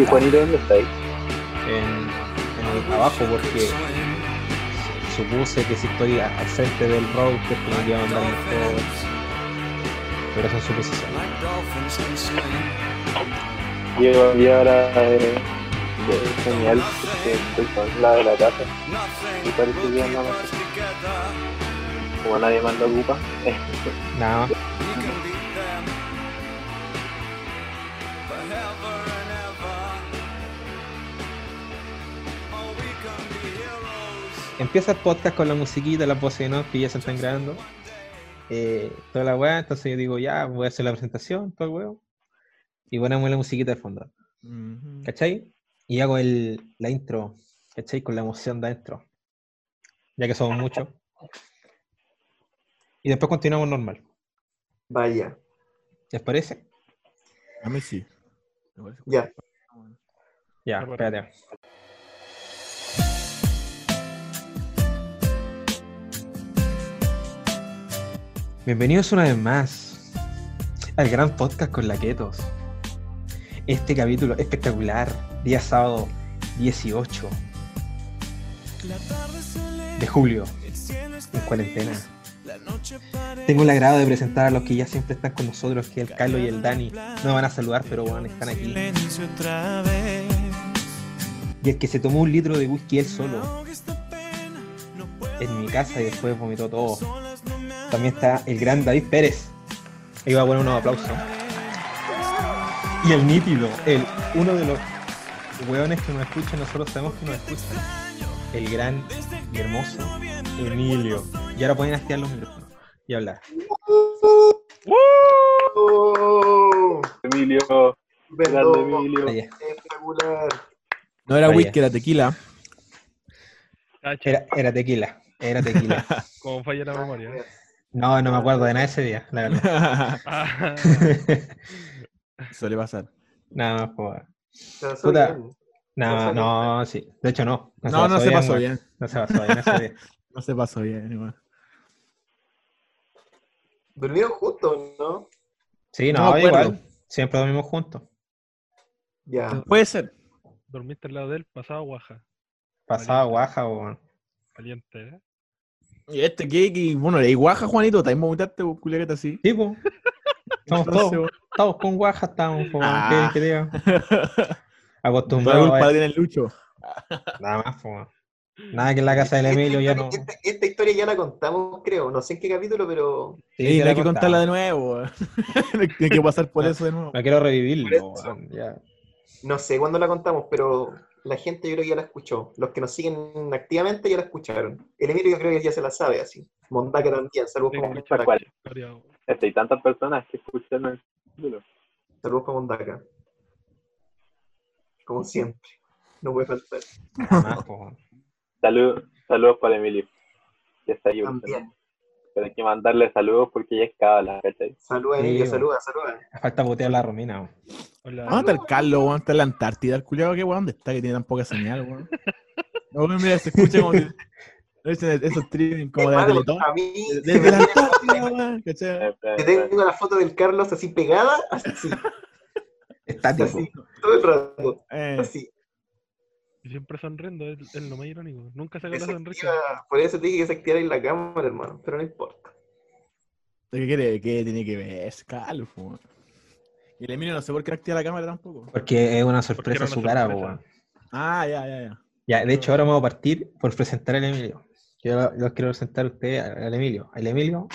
¿Y Juanito dónde está ahí? en, en el abajo porque supuse que si estoy al frente del router tengo que mandar mejor. Pero son suposiciones. Llego aquí ahora eh, de señal que estoy con la de la casa. Y parece que no Como nadie más lo ocupa. Nada más. Empieza el podcast con la musiquita, las voces ¿no? que ya se están grabando. Eh, toda la weá, entonces yo digo, ya, voy a hacer la presentación, todo el weón. Y ponemos la musiquita de fondo. Ujú. ¿Cachai? Y hago el, la intro, ¿cachai? Con la emoción de adentro. Ya que somos muchos. Y después continuamos normal. Vaya, ¿Les parece? A mí sí. Ya. Ya, espérate. Bienvenidos una vez más al gran podcast con laquetos. Este capítulo espectacular, día sábado 18 de julio, en cuarentena. Tengo el agrado de presentar a los que ya siempre están con nosotros, que el Carlos y el Dani. No van a saludar, pero bueno, están aquí. Y el que se tomó un litro de whisky él solo en mi casa y después vomitó todo. También está el gran David Pérez. Ahí va a poner unos aplausos. Y el nítido, el uno de los hueones que nos escuchan, nosotros sabemos que nos escuchan. El gran y hermoso Emilio. Y ahora pueden activar los micrófonos y hablar. ¡Oh! Emilio, grande Emilio. Espectacular. No era whisky, era tequila. Era, era tequila, era tequila. como falla la memoria. No, no me acuerdo de nada ese día, la verdad. Ah, Suele pasar. Nada más, pues. Se pasó Puta. No, no, sí. De hecho, no. No, no se pasó bien. No se pasó bien ese día. No se pasó bien, igual. Durmieron juntos, ¿no? Sí, No no, me acuerdo. igual. Siempre dormimos juntos. Ya. Puede ser. dormiste al lado de él, pasado guaja. Pasaba guaja, weón. Valiente, ¿eh? Y este que, que bueno, le guaja, Juanito, también vomitaste, vos, culiacata así. Sí, pues. Estamos Entonces, todos, todos con guaja, estamos, po, Ah. ¿qué, qué digo? Toda Acostumbrados culpa a la tiene el Lucho. Nada más, po. Nada que en la casa del Emilio ya no. Esta, esta historia ya la contamos, creo. No sé en qué capítulo, pero. Sí, no hay que contarla de nuevo. weón. Hay que pasar por eso de nuevo. No quiero revivirlo. No sé cuándo la contamos, pero la gente yo creo que ya la escuchó. Los que nos siguen activamente ya la escucharon. El Emilio yo creo que ya se la sabe así. Mondaca también. Saludos para Mondaca. Este, hay tantas personas que escuchan el título. Saludos para Mondaca. Como siempre. No puede faltar. Saludos para Emilio. Que está ahí. También. Pero hay que mandarle saludos porque ya es cábala, ¿cachai? Saluda, Sí, Emilio. bueno. Saluda, saluda. Falta botear la Romina, weón. Hola, ¿Dónde está el Carlos, weón? Está en la Antártida, el culiado, ¿qué weón? ¿Dónde está que tiene tan poca señal, weón? No, mira, se escucha como que... Dicen Esos streaming como de la Teletón. a mí, Desde la Antártida, weón, ¿cachai? te tengo la foto del Carlos así pegada, así, Estático. así, todo el rato, Eh, así. Y siempre sonriendo, es, es lo más irónico. Nunca saca la sonrisa. activa- por eso te dije que se activara en la cámara, hermano, pero no importa. ¿Qué, quiere- qué tiene que ver? Carlos, weón. Y el Emilio no sé por qué no activa la cámara tampoco. Porque es una sorpresa su cara, weón. Ah, ya, ya, ya. Ya, de hecho, ahora vamos a partir por presentar al Emilio. Yo lo- los quiero presentar a ustedes al Emilio. Al Emilio.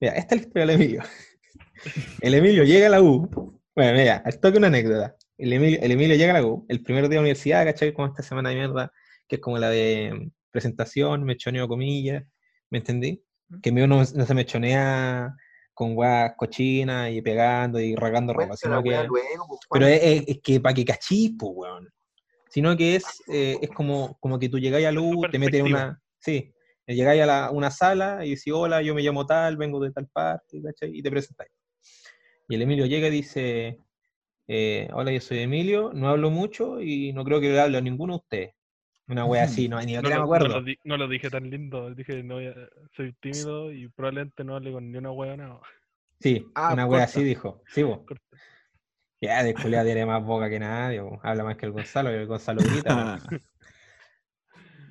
Mira, esta es la historia del Emilio. El Emilio llega a la U. Bueno, mira, al toque una anécdota. El Emilio, el Emilio llega a la U, el primer día de universidad, ¿cachai? Como esta semana de mierda, que es como la de presentación, mechoneo comillas, ¿me entendí? Que mío no, no se mechonea con guas cochinas y pegando y regando ropa, sino que... luego, pues, Pero es, es- es que para que cachís, pues, weón. Sino que es, eh, es como, como que tú llegáis a luz, te metes en una. Sí, eh, llegáis a la- una sala y decís, hola, yo me llamo tal, vengo de tal parte, ¿cachai? Y te presentáis. Y el Emilio llega y dice, eh, hola, yo soy Emilio, no hablo mucho y no creo que le hable a ninguno de ustedes. Una wea así, no, ni No, me lo, no, acuerdo. lo di- no lo dije tan lindo. Dije, no soy tímido y probablemente no hable con ni una hueá. No. Sí, Ah, una wea corta. así dijo. Sí, vos. Ya, de tiene más boca que nadie, habla más que el Gonzalo, y el Gonzalo grita.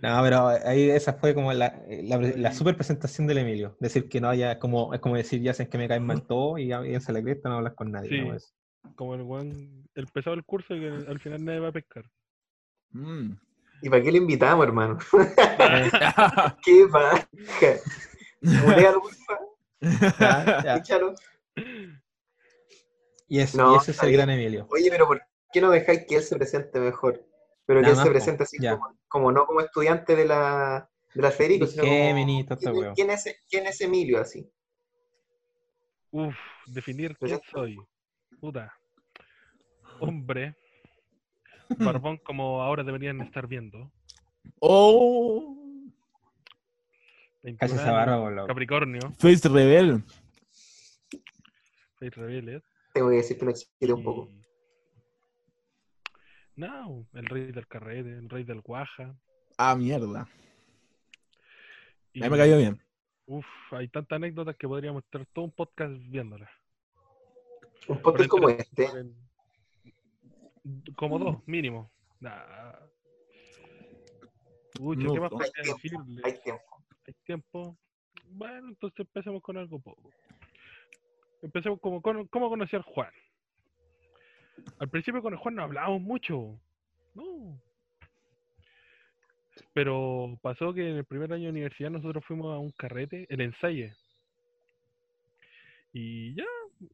No, pero ahí esa fue como la, la, la super presentación del Emilio. Decir que no haya, como, es como decir, ya sé que me caen mal todo y ya se la cresta, no hablas con nadie. Sí. ¿no? Eso. Como el weón, el pesado del curso que al final nadie va a pescar. Mm. ¿Y para qué lo invitamos, hermano? ¿Qué ya. Échalo. Y, es- No, y ese es el gran Emilio. Oye, pero ¿por qué no dejáis que él se presente mejor? Pero que él se presente así como, como no como estudiante de la, de la Federico, sino como, ¿quién, es, ¿quién es Emilio así? Uf, definir quién soy. Puta. Hombre. Barbón como ahora deberían estar viendo. oh, 21 Casi esa barba. Capricornio. Face Rebel. Face Rebellion. Tengo que decir que lo existe un poco. No, el rey del carrete, el rey del guaja. Ah, mierda. y- A mí me cayó bien. Uf, hay tantas anécdotas que podríamos estar todo un podcast viéndolas. Un podcast como este. Como dos, mínimo. Nah. Uy, No, ¿qué más Hay tiempo, decirle? Hay tiempo. ¿Hay tiempo? Bueno, entonces empecemos con algo poco. Empecemos como con, cómo conocí al Juan. Al principio con el Juan no hablábamos mucho. No. Pero pasó que en el primer año de universidad nosotros fuimos a un carrete, el ensaye. Y ya,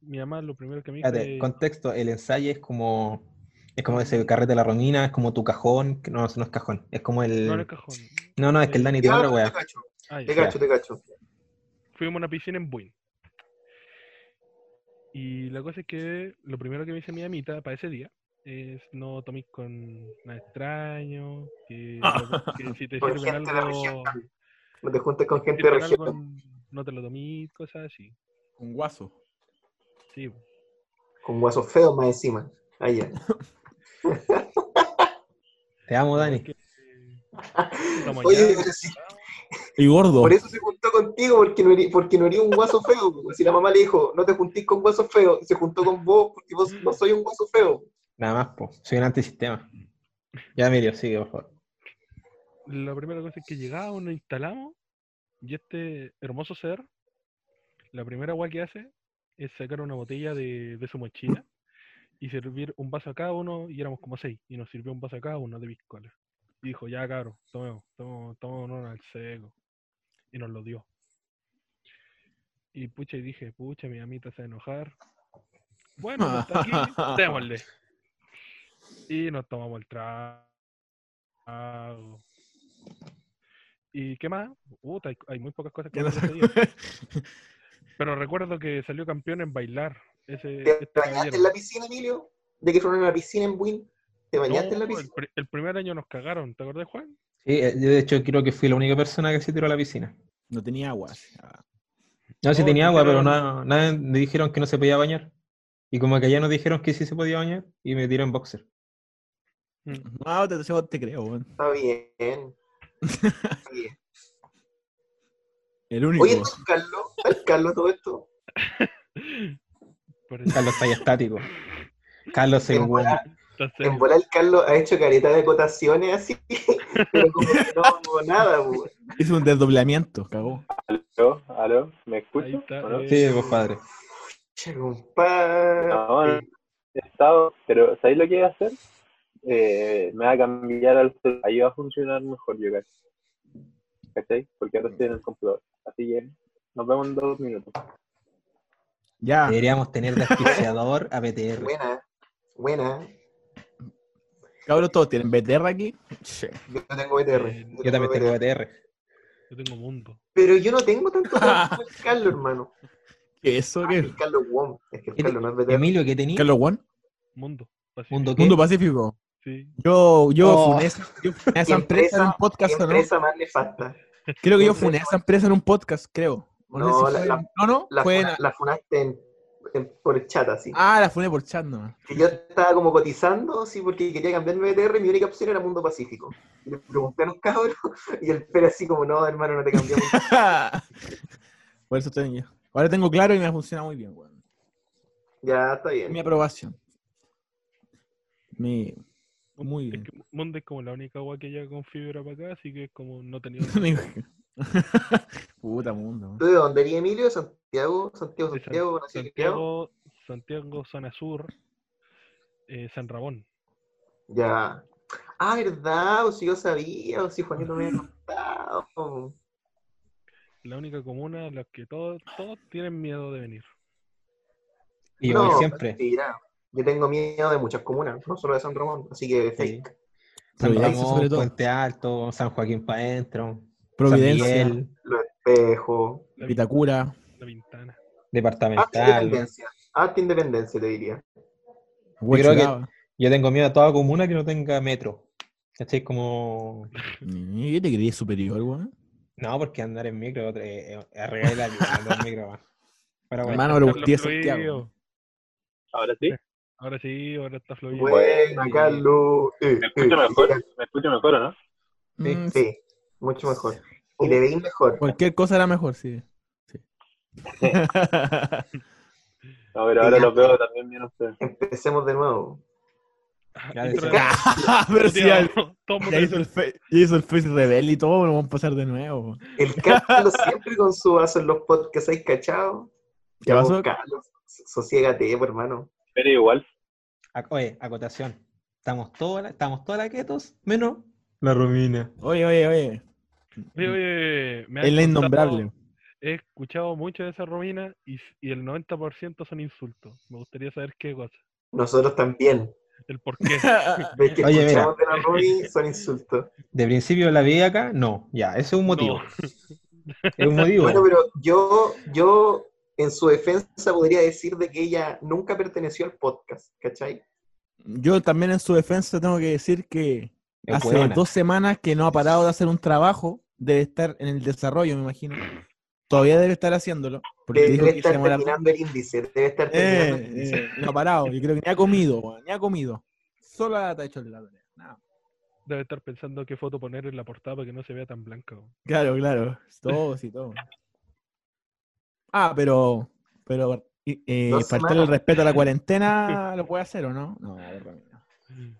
mi mamá lo primero que me dijo es- contexto, el ensayo es como es como ese carrete de la Romina, es como tu cajón, no, no es cajón, es como el No, en el cajón. No, no, es que el Dani tiene Ya, otra te wea. cacho, Ah, te cacho, te cacho. fuimos a una piscina en Buin. Y la cosa es que lo primero que me dice mi amita para ese día es no tomes con nada extraño, que, que si te Con sirven algo. No te juntes con si te gente de región. no te lo tomís, cosas así. Un guaso. Sí, Con guasos feos más encima. Ahí ya. Te amo, Dani. Oye, allá, sí, Y gordo. por eso se juntó contigo, porque no eres, porque no eres un guaso feo. Si la mamá le dijo, no te juntís con guasos feos, se juntó con vos porque vos no soy un guaso feo. Nada más, po. Soy un antisistema. Ya, Emilio, sigue, por favor. la primera cosa es que llegamos, nos instalamos, y este hermoso ser, la primera agua que hace es sacar una botella de, de su mochila y servir un vaso a cada uno, y éramos como seis, y nos sirvió un vaso a cada uno de piscola. Y dijo, ya cabros, tomemos, tomemos, tomemos al seco. Y nos lo dio. Y pucha, y dije, pucha, mi amita se va a enojar. Bueno, está aquí, démosle. Y nos tomamos el trago. ¿Y qué más? Puta, hay, hay muy pocas cosas que no Pero recuerdo que salió campeón en bailar. Ese, ¿Te este bañaste caballero. en la piscina, Emilio? ¿De que fueron a la piscina en Buin? ¿Te bañaste en la No, el, piscina? pri- el primer año nos cagaron, ¿te acordás, Juan? Sí, eh, yo de hecho creo que fui la única persona que se tiró a la piscina. No tenía agua. Ah, No, sí No, tenía agua, pero no, nada, me dijeron que no se podía bañar. Y como que allá nos dijeron que sí se podía bañar y me tiré en boxer. No, te, te, te creo, weón. Está bien. Está bien. El único. Oye, ¿está el Carlos? ¿Está el Carlos todo esto? Por eso, Carlos está ahí estático. Carlos se En volar, entonces, en volar el Carlos ha hecho careta de acotaciones así, pero como que no, no, nada, pues. Hizo un desdoblamiento, cagó. ¿Aló? ¿Aló? ¿Me escucho? está. ¿O no? eh, Sí, pues compadre. No, no. He estado, pero ¿sabéis lo que voy a hacer? Eh, me va a cambiar al celular. Ahí va a funcionar mejor, yo creo. ¿Cachai? Porque ahora estoy en el computador. Así que nos vemos en dos minutos. Ya. Deberíamos tener de asfixiador a PTR. Buena, buena. Cabros, todos tienen BTR aquí. Sí. Yo no tengo BTR. Eh, Yo también tengo BTR. yo tengo mundo. Pero yo no tengo tanto tiempo como el Carlos, hermano. ¿Qué eso? Ah, ¿Qué? el Carlos Wong. Es que el ¿Qué te- Carlos no es BTR. Emilio, ¿qué tenías? ¿Carlos One? Mundo. Pacífico. Mundo ¿Qué? Mundo Pacífico. Sí. Yo, yo Oh. funé esa, yo funé a esa ¿Qué empresa en un ¿Qué podcast, ¿o no? empresa más nefasta? Creo que yo funé a esa empresa en un podcast, creo. No, sé si la- fue- la- no, no, La, fue en- funa- la funaste en, en- por chat, así. Ah, la funé por chat nomás. Que yo estaba como cotizando, sí, porque quería cambiar mi BTR y mi única opción era Mundo Pacífico. Y le pregunté a los cabros, y el Pere así como, no, hermano, no te cambiamos. por eso tengo. Ahora tengo claro y me funciona muy bien, weón. ya, está Mi bien. aprobación. Me... Muy Es que Mundo es como la única agua que llega con fibra para acá, así que es como no tenía. Puta mundo. ¿Tú de dónde eres, Emilio? ¿Santiago? ¿Santiago, San- Santiago? Santiago, Santiago, zona sur, eh, San Ramón. Ya. Ah, verdad, o si yo sabía, o si Juanito me había contado. La única comuna en la que todos, todos tienen miedo de venir. Y No, siempre. mentira. Yo tengo miedo de muchas comunas, no solo de San Ramón, así que fake. San Providencia, Ramón, sobre todo. Puente Alto, San Joaquín para adentro, San Providencia, Miguel, Los espejos. Vitacura. la Ventana. Departamental. independencia. Arte independencia, te diría. creo que- Huachuraba. Yo tengo miedo a toda comuna que no tenga metro. ¿Cachai? Como. ¿Y ¿Qué te creías superior, weón? No, porque andar en micro eh, arreglar la vida, andar en micro. Pero bueno, Hermano, pero es. Santiago. Ahora sí. Ahora sí, ahora está fluido. Buena, Carlos. Eh, ¿Me escucho eh, mejor? ¿Me escucho mejor o no? Sí. Mm, Sí, mucho mejor. Y te veis mejor. Cualquier cosa era mejor, sí. sí. No, pero ahora los veo también bien ustedes. Empecemos de nuevo. Ya pero hizo el face, ya hizo el face rebel y todo, pero vamos a pasar de nuevo. El Carlos siempre con su vaso en los podcasts, ¿hay cachado? ¿Qué Ya, pasó? Carlos, sosiégate, pues, hermano. Pero igual. Oye, acotación. Estamos todos estamos todas las quietos, menos la Romina. Oye, oye, oye. Oye, oye, me Es la innombrable. He escuchado mucho de esa Romina y, y el 90% son insultos. Me gustaría saber qué cosa. Nosotros también. El por qué. ¿Ves que Oye, mira. escuchamos de la Romy? Son insultos. De principio la vi acá, no. Ya, ese es un motivo. Es un motivo. Bueno, pero yo, yo en su defensa podría decir de que ella nunca perteneció al podcast, ¿cachai? Yo también en su defensa tengo que decir que Es hace dos semanas que no ha parado de hacer un trabajo, debe estar en el desarrollo, me imagino. Todavía debe estar haciéndolo. Porque Debe, dijo debe que estar terminando el índice, debe estar terminando el Eh, índice. eh, no ha parado. Yo creo que ni ha comido, ni ha comido. Solo ha hecho el lado. Nada. Debe estar pensando qué foto poner en la portada para que no se vea tan blanca. weón. Claro, claro. Todo, sí, todo. Ah, pero, pero eh, faltar el respeto a la cuarentena, ¿lo puede hacer o no? No, Rami, no.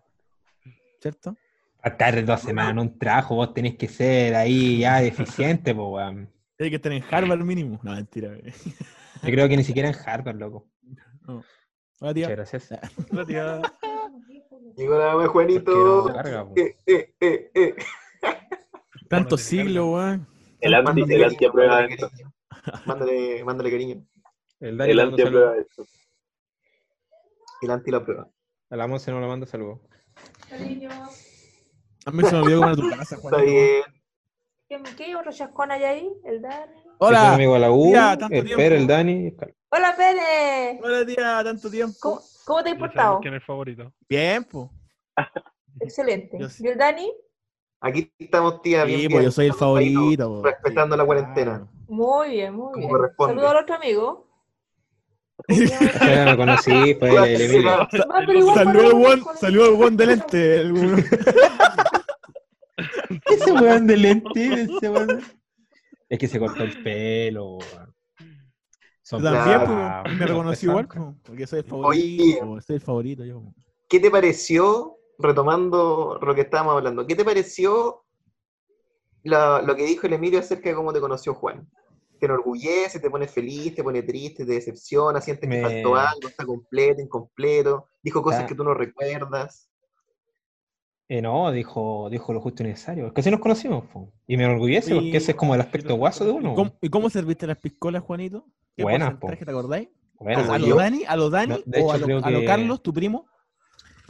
¿Cierto? De dos semanas en un trabajo, vos tenés que ser ahí ya deficiente, pues, weón. Hay que estar en Harvard mínimo. No, mentira. güey. Yo creo que ni siquiera en Harvard, loco. No. Hola, tía. Muchas gracias. La tía, Digo, nada más, Juanito. carga. Eh, eh, eh, eh. Tantos siglos, weón. El anti, el anti aprueba esto. Mándale, mándale cariño. El Dani El anti aprueba esto. El anti la prueba. A la Monse no le manda saludos. A mí se me olvidó comer a tu casa, Está Juanito. bien. ¿Qué, qué otro chascón hay ahí? ¿El Dani? Hola. amigo de la U, tía, tanto el tiempo. Per, el Dani. ¡Hola, Pene! Hola, tía. Tanto tiempo. ¿Cómo, cómo te has portado? quién es el favorito. Bien, po. Excelente. Yo sí. ¿Y el Dani? Aquí estamos, tía. Sí, bien, pues bien. yo soy el favorito. Respetando la cuarentena. Claro. Muy bien, muy bien. Saludos al otro amigo. Ya me conocí, fue el, el Emilio. Salió el buen de lente. el. Ese weón de lente, ese weón. Es que se cortó el pelo. Son Yo también, pues, me pesados. igual, po, porque soy el Oye. favorito. Soy el favorito yo. po. ¿Qué te pareció, retomando lo que estábamos hablando, qué te pareció la- lo que dijo el Emilio acerca de cómo te conoció Juan? ¿Te enorgullece, te pone feliz, te pone triste, te decepciona, sientes que Me- faltó algo, está completo, incompleto? Dijo cosas Ah. que tú no recuerdas. Eh, no, dijo, dijo lo justo y necesario. Es que así nos conocimos, po. Y me enorgullece porque ese es como el aspecto guaso de ¿Y uno. cómo, y cómo serviste las piscolas, Juanito? ¿Qué Buenas, po. te acordáis? Bueno, ¿A, a yo. lo Dani? ¿A lo Dani? No, de ¿O hecho, a lo, lo que- Carlos, tu primo?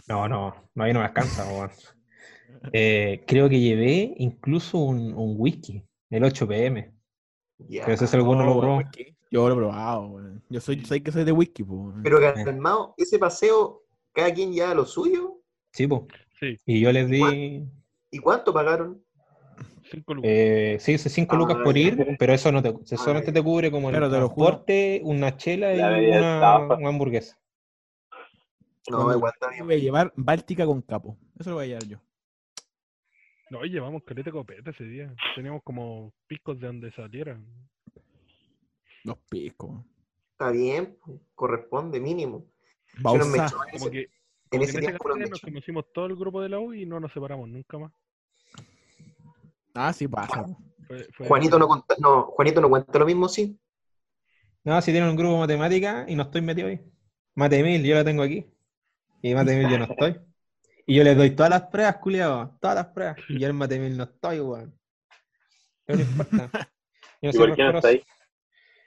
No, no, no, ahí no me alcanza, weón. Eh, creo que llevé incluso un, un whisky, el 8 pm. Ya. Pero ese alguno lo Oh, probó. whisky. Yo lo he probado. Yo soy, soy que soy de whisky, po. Pero calmado, ese paseo, cada quien lleva lo suyo. Sí, po. Sí, Y yo les di, ¿Y cuánto pagaron? cinco lucas. eh, sí, 5 Ah, lucas por ir, pero eso no te, eso Ah, solamente te cubre como el Pero transporte, una chela y una, una hamburguesa. No, igual está bien. voy a llevar Báltica con capo. Eso lo voy a llevar yo. No, y llevamos caleta de copete ese día. Teníamos como picos de donde salieran. Los picos. Está bien, corresponde, mínimo. Yo no me Como ese. que en ese tiempo nos conocimos todo el grupo de la U y no nos separamos nunca más. Ah, sí pasa. po. Fue- fue- Juanito no, conta- no, Juanito no cuenta lo mismo, sí. No, si tienen un grupo de matemática y no estoy metido ahí. Mate mil, yo la tengo aquí. Y mate mil yo no estoy. Y yo les doy todas las pruebas, culiado. Todas las pruebas. Y yo en mate mil no estoy, weón. Pero no importa. Yo no ¿Y por qué no está ahí?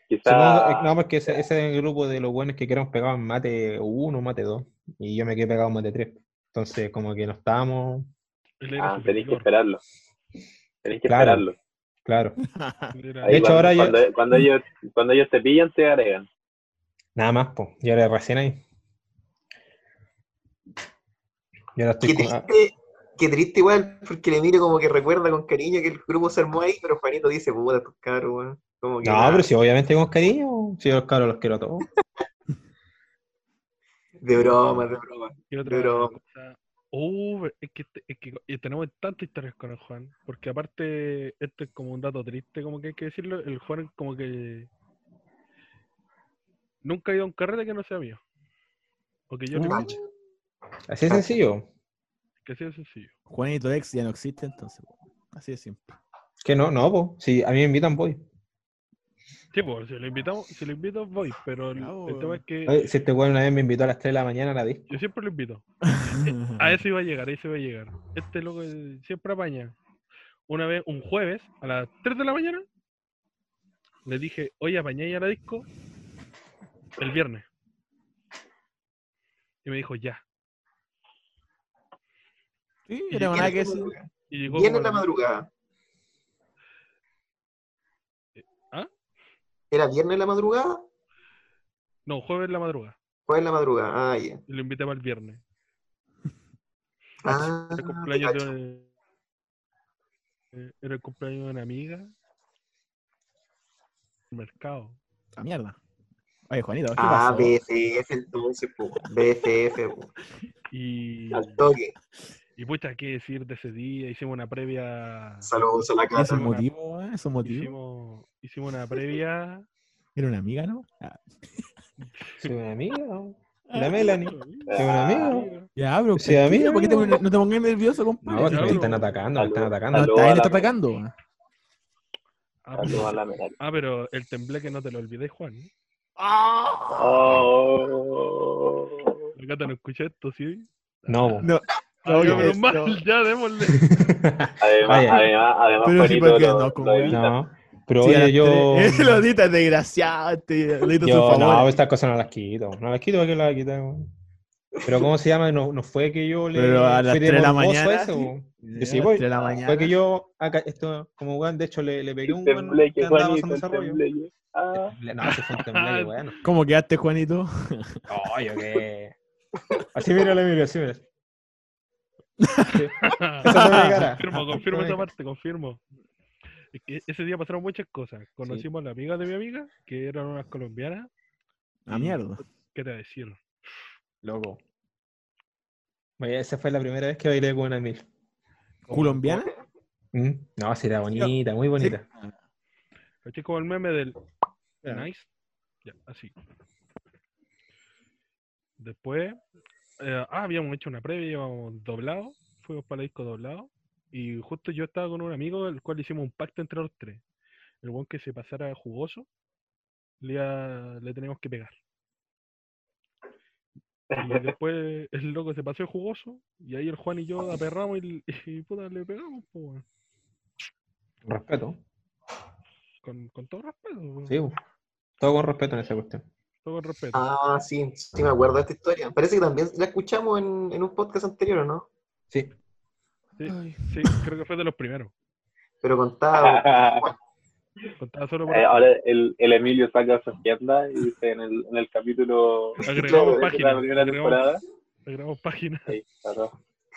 Quizá. no, porque ese, ese es el grupo de los buenos que quedamos pegados en mate 1, mate 2. Y yo me quedé pegado en mate 3. Entonces, como que no estábamos. Ah, tenéis que esperarlo. Tenéis que Claro. esperarlo. Claro. Ahí De hecho, cuando, ahora yo- cuando, cuando ellos, cuando ellos te pillan, te agregan. Nada más, pues. Yo era recién ahí. Y ahora Qué estoy con- ah, triste, qué triste igual, porque le miro como que recuerda con cariño que el grupo se armó ahí, pero Juanito dice, puta, estos cabros, weón. Como que No, nada, pero sí, obviamente con cariño. Si yo los cabros los quiero a todos. de broma, de broma. ¿Qué Pero- cosa? Uh, es que, es que y tenemos tantas historias con el Juan, porque aparte, este es como un dato triste, como que hay que decirlo, el Juan como que nunca ha ido a un carrete que no sea mío. O que yo Uh. Así de sencillo. que sea sencillo. Juanito ex ya no existe, entonces. Así de simple. Que no, no. Si a mí me invitan, voy. Sí, pues, si lo invitamos, si lo invito, voy, pero el, tema es que Oye, Si este weón una vez me invitó a las 3 de la mañana a la disco. yo siempre lo invito. A eso iba a llegar, a eso iba a llegar. Este loco eh, siempre apaña. Una vez, un jueves, a las 3 de la mañana, le dije, oye, apañáis a la disco el viernes. Y me dijo, ya. Sí, Y que la madrugada. Viene la madrugada. ¿Ah? ¿Era viernes la madrugada? No, jueves en la madrugada. Jueves en la madrugada. Ah, ya. Y lo invité para el viernes. Ah, Era el te cumpleaños cacho. de, eh, era el cumpleaños de una amiga. Mercado. La mierda. Oye, Juanito, ¿qué Ah, pasó? BFF entonces, po. BFF, po. Y, Al toque. Y pucha, ¿qué decir de ese día? Hicimos una previa. Saludos a la ¿Y casa. ese una- motivo? ¿eh? ¿Ese motivo? Hicimos, hicimos una previa. ¿Era una amiga, no? Ah, Soy una amiga. ¿no? La Melanie. Soy una amiga. Ya, bro. Sí, amigo. ¿Por qué te, no te pongas nervioso, compadre? No, me bro. están atacando, están atacando. No, está, está atacando. Ah, ah, pero el tembleque no te lo olvides, Juan. Oh. La gata no escucha esto, ¿sí? No, No, Ah, no, ya, que menos es- mal, ya démosle. Además, además, además, Pero sí, porque lo- no, como weón. no. Pero Sí, oye, yo. Ese lo dita, desgraciado. Este, le dita su Yo, favor. no, estas cosas no las quito. No las quito, ¿para qué las weón? Pero ¿cómo se llama? No, no fue que yo le. Pero a las fui 3 de la mañana. eso, sí. weón. Sí a las voy. 3 de la mañana. Fue que yo, acá, esto, como weón, de hecho le, le pegué un weón tembleque, que andaba Juanito, pasando el ese rollo. tembleque. Ah. No, si fue un tembleque, bueno. ¿Cómo quedaste, Juanito? No, yo qué. Así mira la mira, así mira. Sí. Confirmo, confirmo Esa parte, confirmo. Es que ese día pasaron muchas cosas. Conocimos a la amiga de mi amiga, que eran unas colombianas. A mierda. ¿Qué te decir? Loco. Oye, esa fue la primera vez que bailé con una mil. ¿Colombiana? Mm, No, sí, era bonita, muy bonita. ¿Cachai? Como el meme del nice. Ya, así. Después, eh, ah, habíamos hecho una previa, íbamos doblado, fuimos para la disco doblado. Y justo yo estaba con un amigo, el cual hicimos un pacto entre los tres. El buen que se pasara jugoso, le, le teníamos que pegar. Y después el loco se pasó jugoso, y ahí el Juan y yo aperramos y, y puta, le pegamos. Con respeto. con, con todo respeto. Sí, todo con respeto en esa cuestión. Todo con respeto. Ah, sí, sí me acuerdo de esta historia. Parece que también la escuchamos en, en un podcast anterior, ¿o no? Sí. Sí, sí, creo que fue de los primeros. Pero contaba. Contaba solo por Eh, ahora el, el Emilio saca su agenda y dice en el, en el capítulo agregamos de páginas. la primera agregamos, temporada. agregamos páginas. Ahí, claro,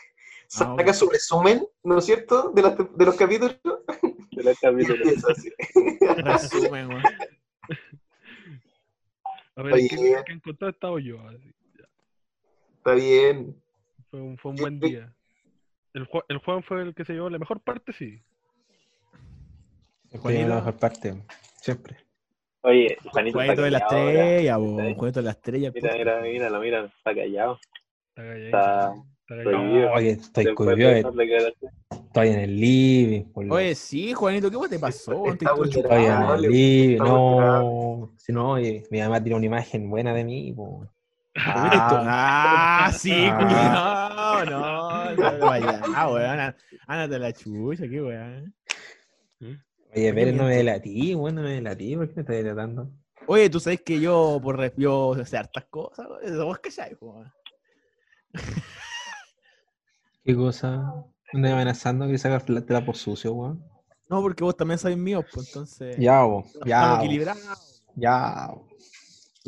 saca su resumen, ¿no es cierto? De, las- de los capítulos. de los capítulos. Resumen, weón. A ver. ¿quién, quién contó estaba yo? así. Está bien. Fue un, fue un buen día. El, el Juan fue el que se llevó la mejor parte, sí. Tiene la mejor parte. Siempre. Oye, Juanito Juanito de la callado estrella, bo. Juanito de la estrella. Mira, puta. mira, míralo, mira, está callado. Está calladito. Está Oye, estoy esas declaraciones. estoy en el living. Oye, sí, Juanito, ¿qué te pasó? Estoy en el living. No, si no, oye, mi mamá tiene una imagen buena de mí. po. Ah, sí, Ah. cuidado, no, no, vaya, ah, weón, ándate a la chucha, qué weón. Oye, Pérez, no me delatí, weón, no me delatí. ¿Por qué me estás delatando? Oye, tú sabes que yo, por yo sé hartas cosas, vos calláis, weón. ¿Qué cosa? ¿Me amenazando que sacar la trapo sucio, weón? No, porque vos también sabés mío, pues entonces. Ya, bo, ya, Estamos bo, equilibrados. ya. bo.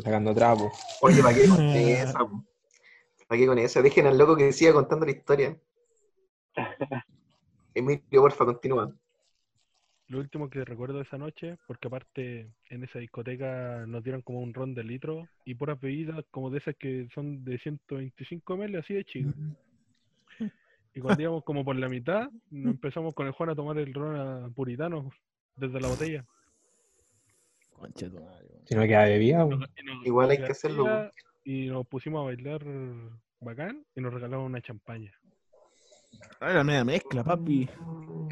Sacando trapo. Oye, ¿para qué con esa? ¿Para qué con esa? Dejen al loco que siga contando la historia. Emilio, porfa, continúa. Lo último que recuerdo de esa noche, porque aparte en esa discoteca nos dieron como un ron de litro y puras bebidas como de esas que son de 125 ml, así de chicas. Y cuando íbamos como por la mitad, nos empezamos con el Juan a tomar el ron a puritano desde la botella. Concha tu madre. Si no queda bebida, bo. Y nos- Igual hay que hacerlo, Y nos pusimos a bailar bacán y nos regalaron una champaña. Ay, la media mezcla, papi.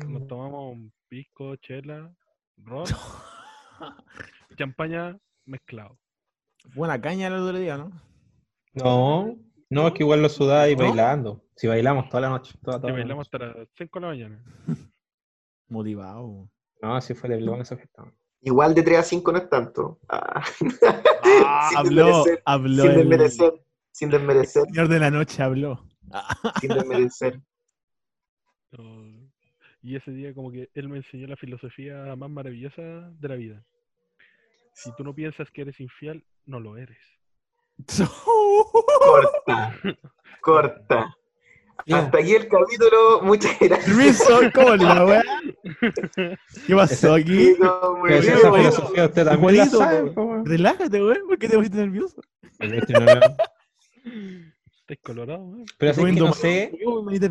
Nos tomamos un pisco, chela, ron, champaña mezclado. Buena caña el otro día, ¿no? No, no, es que igual lo sudáis ¿No? bailando. Si bailamos toda la noche, toda, toda la bailamos noche. hasta las 5 de la mañana. Motivado. No, así fue el esa fiesta. Igual de 3 a 5 no es tanto. Ah, Ah, Sin habló, desmerecer, habló. sin el desmerecer, sin desmerecer, señor de la noche habló. sin desmerecer. No. Y ese día como que él me enseñó la filosofía más maravillosa de la vida. Si tú no piensas que eres infiel, no lo eres. Corta, corta. Tío, Hasta aquí el capítulo. Muchas gracias. Permiso, ¿cómo le la weá? ¿Qué pasó aquí? No, muy bien, esa filosofía usted también la sabe, weón. Relájate, weón. ¿Por qué te pusiste nervioso? ¿Estás colorado? eh? Pero así que no sé,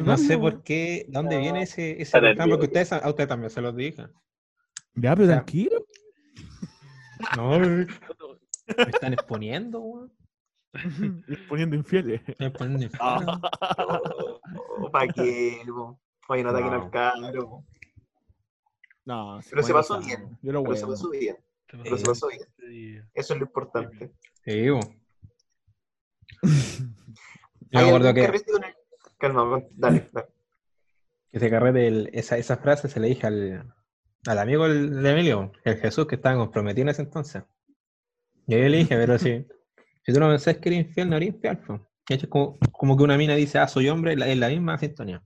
no sé por weón. qué, ¿de dónde viene ese, ese reclamo que nervioso. ustedes, a usted también se los dije. Ya, pero tranquilo. No, me están exponiendo, weón. Poniendo infieles. Exponiendo Ah. infierno. Oh, ¿Para qué? po? Oye, no ataquen No. al cabro. po. No, Pero se pasó bien. Yo lo Pero se pasó bien. Se Pero se Eh. pasó bien. Eso es lo importante. Sí, bo. Yo me ¿Hay acuerdo que, Calma, dale, dale. que ese carrete, el- esa, esa frase se le dije al, al amigo de Emilio, el Jesús, que estaba comprometido en ese entonces. Y yo le dije, pero si, si tú no pensás que eres infiel, no eres infiel. po. Y Es como, como que una mina dice, ah, soy hombre, es la misma sintonía.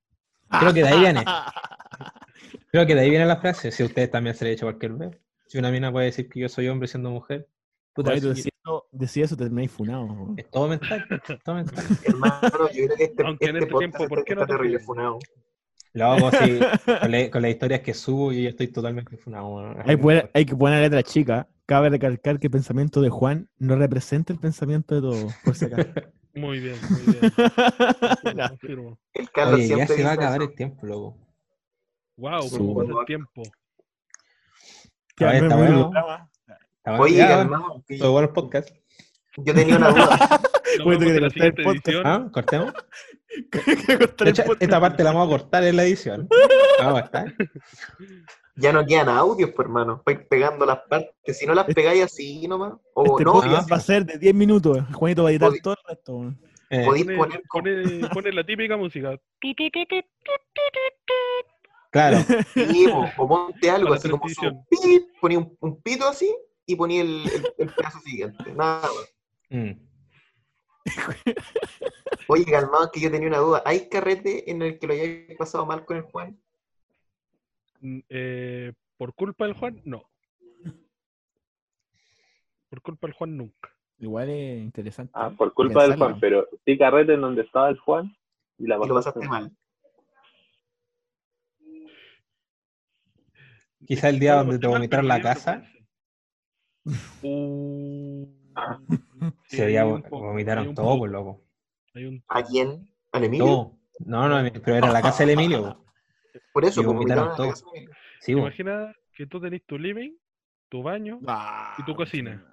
Creo que de ahí viene. Creo que de ahí viene la frase, si ustedes también se le ha hecho cualquier vez. Si una mina puede decir que yo soy hombre siendo mujer, puta, Juanito, sí, decía eso, decía eso, termináis funado. es todo mental, es todo mental. Hermano, yo creo que este, Aunque en este este podcast tiempo, ¿por está, qué no está te terrible Luego, sí, con, la- con las historias que subo, yo ya estoy totalmente funado. Hay, buena- hay que poner letra chica. Cabe recalcar que el pensamiento de Juan no representa el pensamiento de todos, por si acaso. Muy bien, muy bien. No. Confirmo. El Carlos Oye, ya siempre se va a acabar eso. el tiempo, loco. Wow, pasa el tiempo. Que A ver, está bueno. Oye, ya, que todo bueno el podcast. yo tenía una duda. Que el podcast, edición. ¿Ah? ¿Cortemos? Hecho, esta parte la vamos a cortar en la edición. Vamos a estar. Ya no quedan audios, pues, hermano. Vais pegando las partes. Si no las pegáis así nomás. O Este no, podcast va a ser de 10 minutos. Juanito va a editar todo el resto. Eh, podéis Pone, poner como- pone- pone la típica música. Claro. Sí, o, o ponte algo Para así como un pip, ponía un, un pito así y ponía el, el, el pedazo siguiente. Nada más. Mm. Oye, calmado, que yo tenía una duda. ¿Hay carrete en el que lo hayáis pasado mal con el Juan? Mm, eh, por culpa del Juan, no. Por culpa del Juan, nunca. Igual es interesante. Ah, por culpa del. Juan, pero sí carrete en donde estaba el Juan y la Y lo pasaste mal. Quizá el día donde te vomitaron la casa, vergüenza. Uh, Ah. Sí, se vomitaron un todo, pues loco. hay un- ¿A quién? ¿Al Emilio? Todo. No, no, pero era la casa del Emilio. po. Por eso, Y como vomitaron vomitaron en la todo. casa de Emilio. Sí, que tú tenés tu living, tu baño. Ah, ¿Y tu cocina?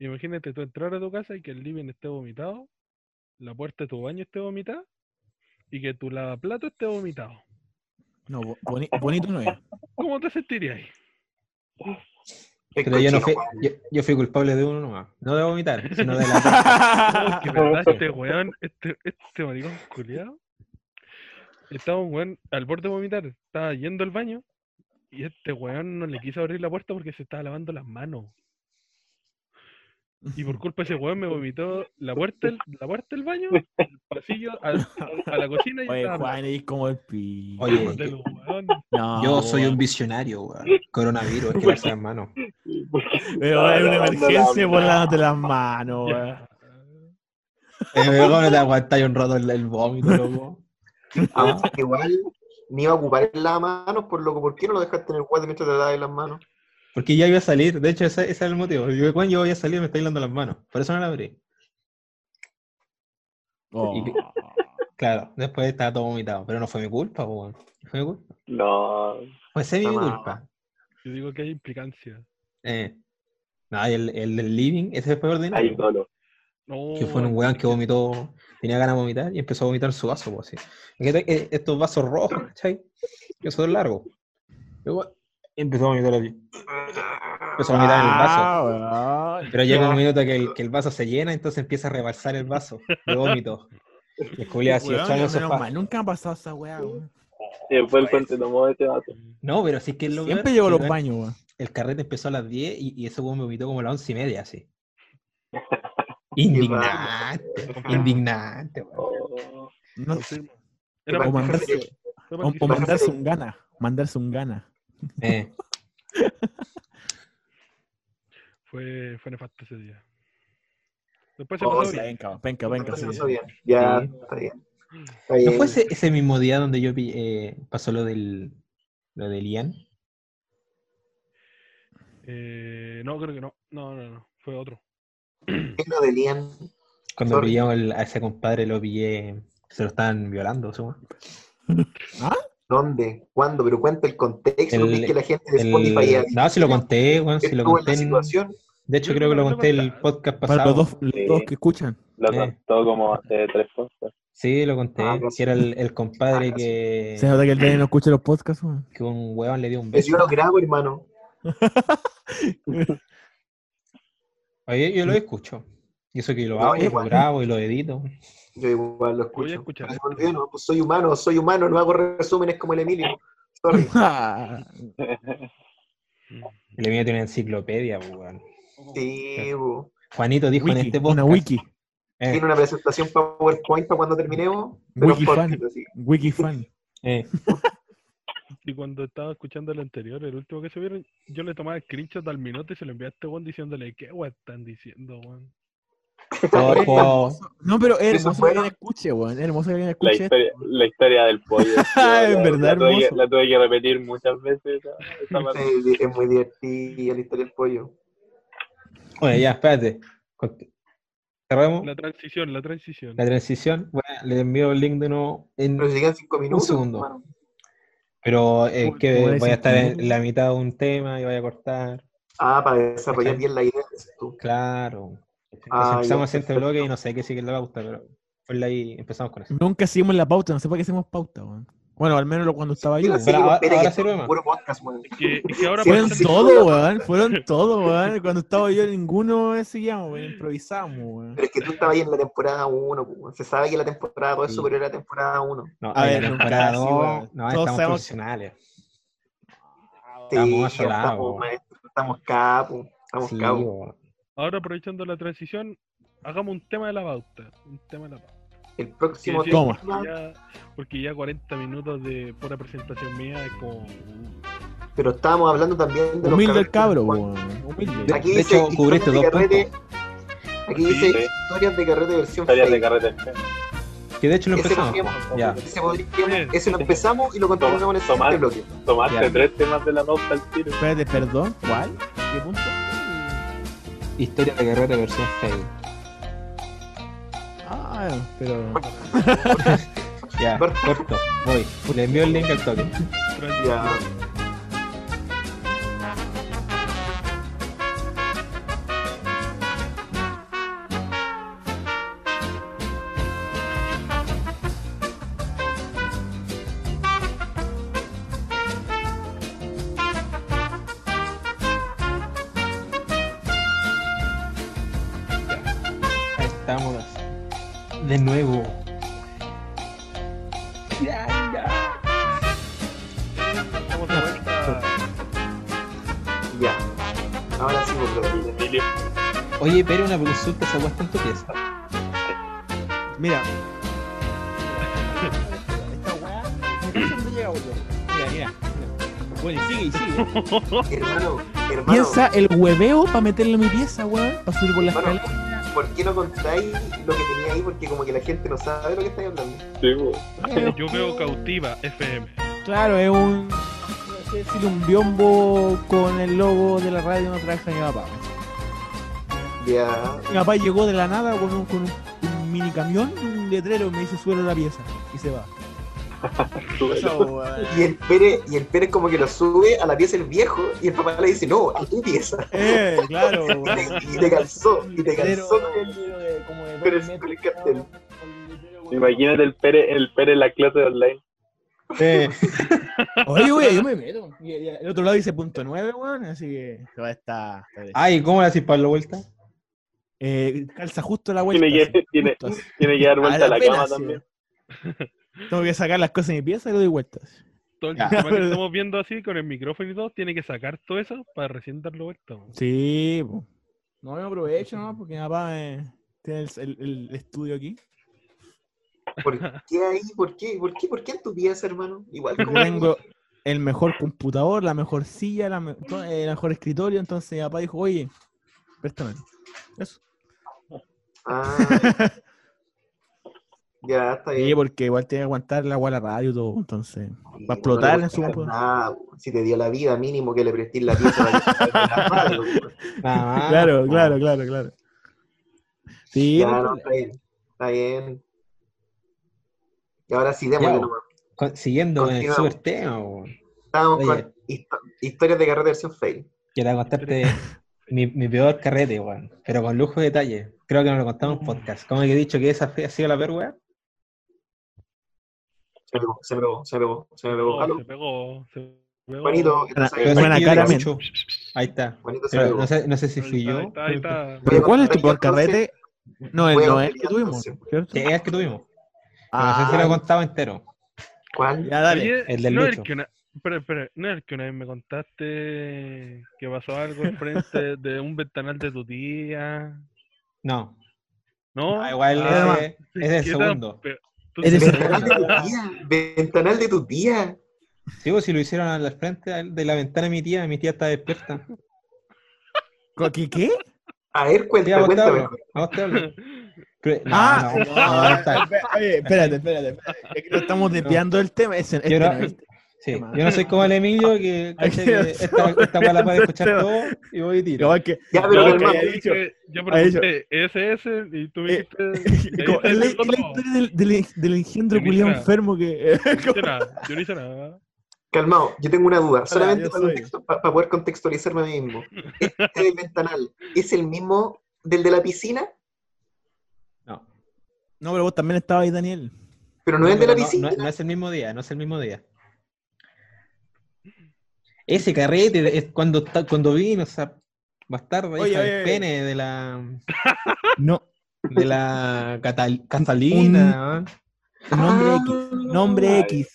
Imagínate tú entrar a tu casa y que el living esté vomitado la puerta de tu baño esté vomitada y que tu lavaplato esté vomitado. No, bo- boni- bonito no es. ¿Cómo te sentirías ahí? Es Pero yo no fui, yo, yo fui culpable de uno nomás. No de vomitar, sino de la. Que verdad, este weón, este, este maricón culiado, estaba un weón al borde de vomitar, estaba yendo al baño y este weón no le quiso abrir la puerta porque se estaba lavando las manos. Y por culpa de ese weón me vomitó la puerta del, la puerta del baño, el pasillo, al- a, la cocina y Oye, estaba Juan, es como el pi. Oye, de. No, Yo soy un visionario, weón. Coronavirus, hay que darse las manos. Pero es una emergencia las por lávate las manos, weón. Eh, ¿Cómo no te aguantáis un rato el, el vómito, loco? Aunque igual ni iba a ocupar el lavamanos, por loco. ¿Por qué no lo dejaste en el guate mientras te lavas las manos? Porque ya iba a salir, de hecho ese, ese era el motivo. Yo, cuando yo voy a salir me estoy lavando las manos, por eso no la abrí. Oh. Y- Claro, después estaba todo vomitado, pero no fue mi culpa, weón. No Fue mi culpa. No, Fue semi mi Toma. culpa. Yo digo que hay implicancia. Eh. No, y el, el del living, ese fue hay ordinario. dolo. No, Que fue un weón que vomitó, tenía ganas de vomitar y empezó a vomitar su vaso, pues así. Eh, estos vasos rojos, ¿cachai? Que son largos. Luego empezó a vomitar así. Empezó a vomitar el vaso. Ah. Pero llega un minuto que el, que el vaso se llena, entonces empieza a rebalsar el vaso de vómito. Culiao así Nunca me ha pasado esa weá, weón. Y después el cuento tomó ese vaso. No, pero sí que es lo Siempre llevo los baños, weón. El carrete empezó a las 10 y, y ese weón me vomitó como a las 11 y media, así. Indignante, indignante, weón. Oh, No. ¿Qué Era o mandarse, o, o mandarse un gana. Mandarse un gana. Eh, Fue, fue nefasto ese día. Después se Oh, pasó sí. bien. Venga, venga, venga. Sí. eso bien. Ya, Sí. está bien. Está ¿No bien. fue ese, ese mismo día donde yo eh, pasó lo del lo del Ian? Eh, no, creo que no. No, no, no. Fue otro. ¿Qué es lo de Lian? Cuando Sorry. pillamos a ese compadre, lo pillé, se lo estaban violando, supongo. ¿Dónde? ¿Cuándo? Pero cuenta el contexto. El- ¿no ves que la gente de El- Spotify ya No, si lo conté, weón, si lo conté. la en- situación. De hecho, creo que lo conté el podcast Para pasado. los dos, los dos que escuchan. Lo Eh. contó como hace tres cosas. Sí, lo conté. Ah, era el, el compadre Ah, que, Se nota que el Dani no escucha los podcasts, que un weón le dio un beso. yo lo grabo, hermano. Oye, yo lo escucho. Y eso que lo No, hago, lo grabo y lo edito. Yo igual lo Voy a escucho. escuchar. No, pues soy humano, soy humano, no hago resúmenes como el Emilio. Sorry. El mío tiene una enciclopedia, pues, weón. Sí, bu. Juanito dijo en este una podcast. wiki. eh, Tiene una presentación PowerPoint para cuando terminemos. Wiki fan. Wiki fan. eh, Y cuando estaba escuchando el anterior, el último que se vieron, yo le tomaba screenshot al minuto y se lo envié a este weón diciéndole, ¿qué weón están diciendo, weón? No, pero es hermoso que alguien escuche, weón. Es hermoso que alguien La escuche. historia, la historia del pollo. Ah, en la- verdad, la, tuve que, hermoso. la tuve que repetir muchas veces. Sí, es muy divertida la historia del pollo. Oye, ya, espérate. Cerramos La transición, la transición. la transición. Bueno, le envío el link de nuevo. En, Pero si llegan cinco minutos. segundo. hermano. pero eh, ¿Cómo- que voy a estar en la mitad de un tema y voy a cortar. Ah, para desarrollar bien la idea. tú. Claro. Entonces Ah, empezamos este bloque y no sé qué sigue la pauta, pero fue ahí empezamos con eso. Nunca seguimos la pauta, no sé por qué hacemos pauta, weón. Bueno, al menos cuando estaba yo. Weón. Sí, ahora- ahora es más. Puro podcast, weón. Es que, es que ahora Fueron todos, weón. Fueron todos, weón. Cuando estaba yo, ninguno seguíamos, weón. Improvisamos, weón. Pero es que tú estabas ahí en la temporada 1, se sabe que la temporada 2 es Sí. superior a la temporada 1. No, A ver, la nunca temporada así, dos, weón. no, Todos estamos sabemos- profesionales. Sí, Estamos asolados, estamos, weón. maestro, estamos capos, estamos Sí, capos. Ahora aprovechando la transición, hagamos un tema de la pauta. Un tema de la pauta. El próximo Sí, sí, Toma. porque ya- porque ya 40 minutos de pura presentación mía es como. Pero estábamos hablando también de los Humilde el cabro, weón. Humilde. De- Aquí de dice hecho, historias cubriste de dos carrete-. Aquí Sí, dice sí. historias de carrete versión Historias de carrete. Que de hecho lo Ese empezamos. podríamos- Ya. ese podríamos- ese lo empezamos y lo continuamos en el siguiente Tomás. bloque. Tomaste Ya. tres temas de la pauta al tiro. Espérate, perdón. ¿Cuál? ¿Qué punto? Historia de carrera versión fake. Ah, pero. Ya, Corto. corto. Voy. Le envío el link al toque. Ya. Consulta, ¿se aguanta en tu pieza? Mira. Esta weá. Dónde llega, boludo. Mira, mira. Bueno, y sigue, y sigue. Hermano, hermano, Piensa el hueveo para meterlo en mi pieza, weón. Para subir por la Hermano. escalera. ¿por qué no contáis lo que tenía ahí? Porque como que la gente no sabe lo que estáis hablando. Sí. Yo veo cautiva FM. Claro, es un. sé decir, un biombo con el logo de la radio no trabaja mi papá. Ya. Mi papá llegó de la nada con un, con un, un mini camión, un letrero, y me dice suelo la pieza. Y se va. Eso. Y el Pérez, y el Pérez como que lo sube a la pieza el viejo y el papá le dice, no, a tu pieza. Eh, claro, Y te, y te calzó, y te calzó de- de. Imagínate el Pere, el Pere en la clase online. Eh, Oye, güey, yo me meto. Y, y el otro lado dice punto nueve, weón, así que va a estar. Ay, ¿cómo le haces para la vuelta? Eh, calza justo la vuelta. Tiene que, así, tiene, justo así. tiene que dar vuelta a la cama también. Tengo que sacar las cosas de mi pieza y lo doy vueltas. Todo el Ya. sistema que estamos viendo así con el micrófono y todo, tiene que sacar todo eso para recién darlo vuelta. Sí, po. no me aprovecho, ¿no? Porque mi papá eh, tiene el, el- el estudio aquí. ¿Por qué ahí? ¿Por qué? ¿Por qué? ¿Por qué en tu pieza, hermano? Igual como... tengo el mejor computador, la mejor silla, la me- todo, eh, el mejor escritorio. Entonces mi papá dijo, oye, préstame. Eso. Ah, ya, está Sí, bien. porque igual tiene que aguantar la agua a la radio y todo. Entonces, va a explotar no en su nada, si te dio la vida, mínimo que le prestes la pieza la radio, weón. Nada más. Claro, claro, claro, claro. Sí, Ya, no hay no, problema. está bien. Está bien. Y ahora sí, démosle Ya, nomás. Con- Siguiendo con el super tema. Estábamos con histo- historias de carrera versión fail. Quiero contarte mi, mi peor carrete, weón. Pero con lujo de detalle. Creo que no lo contamos en podcast. ¿Cómo que he dicho que esa fue- ha sido la peor, weón? Se me pegó, se me pegó, se me pegó, se me pegó. Se pegó, se pegó. Juanito, Buena- cara. Ahí está. Juanito se me Pero pegó. no sé, no sé si Ahí fui está, yo. ahí está, ahí está. ¿Pero cuál es tu peor carrete? No, el, no es el que tuvimos. ¿cierto? Es el que tuvimos. Ah, no sé si lo he contado entero. ¿Cuál? ya dale. El del no es Lucho. el que una... Espera, espera, no es el que una vez me contaste que pasó algo enfrente de un ventanal de tu tía. No. ¿No? Ah, igual Ah, ese es el ¿qué tan segundo. el Ventanal de tu tía. Ventanal de tu tía. Sí, pues si lo hicieron al frente de la ventana de mi tía, mi tía está despierta. ¿Qué? ¿Qué? A ver, te cuéntame. hablo. A. Pero- no, Ah, no, espérate, espérate, espérate. Es que no estamos desviando del tema. Ese, este Sí, yo no soy como el Emilio que, cacha que esta, esta weá la puede escuchar todo y voy y tiro. Igual que- Ya, No, pero haya yo dicho- yo pregunté SS y tú me Eh, dijiste. es la, es historia del, del, del engendro no nada. enfermo que. Yo no hice nada, yo no hice nada. Calmado, yo tengo una duda, solamente para, contexto- poder contextualizarme a mí mismo. ¿Este del ventanal es el mismo del de la piscina? No, No, pero vos también estabas ahí, Daniel. Pero no, no, es el de la pero no- piscina. no- no es el mismo día, no es el mismo día. Ese carrete es cuando, está- cuando vino esa bastarda Oye, hija oye, del oye. pene de la No, de la Catal- Catalina, ¿no? nombre Ah, X. Nombre Ay. X.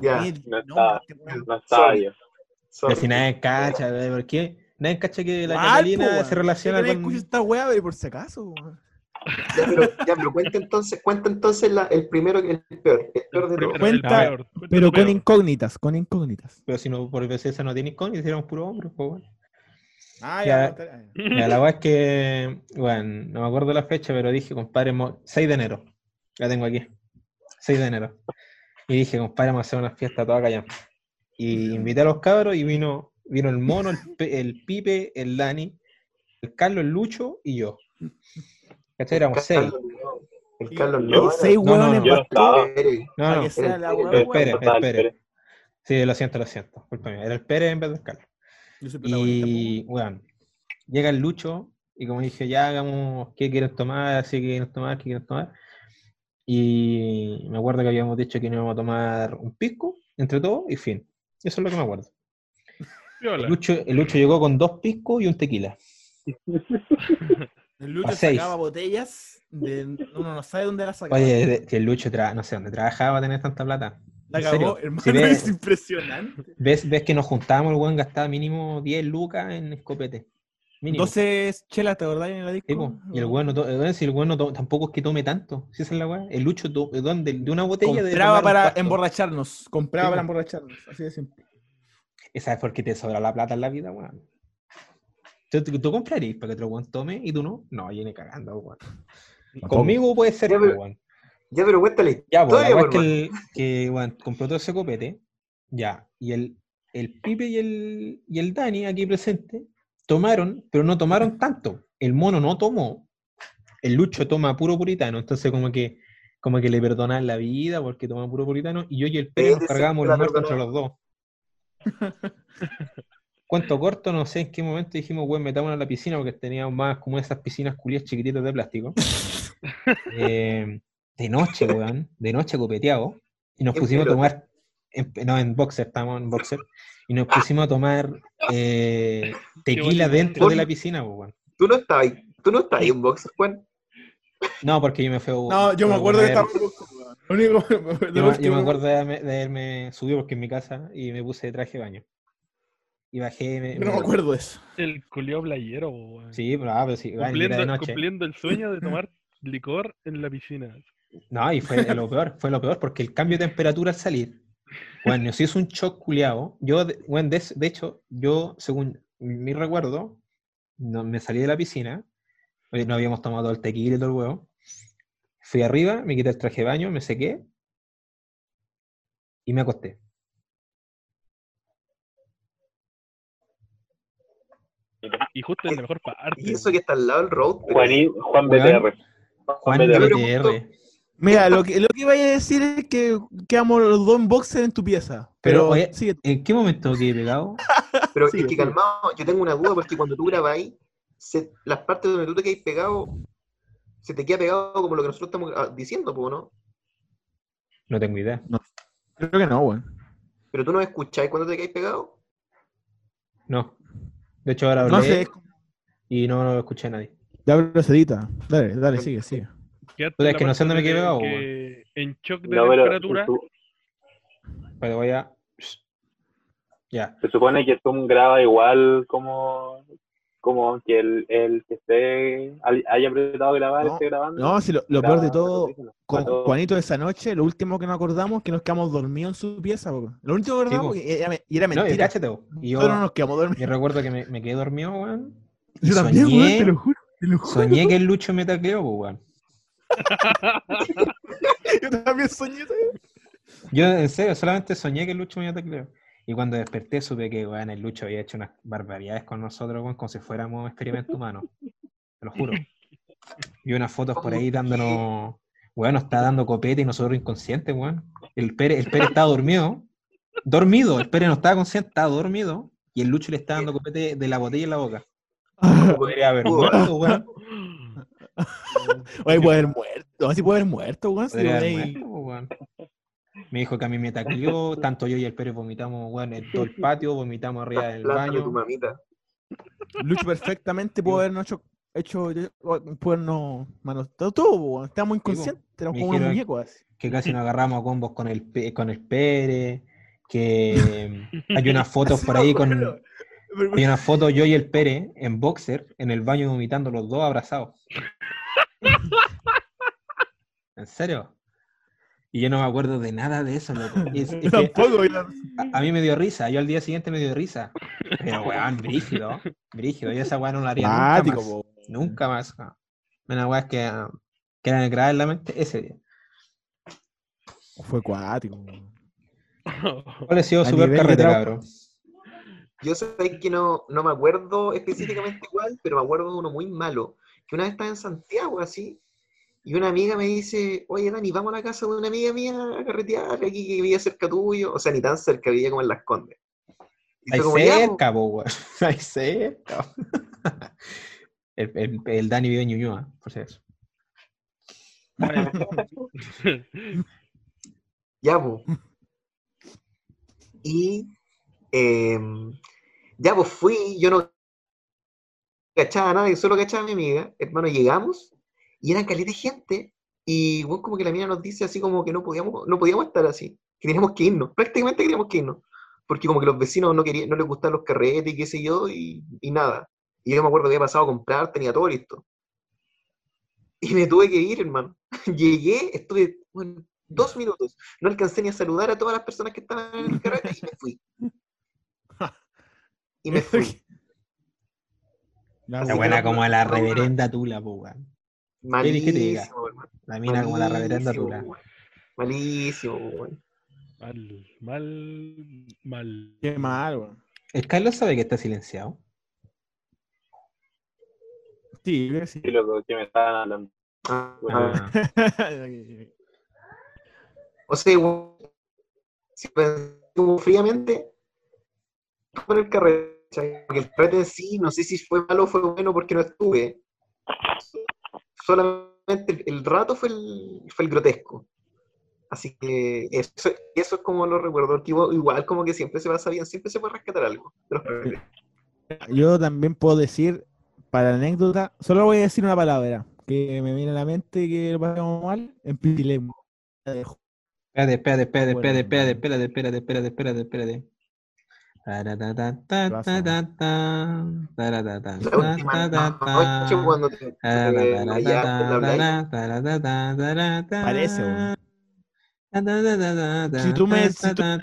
Ya, ¿qué no está. este? No sorry. Pero si nadie cacha. ¿por qué? Nadie cacha que la Mal, Catalina po, se relaciona con... esta weá, pero por si acaso. Ya, pero, ya, pero cuenta entonces, cuenta entonces la- el primero, el peor, el peor de todos. Cuenta, peor, cuenta Pero con peor. incógnitas, con incógnitas. Pero si no, por esa no tiene incógnito, hicieron puro hombre, pues bueno. Ah, Ya. Ya, la weá es que, bueno, no me acuerdo la fecha, pero dije, compadre, mo- 6 de enero. La tengo aquí. 6 de enero. Y dije, compadre, vamos a hacer una fiesta toda acá Y invité a los cabros y vino, vino el mono, el, el Pipe, el Dani, el Carlos, el Lucho y yo. ¿Cachai? Éramos 6. Carlos, no. El Carlos no. seis no, no, hueones no, No, no, el Pérez. Pérez. Sí, lo siento, lo siento. Era el Pérez en vez del Carlos. Y, bueno, llega el Lucho y como dije, ya hagamos qué quieren tomar, así que quieren tomar, qué quieren tomar. Y me acuerdo que habíamos dicho que nos íbamos a tomar un pisco entre todos y fin. Eso es lo que me acuerdo. El Lucho, el Lucho llegó con dos piscos y un tequila. El Lucho sacaba botellas de uno no sabe dónde las sacaba. Oye, que el Lucho, no sé dónde trabajaba para tener tanta plata. la serio, hermano, si ves- es impresionante. ¿Ves, ves que nos juntábamos, el weón gastaba mínimo 10 lucas en escopete. Mínimo. 12 chelas, ¿te acordás en la disco? Sí, po. y el weón no, eh, si el weón no tampoco es que tome tanto. Si esa es la weá. El Lucho de, de- de una botella Compraba para emborracharnos. Compraba Sí, para emborracharnos. Así de simple. Esa es porque te sobra la plata en la vida, weón. ¿Tú, tú, comprarías para que otro weón tome y tú no? No, viene cagando, weón. Conmigo puede ser, Ya, po, pero- weón. Ya, pero cuéntale. Ya, pues, la que, el, que weón, compró todo ese copete. Ya. Y el, el Pipe y el, y el Dani aquí presente tomaron, pero no tomaron tanto. El mono no tomó. El Lucho toma puro puritano. Entonces, como que como que le perdonan la vida porque toma puro puritano. Y yo y el Pérez nos cargamos la muertos entre los dos. Cuento corto, no sé en qué momento dijimos, weón, metámonos a la piscina porque teníamos más como esas piscinas culias chiquititas de plástico. Eh, de noche, weón, de noche copeteado. Y nos pusimos a tomar, en- no, en boxer, estamos en boxer. Y nos pusimos a tomar eh, tequila dentro de la piscina, pues, weón. Tú no estabas ahí. Tú no estabas ahí en box, Juan. No, porque yo me fui a No, yo me acuerdo de esta. Lo único Yo, me- yo me acuerdo de haberme, de haberme subido porque en mi casa y me puse de traje de baño. Y bajé. Me, no me me- acuerdo eso. El culiao playero, weón. Sí, pero, ah, pero sí, y era cumpliendo, de noche. cumpliendo el sueño de tomar licor en la piscina. No, y fue lo peor, fue lo peor, porque el cambio de temperatura al salir, bueno, si es un shock culiado, yo, de- bueno, de, de hecho, yo, según mi recuerdo, no, me salí de la piscina, no habíamos tomado el tequila y todo el huevo, fui arriba, me quité el traje de baño, me sequé, y me acosté. Y justo en la mejor parte. Y eso que está al lado del road. pero- Juaní- Juan Weón. BTR. Juan BTR. BTR. Mira, lo que, lo que iba a decir es que quedamos los dos en boxer en tu pieza. Pero, Pero, oye, sigue. ¿En qué momento quedé pegado? Pero Sí, es que calmado, yo tengo una duda porque cuando tú grabáis, se- las partes donde tú te quedas pegado, se te queda pegado como lo que nosotros estamos ah, diciendo, ¿no? No tengo idea. Creo que no, weón. Pero tú no escucháis cuando te quedáis pegado. No. De hecho, ahora hablé No sé, y no, no lo escuché a nadie. ya pero se edita. Dale, dale, sigue, sigue. Puta, en es que no sé dónde me quedé pegado, que En shock de No, pero temperatura. tú- Pero voy a. Ya. se supone que Zoom graba igual como, como que el, el que esté hay- haya apretado grabar No, esté grabando. No, si lo, lo graba peor de todo, con Todo- Juanito esa noche, lo último que nos acordamos es que nos quedamos dormidos en su pieza, weón. Lo último que Sí, acordamos y era, y era No, mentira. po. Y yo, Nosotros no nos quedamos dormidos. yo recuerdo que me, me quedé dormido, weón. Yo también, soñé- weón, te lo juro. Te lo juro. Soñé que el Lucho me tacleó, po, weón. Yo también soñé. Yo, en serio, solamente soñé que el Lucho me tacleó. Y cuando desperté supe que, weón, el Lucho había hecho unas barbaridades con nosotros, weón, como si fuéramos experimentos humanos. Te lo juro. Vi unas fotos por ahí dándonos. Weón, nos está dando copete y nosotros inconscientes, weón. El Pere, el Pere estaba dormido. Dormido. El Pere no estaba consciente, estaba dormido. Y el Lucho le está dando copete de la botella en la boca. Podría haber muerto, weón. Oye, puede haber muerto. Así puede haber muerto, weón. Me dijo que a mí me tacleó, tanto yo y el Pérez vomitamos, weón, en todo el patio, vomitamos arriba del de tu baño. mamita. Lucho perfectamente pudo habernos hecho, hecho podernos manos. Todo. Estábamos inconscientes. Éramos como unos muñecos así. que casi nos agarramos a combos con el, Pe- con el Pérez, que hay unas fotos por ahí con... Hay una foto yo y el Pérez en boxer en el baño vomitando los dos abrazados. ¿En serio? Y yo no me acuerdo de nada de eso, loco. Y es- Tampoco, a, a mí me dio risa, yo al día siguiente me dio risa. Pero weón, brígido, brígido. Yo esa weá no la haría nunca más. po. Nunca más. no. Una weá que, ah, que era grabada en la mente ese día. Fue cuático. ¿Cuál ha sido su peor? Yo sé que no, no me acuerdo específicamente cuál, pero me acuerdo de uno muy malo. Que una vez estaba en Santiago así, y una amiga me dice, oye Dani, vamos a la casa de una amiga mía a carretear aquí que vivía cerca tuyo. O sea, ni tan cerca, vivía como en Las Condes. Y Ahí como, cerca, weón. Ahí cerca. El, el, el Dani vive en Ñuñoa, por si acaso. Ya, pues. Y em, ya, pues fui, yo no cachaba nada, yo solo cachaba a mi amiga. Hermano, llegamos y eran caleta de gente. Y bueno, como que la mina nos dice así como que no podíamos, no podíamos estar así, que teníamos que irnos, prácticamente queríamos que irnos. Porque como que los vecinos no querían, no les gustaban los carretes y qué sé yo, y, y nada. Y yo me acuerdo que había pasado a comprar, tenía todo listo. Y me tuve que ir, hermano. Llegué, estuve bueno, dos minutos. No alcancé ni a saludar a todas las personas que estaban en el carrete y me fui. Y me fui. La buena como a la reverenda tula, po, weón. Malísimo, hermano. La mina como la reverenda tula. Malísimo, weón. Mal, mal, mal. Qué mal, weón. ¿El Carlos sabe que está silenciado? Sí, creo que sí. Sí, loco, que me estaban hablando. Ah, Ah, O sea, weón, si pensé fríamente, por el carrete, porque el carrete en sí, no sé si fue malo o fue bueno porque no estuve. Solamente el, el rato fue el, fue el grotesco. Así que eso, eso es como lo recuerdo, igual, igual como que siempre se pasa bien, siempre se puede rescatar algo de los carretes. Yo también puedo decir, para la anécdota, solo voy a decir una palabra que me viene a la mente que lo pasamos mal en Pitilemo. Espérate, espérate, espérate, espérate, espérate, espérate, espérate, espérate, espérate, espérate. La última noche cuando te, la Parece, Si tú me- si tú me-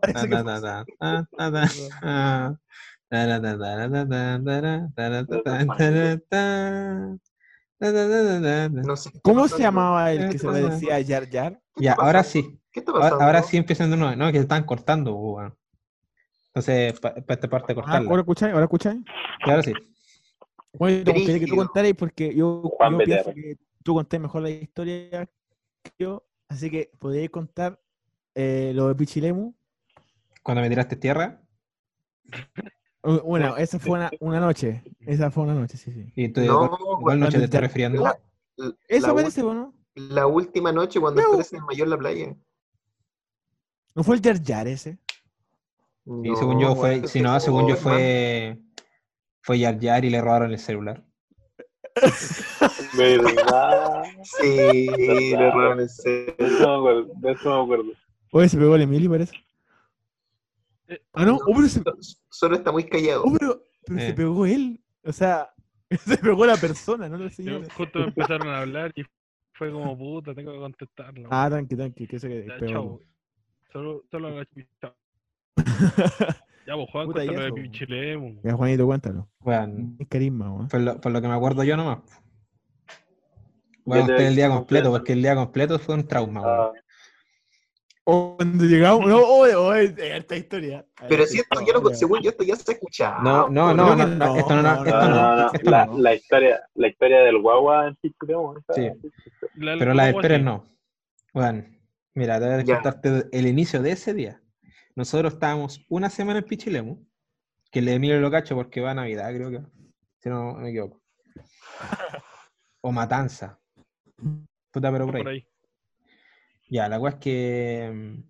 Parece que no sé. ¿Cómo se llamaba el ¿Qué que se pasa? parecía a Jar Jar? ¿Qué Ya, ahora sí. ¿Qué está Ahora, sí empiezan de nuevo, ¿no? Que están cortando, weón. Entonces, para esta parte Ah, cortarla. ¿Ahora escucháis? ¿Ahora escucháis? Y ahora sí. Bueno, te gustaría que tú contaras porque yo, Juan yo pienso que tú conté mejor la historia que yo, así que podríais contar eh, lo de Pichilemu. Cuando me tiraste tierra, Bueno, esa fue una, una noche. Esa fue una noche, sí, sí. y tú, No, ¿cuál, noche te estás refiriendo? La, la- Eso la parece, ul- ¿o ¿no? la última noche cuando No. aparece el mayor en la playa. ¿No fue el Jar Jar ese? Y según yo fue, si no, según yo fue, fue Yar Yar y le robaron el celular. ¿Verdad? Sí, le robaron el cel. De eso me acuerdo. De eso me acuerdo. Oye, se pegó el Emily, parece. Eh, Ah, no, oh, pero, se, Solo está muy callado. oh, pero, pero se Eh. pegó él. O sea, se pegó la persona, no señora. justo me empezaron a hablar y fue como puta, tengo que contestarlo. Ah, tranqui, tranqui, que se quede. chao. Solo, solo la. Ya, vos Juan, Puta, cuéntalo de eso, Pichilemu. Ya, Juanito, cuéntalo. Carisma, weón. por lo, por lo que me acuerdo yo nomás. Yo contar el día yo completo, porque el día completo fue un trauma, weón. Ah, Oh, cuando llegamos, no, oye, oye, esta historia. Pero si esto, ya lo, según yo, esto ya se ha escuchado. No, no, no, no, no, esto no, no, esto no, esto La, no. la historia, la historia del guagua en Sí. La- Pero la de Pérez no. Bueno, mira, te voy a contarte el inicio de ese día. Nosotros estábamos una semana en Pichilemu, que el de Emilio lo cacho porque va a Navidad, creo que. Si no me equivoco. O Matanza. Puta, pero por ahí. Por ahí. Ya, la cual es que.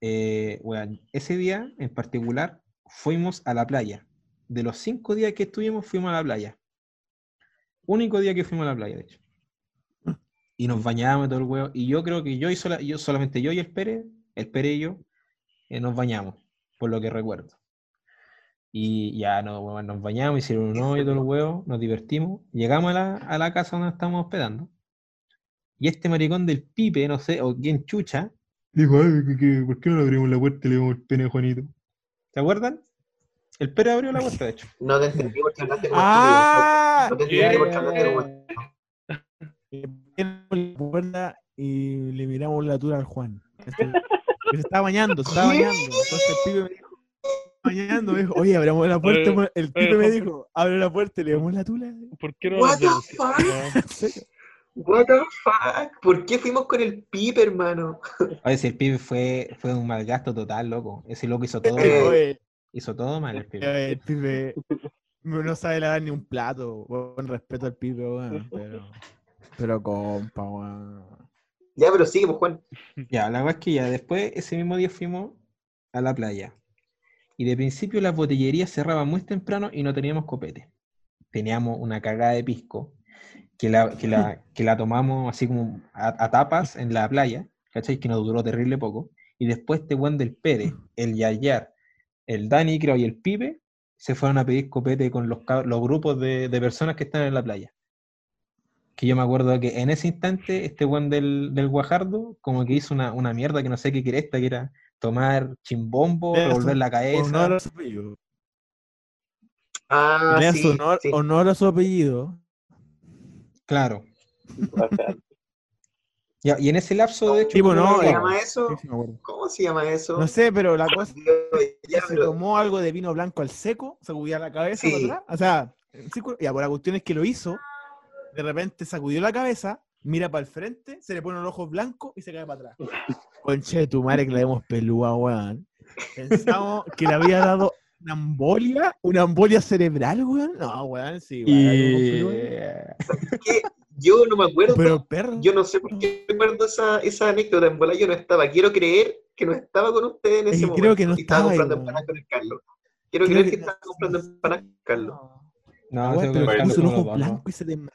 eh, weón, ese día en particular fuimos a la playa. De los cinco días que estuvimos, fuimos a la playa. Único día que fuimos a la playa, de hecho. Y nos bañábamos todo el huevo. Y yo creo que yo y sola- yo, solamente yo y el Pérez, el Pérez y yo, eh, nos bañamos, por lo que recuerdo. Y ya no, weón, nos bañamos, hicieron un hoyo y todo el huevo, nos divertimos. Llegamos a la, a la casa donde estábamos hospedando. Y este maricón del pipe, no sé, o quién chucha, dijo, Ay, ¿por qué no le abrimos la puerta y le damos el pene a Juanito? ¿Se acuerdan? El Pérez abrió la puerta, de hecho. No te entendí porque hablaste como ¡Ah! No te entendí porque hablaste ya, como abrimos la puerta y le miramos la tura al Juan. Este, se estaba bañando, se estaba bañando. Entonces el pibe me dijo, bañando, me dijo, oye, abramos la puerta. Oye, El oye, pibe me dijo, abre la puerta y le damos la tula. ¿Por qué no What the fuck? What the fuck? ¿Por qué fuimos con el pipe, hermano? Oye, si el pibe fue, fue un mal gasto total, loco. Ese loco hizo todo Eh, mal. Oye, Hizo todo mal el pibe. oye, el pibe no sabe lavar ni un plato. Con respeto al pibe, weón. Pero, pero compa, weón. Ya, pero sigue, pues, Juan. Ya, la verdad es que ya después, ese mismo día fuimos a la playa. Y de principio las botillerías cerraban muy temprano y no teníamos copete. teníamos una cagada de pisco que la, que la, que la tomamos así como a, a tapas en la playa, ¿cachai? Que nos duró terrible poco. Y después este buen del Pérez, el Yayar, el Dani, creo, y el Pipe, se fueron a pedir copete con los, los grupos de, de personas que están en la playa. Que yo me acuerdo que en ese instante, este buen del, del Guajardo, como que hizo una, una mierda que no sé qué quiere esta, que era tomar chimbombo, revolver la cabeza. Honor a su apellido. Ah, sí, honor, sí. honor a su apellido. Claro. Y en ese lapso, de hecho, Sí, bueno, como ¿Cómo se eh, llama eso? Sí, sí, me acuerdo. ¿Cómo se llama eso? No sé, pero la cosa Ya, se pero- tomó algo de vino blanco al seco, sacudía la cabeza Sí. para atrás. O sea, en círculo- ya, por la cuestión es que lo hizo, de repente sacudió la cabeza, mira para el frente, se le pone los ojos blancos y se cae para atrás. Conche de tu madre que la vemos pelúa, weón. Pensamos que le había dado una embolia, una embolia cerebral, weón. No, weón, sí, weón. Yo no me acuerdo. Pero perro. Yo no sé por qué recuerdo esa, esa anécdota. En bola yo no estaba. Quiero creer que no estaba con ustedes en Es ese momento. creo que no estaba estaba, comprando empanadas con el Carlos. Quiero Creo creer que- que, estaba comprando empanadas con el Carlos. No, Ah, con pero el puso el no ojo blanco y se desmayó.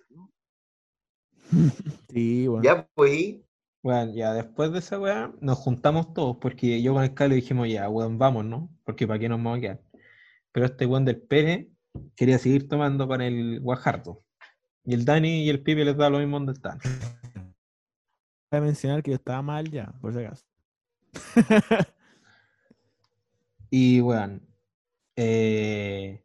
Sí, weón. Ya, pues. Bueno, ya después de esa weá, nos juntamos todos, porque yo con el Carlos dijimos, ya, weón, vamos, ¿no? Porque para qué nos vamos a quedar. Pero este weón del Pérez quería seguir tomando con el Guajardo. Y el Dani y el Pipe les da lo mismo donde están. Voy a mencionar que yo estaba mal ya, por si acaso. Y weón, eh,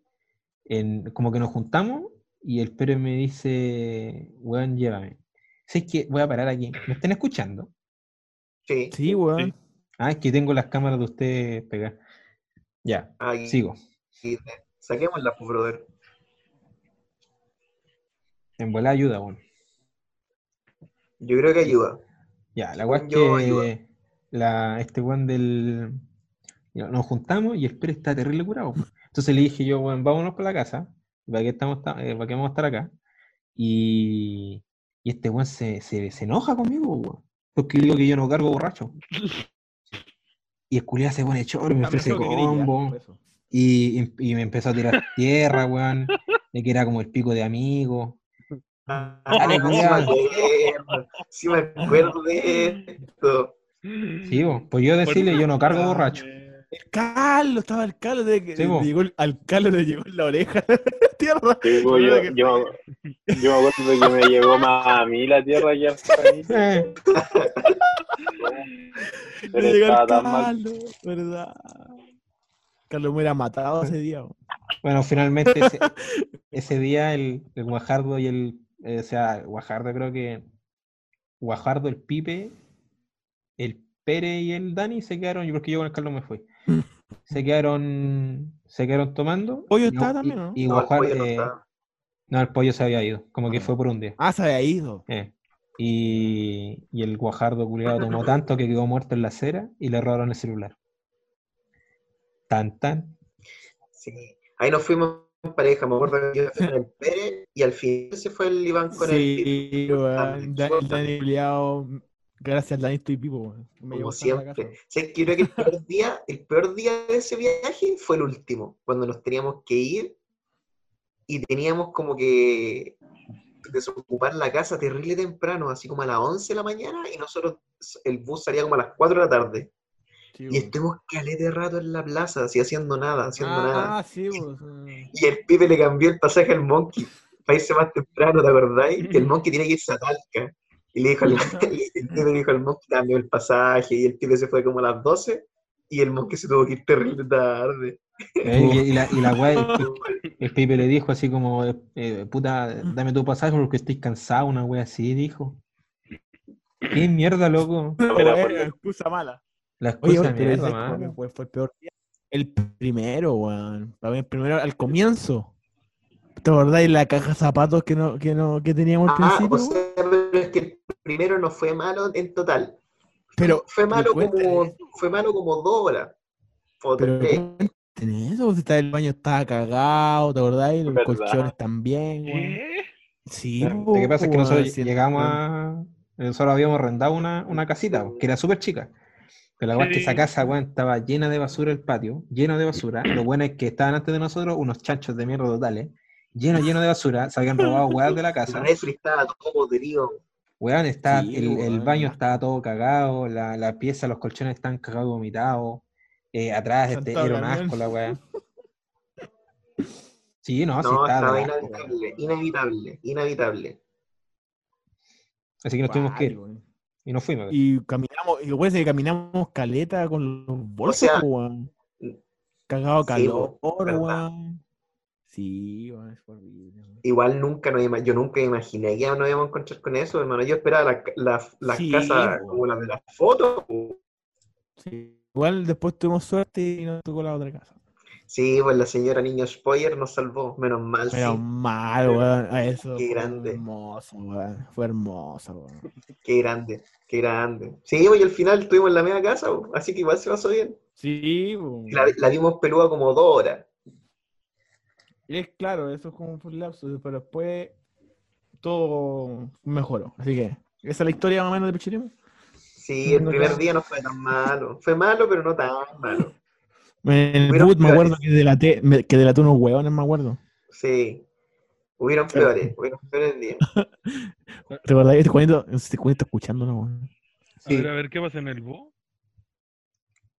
en- como que nos juntamos y el Pérez me dice, weón, llévame. ¿Sabes que Voy a parar aquí. ¿Me están escuchando? Sí. Sí, weón. Ah, es que tengo las cámaras de ustedes pegadas. Ya, Ahí. sigo. sí. Saquémosla, pues, brother. En vuela ayuda, weón. Yo creo que ayuda. Ya, la weá es que ayuda. la, este weón del. Nos juntamos y el Pérez está terrible curado. Entonces le dije yo, weón, vámonos para la casa. ¿Para qué, estamos, ta- eh, para qué vamos a estar acá? Y, y este weón se, se, se enoja conmigo, weón. Porque digo que yo no cargo borracho. Y el culiado se pone choro y me Ah, ofrece quería combo. Y, y- me empezó a tirar tierra, weón. De que era como el pico de amigo. Ah, Dale, sí, me acuerdo. Sí me acuerdo de esto. Sí, pues yo decirle, yo no cargo borracho. El Carlos, estaba el Carlos, de que Sí, llegó el- al Carlos le llegó en la oreja tierra. sí, yo, yo, yo me acuerdo de que me llegó más a mí la tierra que a mí. Eh, Pero Le llegó al mal. Carlos, ¿verdad? Carlos me hubiera matado ese día. Bueno, finalmente ese, ese día el, el Guajardo y el, eh, o sea, Guajardo creo que Guajardo, el Pipe, el Pere y el Dani se quedaron, porque yo con el Carlos me fui. Se quedaron, se quedaron tomando. Pollo y- y- también, ¿o no? Y No, el eh, no, el pollo se había ido, como que fue por un día. Ah, se había ido. Eh, Y, y el Guajardo culiado tomó tanto que quedó muerto en la acera y le robaron el celular. Tan tan. Sí. Ahí nos fuimos en pareja, me acuerdo que yo fui con el Pérez y al final se fue el Iván con el Sí, El Dani Juliao, gracias weón. Me llevó como siempre. ¿Sabes qué? Yo creo que el peor día, el peor día de ese viaje fue el último, cuando nos teníamos que ir y teníamos como que desocupar la casa terrible temprano, así como a las 11 de la mañana, y nosotros, el bus salía como a las 4 de la tarde. Sí, Y estuvimos calete de rato en la plaza, así haciendo nada, haciendo nada. Ah, sí, weón. Y el pibe le cambió el pasaje al Monkey para irse más temprano, ¿te acordáis? Que el Monkey tiene que irse a Talca. Y le dijo al, el pibe le dijo al Monkey, cambió el pasaje, y el pibe se fue como a las 12, y el Monkey se tuvo que ir terrible tarde. Eh, y, y la, y la weá, el, el Pipe le dijo así como, eh, puta, dame tu pasaje porque estoy cansado, una wea así, dijo. ¿Qué mierda, loco? Era porque- excusa mala. La Oye, excusa pero mierda, que fue, fue el peor día. El primero, weón. Para mí el primero al comienzo. ¿Te acordáis la caja de zapatos que no, que no, que teníamos al Ah, principio? o sea, es que el primero no fue malo en total. pero Fue malo como, eso. fue malo como dos horas. O pero eso, si el baño estaba cagado, ¿te acordáis? Los ¿Verdad? colchones también. ¿Qué? Sí, Lo que pasa es que nosotros llegamos a. Nosotros habíamos arrendado una, una casita, que era súper chica. Pero la weá es que esa casa, weón, estaba llena de basura el patio, llena de basura. Lo bueno es que estaban antes de nosotros unos chanchos de mierda totales. lleno, lleno de basura, se habían robado weas de la El casa. refri estaba todo podrido. Weón, está, Sí, el, el weón. baño estaba todo cagado, la, la pieza, los colchones están cagados vomitados, eh, atrás este, era un asco la weá. Sí, no, sí estaba estaba de asco, weón. inevitable, inevitable, inevitable. Así que nos tuvimos que ir weón. y nos fuimos. Y caminamos, y después de que caminamos caleta con los bolsos, sea, po, weón. Cagado sí, calor, verdad. weón. Sí, weón, es horrible. weón. Igual nunca ima- yo nunca imaginé que nos íbamos a encontrar con eso, hermano. Yo esperaba la- la- las Sí, casas como las de las fotos. Sí. Igual después tuvimos suerte y nos tocó la otra casa. Sí, pues la señora Niño Spoiler nos salvó, menos mal. Pero sí. mal, weón. a Eso Qué fue grande. hermoso, weón. Fue hermoso, weón. Qué grande, qué grande. Sí, pues, y al final estuvimos en la misma casa, po, así que igual se pasó bien. Sí. Y La, la vimos peluda como dos horas. Y es claro, eso es como un lapso, pero después todo mejoró. Así que, esa es la historia más o menos de Pichirimo. Sí, el No, primer día no fue tan malo. Fue malo, pero no tan malo. En el boot me acuerdo que delaté, me- que delaté unos huevones, me acuerdo. Sí. Hubieron peores, hubieron peores días. ¿Te acordás este? Este está escuchando, ¿no? A Sí. ver, a ver, ¿qué pasa en el bo?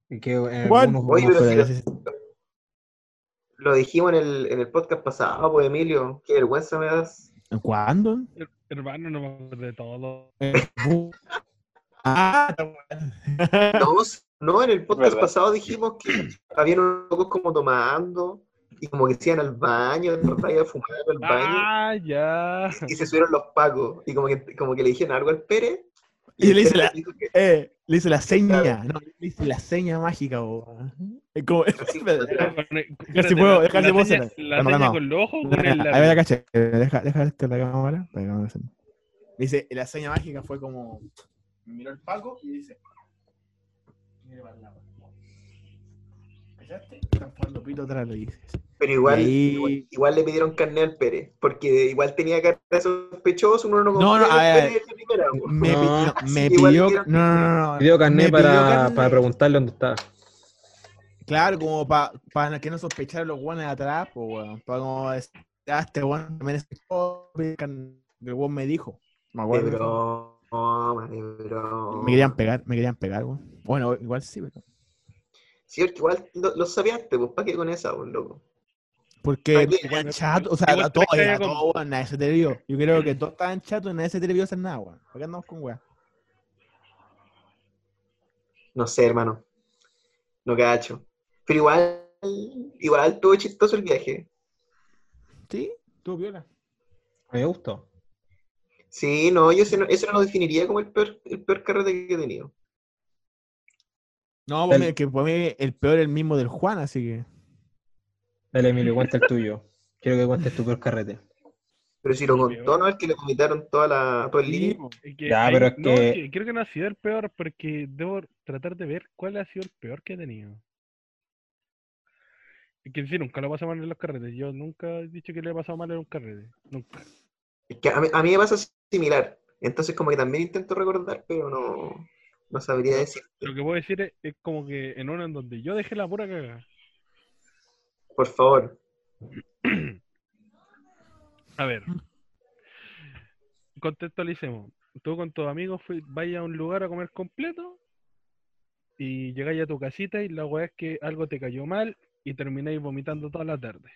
Y que, eh, Oye, pero si lo- dijimos en el, en el podcast pasado, pues Emilio. Qué vergüenza me das. ¿Cuándo? Her- Hermano, no me acuerdo de todo. En el boot. Ah, No, no, en el podcast ¿Verdad? pasado dijimos que habían unos locos como tomando y como que se iban al baño. Iban a fumar al baño Ah, ya. y se subieron los pacos y como que, como que le dijeron algo al Pérez. Y le hice la- eh, le hice la seña, no, le hice la seña mágica. Es como, si puedo, deja si la puedo seña, hacer. la seña con los ojos el me la caché. Deja, deja esto en la cámara. Dice, la seña mágica fue como. Miró el Paco y dice. Mire para el lado. ¿Cachaste? Están jugando pito atrás, le dices. Pero igual, ahí- igual, igual le pidieron carne al Pérez, porque igual tenía cara sospechoso, uno no No, no, a el ver, Pérez de primera, po. Me, No, me pidió. No, no, no, no. pidió carnet Me para, para preguntarle dónde estaba. Claro, como para que no sospecharan los guanes de atrás, pues, weón. Para como decir, ah, este weón también es. El weón me dijo. Me acuerdo. Me querían pegar, me querían pegar, weón. Bueno, igual sí, pero. Sí, porque igual lo, lo sabíaste, pues, ¿para qué con esa, pues, loco? Porque estaban chatos, o sea, Igual a todos, a todos, nadie se atrevió. Yo creo que todos estaban chatos y nadie se atrevió a hacer nada, weón. ¿Por qué andamos con weón? No sé, hermano. No cacho. Pero igual, igual estuvo chistoso el viaje. Sí, tú viola. Me gustó. Sí, no, yo ese no, ese no lo definiría como el peor, el peor carrete que he tenido. No, El- pues, que para mí el peor es el mismo del Juan, así que. Dale, Emilio, cuenta el tuyo. Quiero que cuentes tu peor carrete. Pero si lo El contó. ¿no? Es que le vomitaron toda la, todo el. Es que Ya, pero es no, que- Creo que no ha sido el peor porque debo tratar de ver cuál ha sido el peor que he tenido. Es que sí, nunca lo paso mal en los carretes. Yo nunca he dicho que le he pasado mal en un carrete. Nunca. Es que a mí, a mí me pasa similar. Entonces como que también intento recordar, pero no, no sabría decir. Lo que puedo decir es, es como que en uno en donde yo dejé la pura cagada. Por favor. A ver. Contextualicemos. Tú con tus amigos fui, vayas a un lugar a comer completo y llegáis a tu casita y la weá es que algo te cayó mal y termináis vomitando toda la tarde.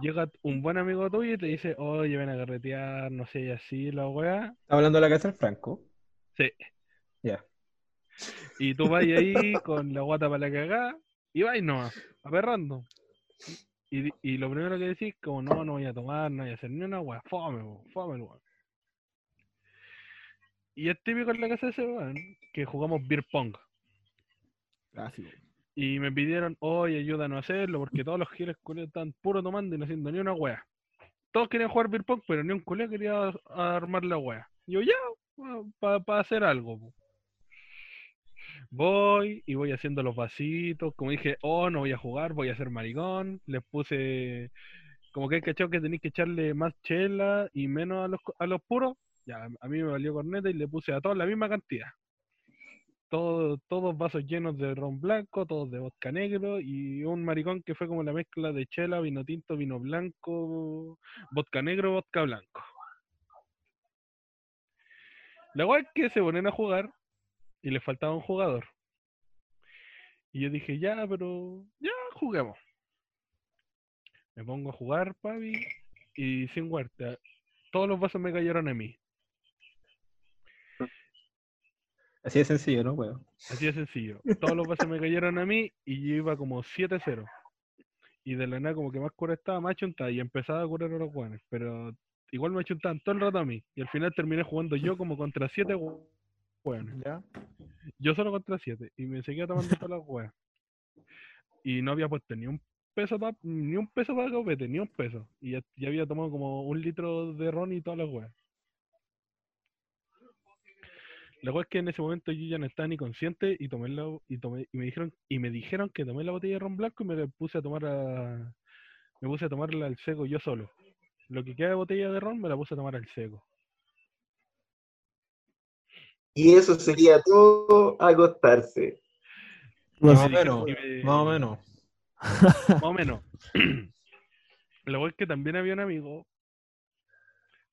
Llega un buen amigo tuyo y te dice, oye, ven a carretear, no sé, y así, la weá. ¿Estás hablando de la casa del Franco? Sí. Ya. Y tú vas ahí con la guata para la cagada y vais nomás, aperrando. Y, y lo primero que decís, como no, no voy a tomar, no voy a hacer ni una weá, fome, fome el weón. Y es típico en la casa de ese weón que jugamos beer pong. Clásico. Y me pidieron, oye, ayúdanos a hacerlo, porque todos los giles culiados están puro tomando y no haciendo ni una wea. Todos querían jugar beer pong, pero ni un culé quería armar la wea. Y yo, ya, para hacer algo. po". Voy y voy haciendo los vasitos. Como dije, oh, no voy a jugar, voy a ser maricón. Les puse, como que hay cachado que tenéis que echarle más chela y menos a los, a los puros. Ya, a mí me valió corneta y le puse a todos la misma cantidad. todo, todos vasos llenos de ron blanco, todos de vodka negro y un maricón que fue como la mezcla de chela, vino tinto, vino blanco, vodka negro, vodka blanco. La es que se ponen a jugar y les faltaba un jugador. Y yo dije, ya, pero ya juguemos. Me pongo a jugar, papi, y sin huerta. Todos los vasos me cayeron a mí. Así de sencillo, ¿no, weón? Así de sencillo. Todos los vasos me cayeron a mí y yo iba como 7-0. Y de la nada como que más cura estaba, más chuntaba y empezaba a curar a los guanes. Pero igual me chuntaban todo el rato a mí. Y al final terminé jugando yo como contra 7 hueones. ¿Ya? Yo solo contra 7. Y me seguía tomando todas las hueas. Y no había puesto ni un peso para ni un peso para copete, ni un peso. Y ya, ya había tomado como un litro de ron y todas las hueas. La cosa es que en ese momento yo ya no estaba ni consciente y tomé la y tomé y me dijeron y me dijeron que tomé la botella de ron blanco y me puse a tomar a me puse a tomarla al seco yo solo. Lo que queda de botella de ron me la puse a tomar al seco. Y eso sería todo acostarse. Más o menos, más o menos. Más o menos. La cosa es que también había un amigo.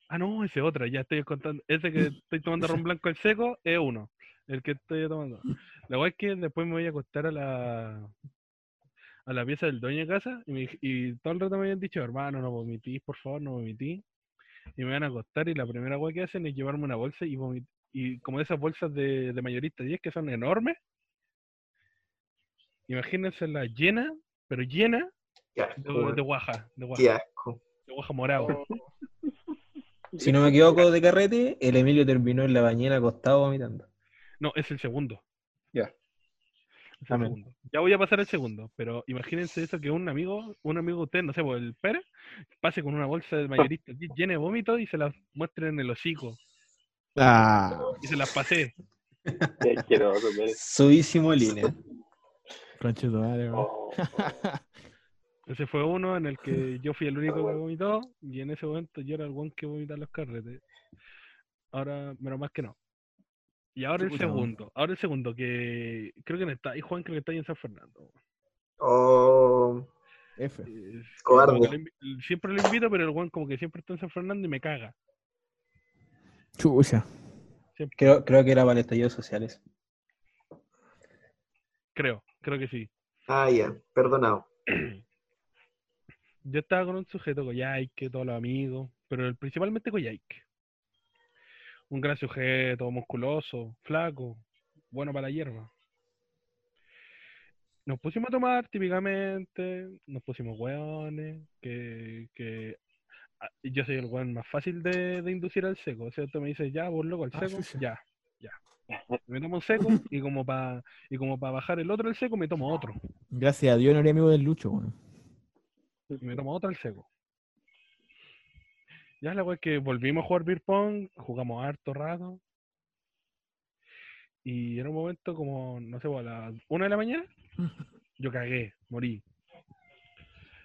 Ah, no, ese otra, ya estoy contando. Ese que estoy tomando ron blanco al seco es uno. El que estoy tomando. La cosa es que después me voy a acostar a la a la pieza del dueño de casa y, me y todo el rato me habían dicho, hermano, no vomitís, por favor, no vomitís. Y me van a acostar y la primera cosa que hacen es llevarme una bolsa y vomit y como esas bolsas de, de mayorista 10 que son enormes. Imagínense la llena, pero llena de, de guaja, de guaja, Qué asco. de guaja morado. Si no me equivoco de carrete, el Emilio terminó en la bañera acostado vomitando. No, es el segundo. Ya. Ya voy a pasar el segundo, pero imagínense eso que un amigo, un amigo de usted, no sé, pues el Pérez, pase con una bolsa de mayorista llena de vómito y se las muestre en el hocico. Ah, Y se las pasé. Subísimo línea. concheto, madre, weón. Oh, Ese fue uno en el que yo fui el único que vomitó y en ese momento yo era el one que vomitaba los carretes. Ahora, menos más que no. Y ahora el segundo, ahora el segundo que creo que no está, y Juan creo que está ahí en San Fernando. Oh, F. Eh, Cobarde. siempre lo invito, pero el Juan como que siempre está en San Fernando y me caga. Chucha. Creo, creo que era para el estallido sociales. Creo, creo que sí. ah, ya, perdonado. Yo estaba con un sujeto, Coyhaique, todos los amigos, pero principalmente Coyhaique. Un gran sujeto, musculoso, flaco, bueno para la hierba. Nos pusimos a tomar típicamente, nos pusimos hueones, que, que ah, yo soy el hueón más fácil de, de inducir al seco. O sea, tú me dices, ya, vos loco, al Ah, seco, ya, ya. Me tomo un seco y como para y como para bajar el otro al seco me tomo otro. Gracias a Dios no era amigo del Lucho, weón. Y me tomo otro al seco. Ya la wea es que volvimos a jugar beer pong, jugamos harto rato. Y en un momento como, no sé, a las una de la mañana, yo cagué, morí.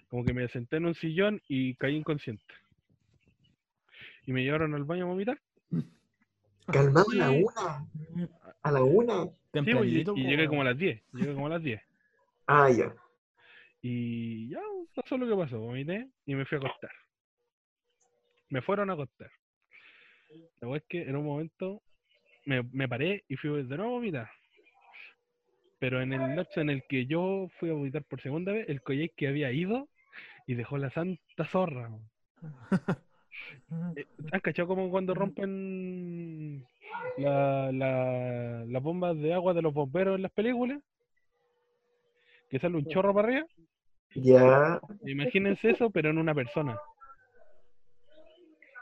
Como que me senté en un sillón y caí inconsciente. Y me llevaron al baño a vomitar. Calmado a la una. A la una. Sí, y, y llegué como a las 10. Llegué como a las 10. Ah, ya. Y ya pasó lo que pasó, vomité y me fui a acostar. Me fueron a acostar. La es que en un momento me, me paré y fui de nuevo a vomitar. Pero en el lapso en el que yo fui a vomitar por segunda vez, el college que había ido y dejó la santa zorra. Eh, ¿Han cachado como cuando rompen la, la- las bombas de agua de los bomberos en las películas? Que sale un chorro para arriba. Ya. Imagínense eso, pero en una persona.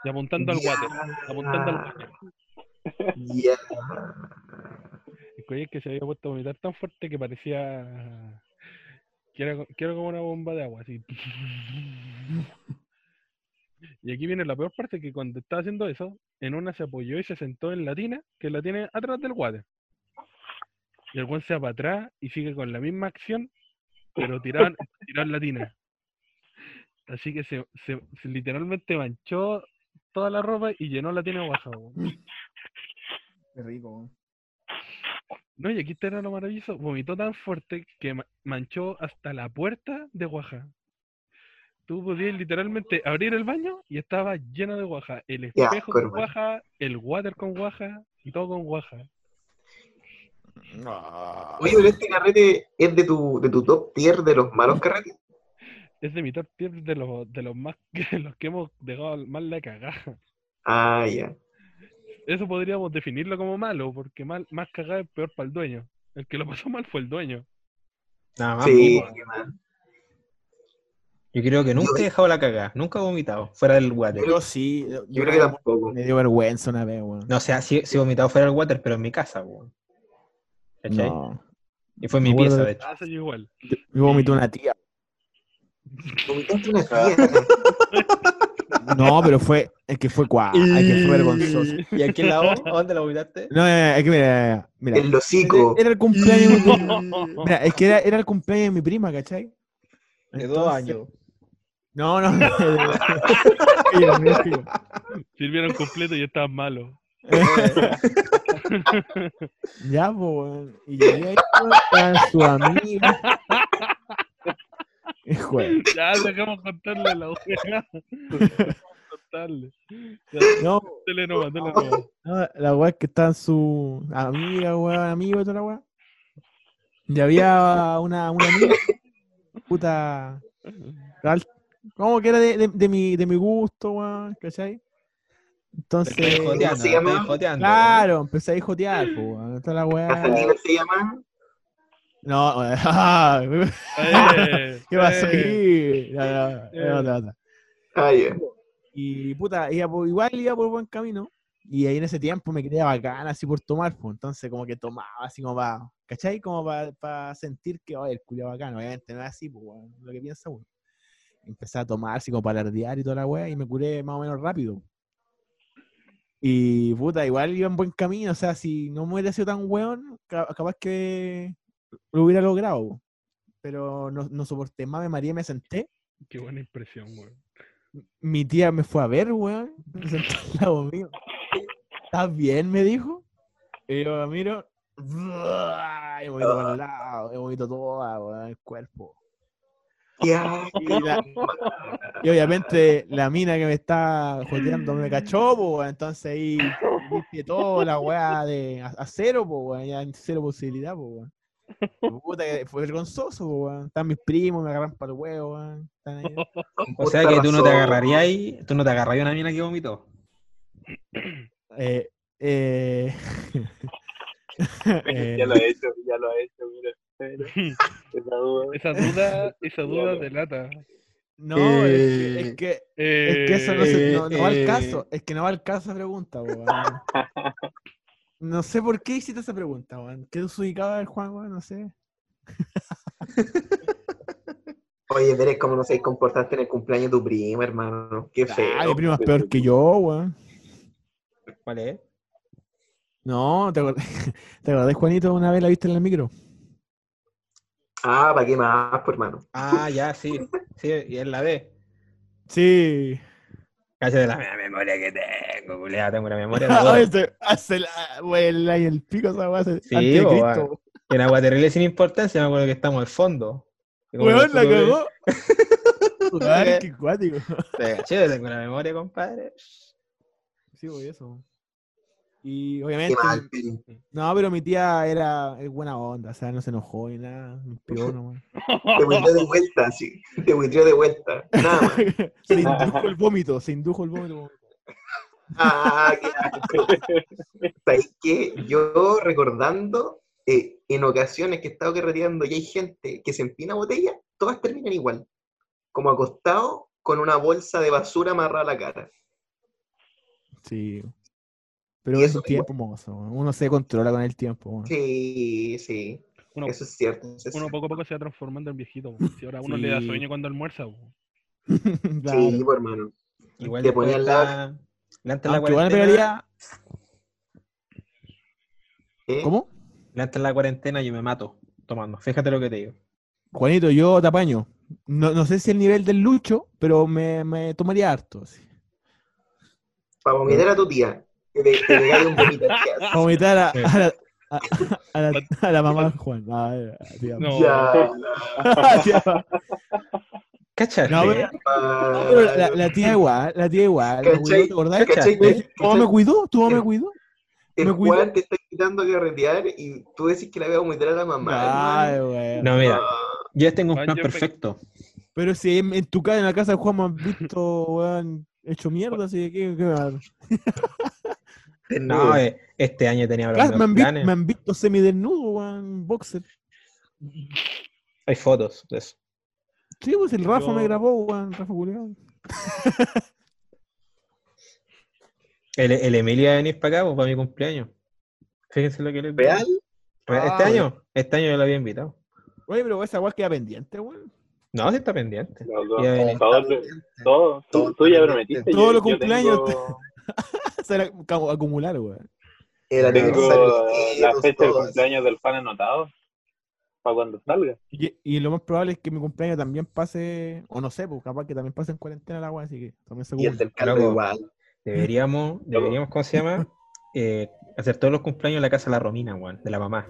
Y apuntando al ya, water. Apuntando al water. El colegio que se había puesto a vomitar tan fuerte que parecía. Que era, que era como una bomba de agua, así. Y aquí viene la peor parte: que cuando estaba haciendo eso, en una se apoyó y se sentó en la tina, que la tiene atrás del water. Y el guan se va para atrás y sigue con la misma acción, pero tirado en la tina. Así que se, se- se literalmente manchó toda la ropa y llenó la tina de guasa. weón. Qué rico, weón. No, y aquí está lo maravilloso. Vomitó tan fuerte que ma- manchó hasta la puerta de guaja. Tú podías literalmente abrir el baño y estaba lleno de guaja. El espejo asco, con hermano. guaja, el water con guaja y todo con guaja. Oye, pero este carrete es de tu, de tu top tier de los malos carretes. Es de mi top 10 de los, de los más que los que hemos dejado mal la cagada. Ah, ya. Eso podríamos definirlo como malo, porque mal, más cagada es peor para el dueño. El que lo pasó mal fue el dueño. Nada más. Sí, pues, qué mal. Yo creo que nunca he dejado la cagada, nunca he vomitado, fuera del water. Yo sí. Yo creo que tampoco. Me dio vergüenza una vez, weón. No, o sea, sí, sí he vomitado fuera del water, pero en mi casa, weón. ¿Cachai? No. Y fue en mi pieza, de- de hecho. Ah, soy igual. Me vomitó una tía. Vomitaste una tía. No, pero fue. Es que fue cuá. Es que fue vergonzoso. ¿Y aquí en la O? ¿A dónde la vomitaste? No, es que mira, mira. El hocico. Era el cumpleaños. de mi- Mira, es que era, era el cumpleaños de mi prima, ¿cachai? De dos años. No, no. Sirvieron completo y estaban malos. Ya, pues. Y llegué ahí, weón, estaban sus Ya, dejamos contarle la wea. contarle. Ya, No, nomás, no, la weá es que estaban sus amigas, weón, amigos y toda la weá. Y había una, una amiga, puta, como que era de, de, de mi, de mi gusto, weón, ¿cachai? Entonces, joteando, joteando. claro, empecé a jotear, pues, weón, toda la weá. ¿Catalina se llama? No, Eh, ¿qué pasó eh, aquí? No, no, no, no, no. Ah, ya. Y puta, iba por- igual iba por buen camino. Y ahí en ese tiempo me quería bacana así por tomar, pues. Entonces como que tomaba así como para, ¿cachai? Como para sentir que, oye, el culo bacano. Obviamente no es así, pues, lo que piensa uno. Empecé a tomar así como para alardear y toda la weá y me curé más o menos rápido. Y puta, igual iba en buen camino. O sea, si no me hubiera sido tan weón, ca- capaz que lo hubiera logrado. Pero no, no soporté más, me mareé, me senté Qué buena impresión, weón. mi tía me fue a ver, weón. Me sentó al lado mío. ¿Estás bien? Me dijo. Y yo miro. Y vomito para el lado. Y vomito toda, weón, el cuerpo. Ya. Y, la- y obviamente la mina que me está joteando me cachó, po. Entonces ahí viste toda la weá de a, a cero, po, weón. Ya en cero posibilidad, po, weón. Puta, fue vergonzoso, weón. Están mis primos, me agarran para el huevo, weón. O sea que tú no te agarrarías ahí, tú no te agarrarías una mina que vomitó. Eh, eh, eh, ya lo he hecho, ya lo he hecho, mira. Esa duda. Esa duda, esa duda delata. no, es que, es que, es que eso no, se- no- no va al caso. Es que no va al caso esa pregunta, weón. No sé por qué hiciste esa pregunta, weón. ¿Qué ubicaba el Juan, weón? No sé. Oye, verás cómo no sabéis comportarte en el cumpleaños de tu prima, hermano. Qué Ah, feo. mi primo es peor que yo, weón. ¿Cuál es? No, ¿te acordás, ¿te acordás, Juanito, una vez la viste en el micro? Ah, ¿para qué más, pues, hermano? Ah, ya, sí. Sí, y es la B. Sí. Cállate la me- memoria que tengo, culiao, tengo una memoria de hace la, ahí el pico esa weá. Sí, en agua terrible sin importancia, me acuerdo que estamos al fondo. Weón, la cagó. Ay, qué cuático. Te caché, tengo una memoria, compadre. Sí, güey, eso. Y Qué obviamente, no, pero mi tía era buena onda, o sea, no se enojó ni nada, me pegó nomás. Te buitrió de vuelta, sí. Te buitrió de vuelta. Nada más. se indujo el vómito, se indujo el vómito. Ah, qué. ¿Sabéis qué? Yo recordando, eh, en ocasiones que he estado carreteando y hay gente que se empina botella, todas terminan igual. Como acostado con una bolsa de basura amarrada a la cara. Sí. Pero es eso un tiempo, mozo. Uno se controla con el tiempo. Sí, sí. Uno, Eso es cierto. eso es uno cierto. poco a poco se va transformando en viejito. Si ahora a uno le da Sí. sueño cuando almuerza. Claro. Sí, pues, hermano. Igual Te después ponía al de lado- la- igual. ¿Eh? ¿Cómo? antes de la cuarentena yo me mato tomando. Fíjate lo que te digo. Juanito, yo te apaño. No, no sé si el nivel del lucho, pero me, me tomaría harto. así. Para vomitar a tu tía. Que un vomito. Para vomitar a, a la, a, a la, a la mamá de Juan. Ah, ya, digamos. No. Ya. Ya. ¿Cachai? No, pero- No, pero la, la tía igual, la tía igual. me ¿Cachai? cuidó, ¿Te acordás? ¿Cachai? ¿Cachai? ¿Tu mamá me cuidó? ¿Tu mamá me cuidó? El. Juan te está invitando a carretear y tú decís que la veo muy a la mamá. Ay, güey. No, mira, Ah, yo tengo un plan perfecto. Pero si en, en tu casa, en la casa de Juan me han visto, weón, hecho mierda, así que, ¿qué, qué? No, eh, este año tenía Claro, me, han visto, planes. me han visto semidesnudo, weón, boxer. Hay fotos de eso. Sí, pues el Rafa Yo- me grabó, weón, Rafa Julián. El, el Emilia va a venir para acá, pues, para mi cumpleaños. Fíjense lo que digo. ¿Real? Este Ah, año, este año yo lo había invitado. Oye, pero esa weá queda pendiente, weón. No, sí está pendiente. Viene. todos- todo, tú, tú ya prometiste. Todos los cumpleaños tengo- Se era como acumular, weón. El Tengo la fecha de todo cumpleaños del fan anotado para cuando salga. Y, y lo más probable es que mi cumpleaños también pase, o no sé, pues capaz que también pase en cuarentena la weá, así que también se eso. Y el del Loco. igual. Deberíamos, deberíamos, ¿cómo se llama? Eh, hacer todos los cumpleaños en la casa de la Romina, weón, de la mamá.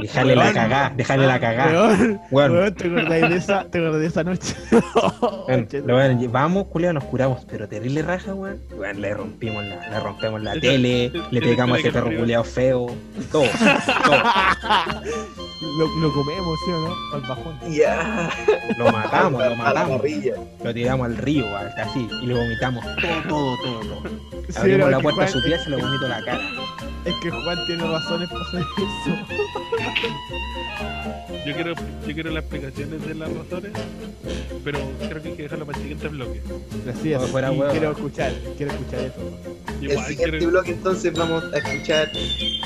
Y dejarle la cagá, dejarle la cagá. Weón, ¿te acordás de esa, te acordás de esa noche? weón, lo weón, vamos, culiao, nos curamos, pero terrible raja, weón. Weón, le rompimos la, le rompemos la tele, le pegamos a ese perro culiao feo, todo, todo. lo, lo comemos, ¿sí o no? Al bajón. Ya. Lo matamos, lo A matamos. Lo tiramos al río, weón, así, y le vomitamos todo, todo, todo, todo. Sí, Abrimos la puerta Juan- su pieza y le vomito la cara. Es que Juan tiene razones para hacer eso. Yo quiero, yo quiero las explicaciones de las razones, pero creo que hay que dejarlo para el siguiente bloque. Así es. Fuera huevo. quiero escuchar, quiero escuchar eso. El Igual siguiente quiero, bloque entonces vamos a escuchar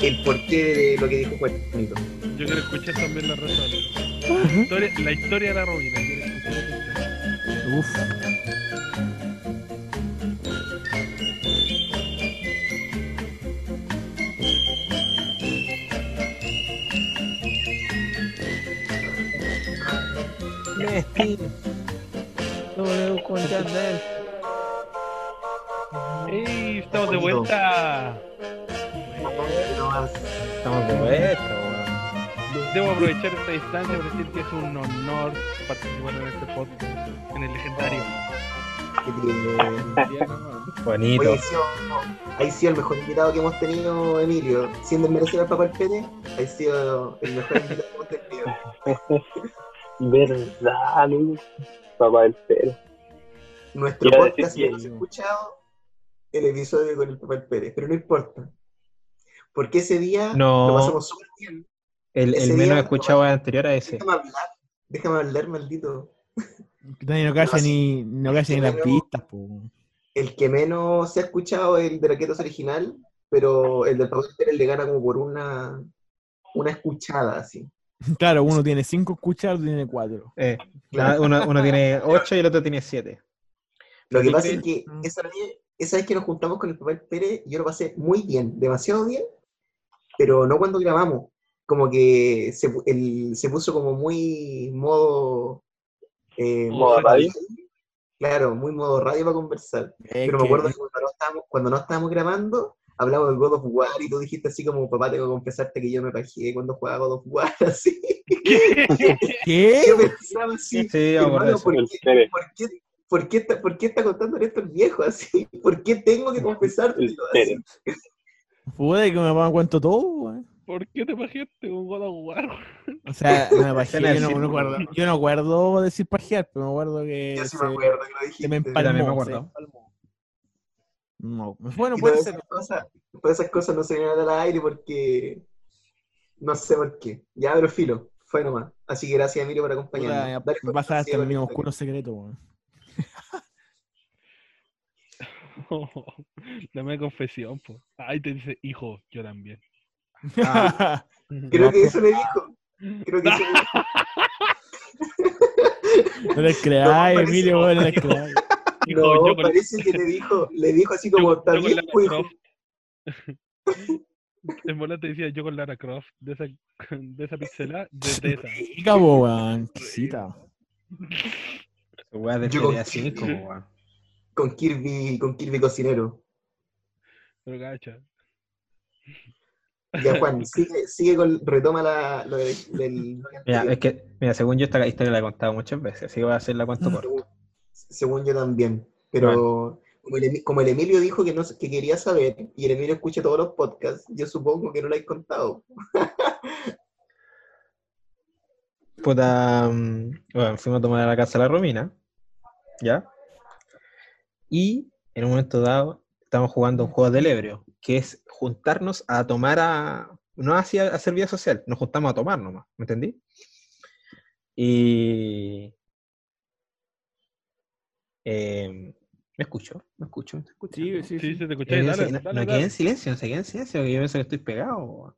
el porqué de lo que dijo Juanito. yo quiero escuchar también las razones. La historia, la historia de la Robina. quiero escuchar. Uf. W con Yandel. ¡Ey! ¡Estamos de vuelta! No. Estamos de vuelta. Debo aprovechar esta instancia para decir que es un honor participar en este podcast, en el legendario. Bonito. Oye, sí, ha sido el mejor invitado que hemos tenido, Emilio. Sin desmerecer al Papá el Pene, ha sido el mejor invitado que hemos tenido. Verdad, Luis. Papá del pelo. Nuestro Quiero podcast ya hemos escuchado el episodio con el Papá el Pérez, pero no importa. Porque ese día No. lo pasamos súper bien. El, el menos escuchado anterior a ese. Déjame hablar, déjame hablar, maldito. Nadie no calla ni, no calla ni las pistas, po. El que menos se ha escuchado es el de Raquetos original, pero el del Papá Pérez le gana como por una, una escuchada, así. Claro, uno tiene cinco escuchados, otro tiene cuatro. Eh, la- uno, uno tiene 8 y el otro tiene 7. Lo que ¿Tú pasa es que Mm. esa vez, esa vez que nos juntamos con el papá Pérez, yo lo pasé muy bien, demasiado bien, pero no cuando grabamos. Como que se, pu- el- se puso como muy modo. eh, ¿Modo radio? Claro, muy modo radio para conversar. Es Pero me acuerdo que cuando no estábamos, cuando no estábamos grabando, hablamos del God of War y tú dijiste así como, papá, tengo que confesarte que yo me pajeé cuando jugaba God of War, así. ¿Qué? Yo pensaba así, Sí, de hermano, eso. ¿por qué, por qué, por qué está, por qué está contando esto el viejo así? ¿Por qué tengo que confesarte El Pérez. Pude que me pagan cuento todo, weón. ¿Por qué te pajeaste con God of War? O sea, me pajeé, yo no, así, no acuerdo, yo no acuerdo decir pajear, pero me acuerdo que Yo sí se, me acuerdo que lo dijiste. se me empalmó. me se acuerdo. empalmó. No, bueno, puede ser. esas cosas, todas esas cosas no se vienen al aire porque no sé por qué. Ya, pero filo, fue nomás. Así que gracias Emilio por acompañarnos. Vas a darte bueno, mi oscuro secreto, weón. La mea confesión, po. Ahí te dice, hijo, yo también. Creo que eso le dijo. Creo que eso le dijo. No les creáis, Emilio, weón, no les creáis. No, yo con, parece que le dijo, le dijo así como, está bien. En bola te decía yo con Lara Croft, de esa, de esa pixelada, de, de esa. Chica, po, weón. Quisita. Weá de Yo con- GTA 5, weón. con Kirby, con Kirby cocinero. Pero cacha. Ya, Juan, sigue, sigue con, retoma la, lo de- del... Mira, es que, mira, según yo esta historia la he contado muchas veces, así que voy a hacer la cuento corta. Según, yo también. Pero como, el, como el Emilio dijo que, no, que quería saber, y el Emilio escucha todos los podcasts, yo supongo que no lo he contado. Puta, mm, bueno, fuimos a tomar a la casa de la Romina, ¿ya? Y en un momento dado estamos jugando un juego del ebrio, que es juntarnos a tomar a... No así a hacer vida social, nos juntamos a tomar nomás, ¿me entendí? Y... eh, ¿Me escucho? ¿Me escucho? ¿Me escuchando? Sí, sí, Sí, sí. se te Eh, escuché. no, Dale, se- no- dale, no quedé en silencio, no se quedé en silencio, porque yo pienso que estoy pegado.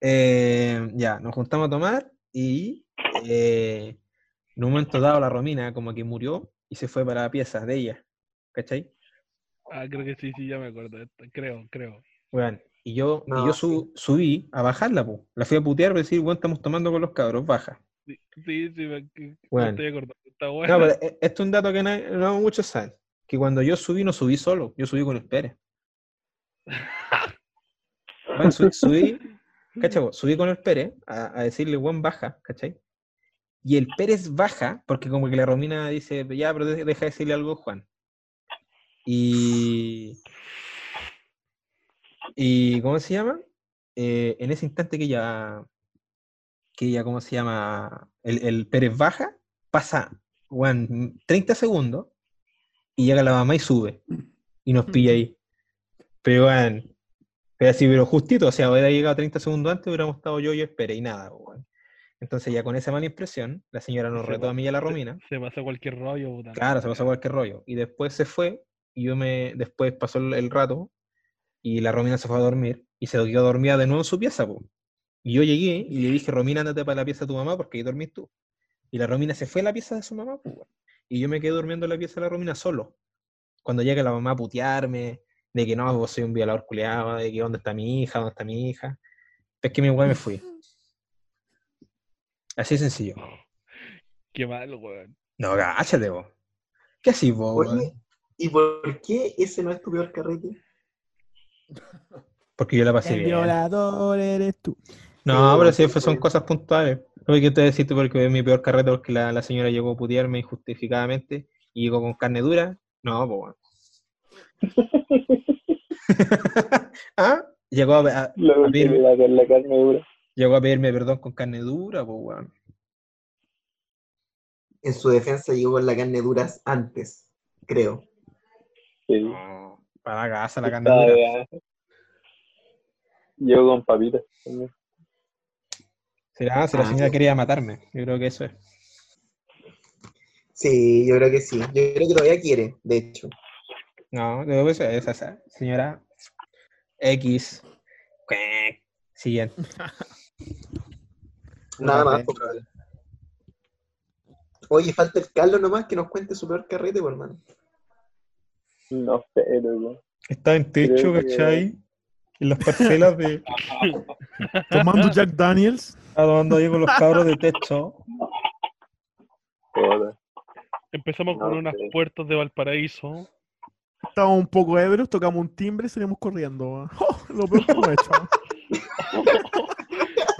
Eh, ya, nos juntamos a tomar y eh, en un momento dado la Romina como que murió y se fue para la pieza de ella, ¿cachai? Ah, creo que sí, sí, ya me acuerdo. Creo, creo. Weón, y yo, y yo su- subí a bajarla, pu. la fui a putear para decir, bueno, estamos tomando con los cabros, baja. Sí, sí, sí, me, Bueno. estoy acordando. Está No, pero e- esto es un dato que no, no muchos saben, que cuando yo subí no subí solo, yo subí con el Pérez. Bueno, su- subí, ¿cachai? Subí con el Pérez a, a decirle, buen baja, ¿cachai? Y el Pérez baja, porque como que la Romina dice, ya, pero de- deja de decirle algo Juan. Y. Y, ¿cómo se llama? Eh, en ese instante que ella, que ella, ¿cómo se llama? El, el Pérez baja, pasa, weón, 30 segundos, y llega la mamá y sube, y nos pilla ahí. Pero, weón, pero así, pero justito, o sea, hubiera llegado 30 segundos antes, hubiéramos estado yo y Pérez, y nada. Entonces ya con esa mala impresión, la señora nos Se retó a mí y a la Romina. Se pasa cualquier rollo, puta. Claro, se pasó cualquier rollo. Y después se fue, y yo me, después pasó el, el rato, y la Romina se fue a dormir, y se quedó dormida de nuevo en su pieza, po. Y yo llegué y le dije, Romina, andate para la pieza de tu mamá porque ahí dormís tú. Y la Romina se fue a la pieza de su mamá, po, weón. Y yo me quedé durmiendo en la pieza de la Romina solo. Cuando llega la mamá a putearme, de que no, vos soy un violador culeado, de que dónde está mi hija, dónde está mi hija. Es que mi weón me fui. Así de sencillo. Qué mal, weón. No, cáchate vos. ¿Qué así vos, weón? ¿y por qué ese no es tu peor carrete? Porque yo la pasé El bien. violador eres tú. No, pero bueno, sí, son pues. cosas puntuales. No que te decirte porque es mi peor carrete porque la, la señora llegó a putearme injustificadamente y llegó con carne dura. No, pues bueno. ¿Ah? Llegó a, a- A ver. que la, carne dura. llegó a pedirme perdón con carne dura, pues bueno. En su defensa llegó con la carne duras antes, creo. Sí. No, para la casa la carne dura. Yo con papitas también. Será, si la Ah, señora sí. quería matarme. Yo creo que eso es. Sí, yo creo que sí. Yo creo que todavía quiere, de hecho. No, yo creo que eso es esa. Señora X. Siguiente. Nada más. Ahora. Oye, falta el Carlos nomás que nos cuente su peor carrete, por hermano. No sé, loco. Está en techo, que- ¿cachai? En las parcelas de. Tomando Jack Daniels. Estaba tomando ahí con los cabros de techo. Joder. Empezamos con No unas sé. puertas de Valparaíso. Estábamos un poco ebrios, tocamos un timbre y salimos corriendo. ¡Oh! lo peor que hemos hecho.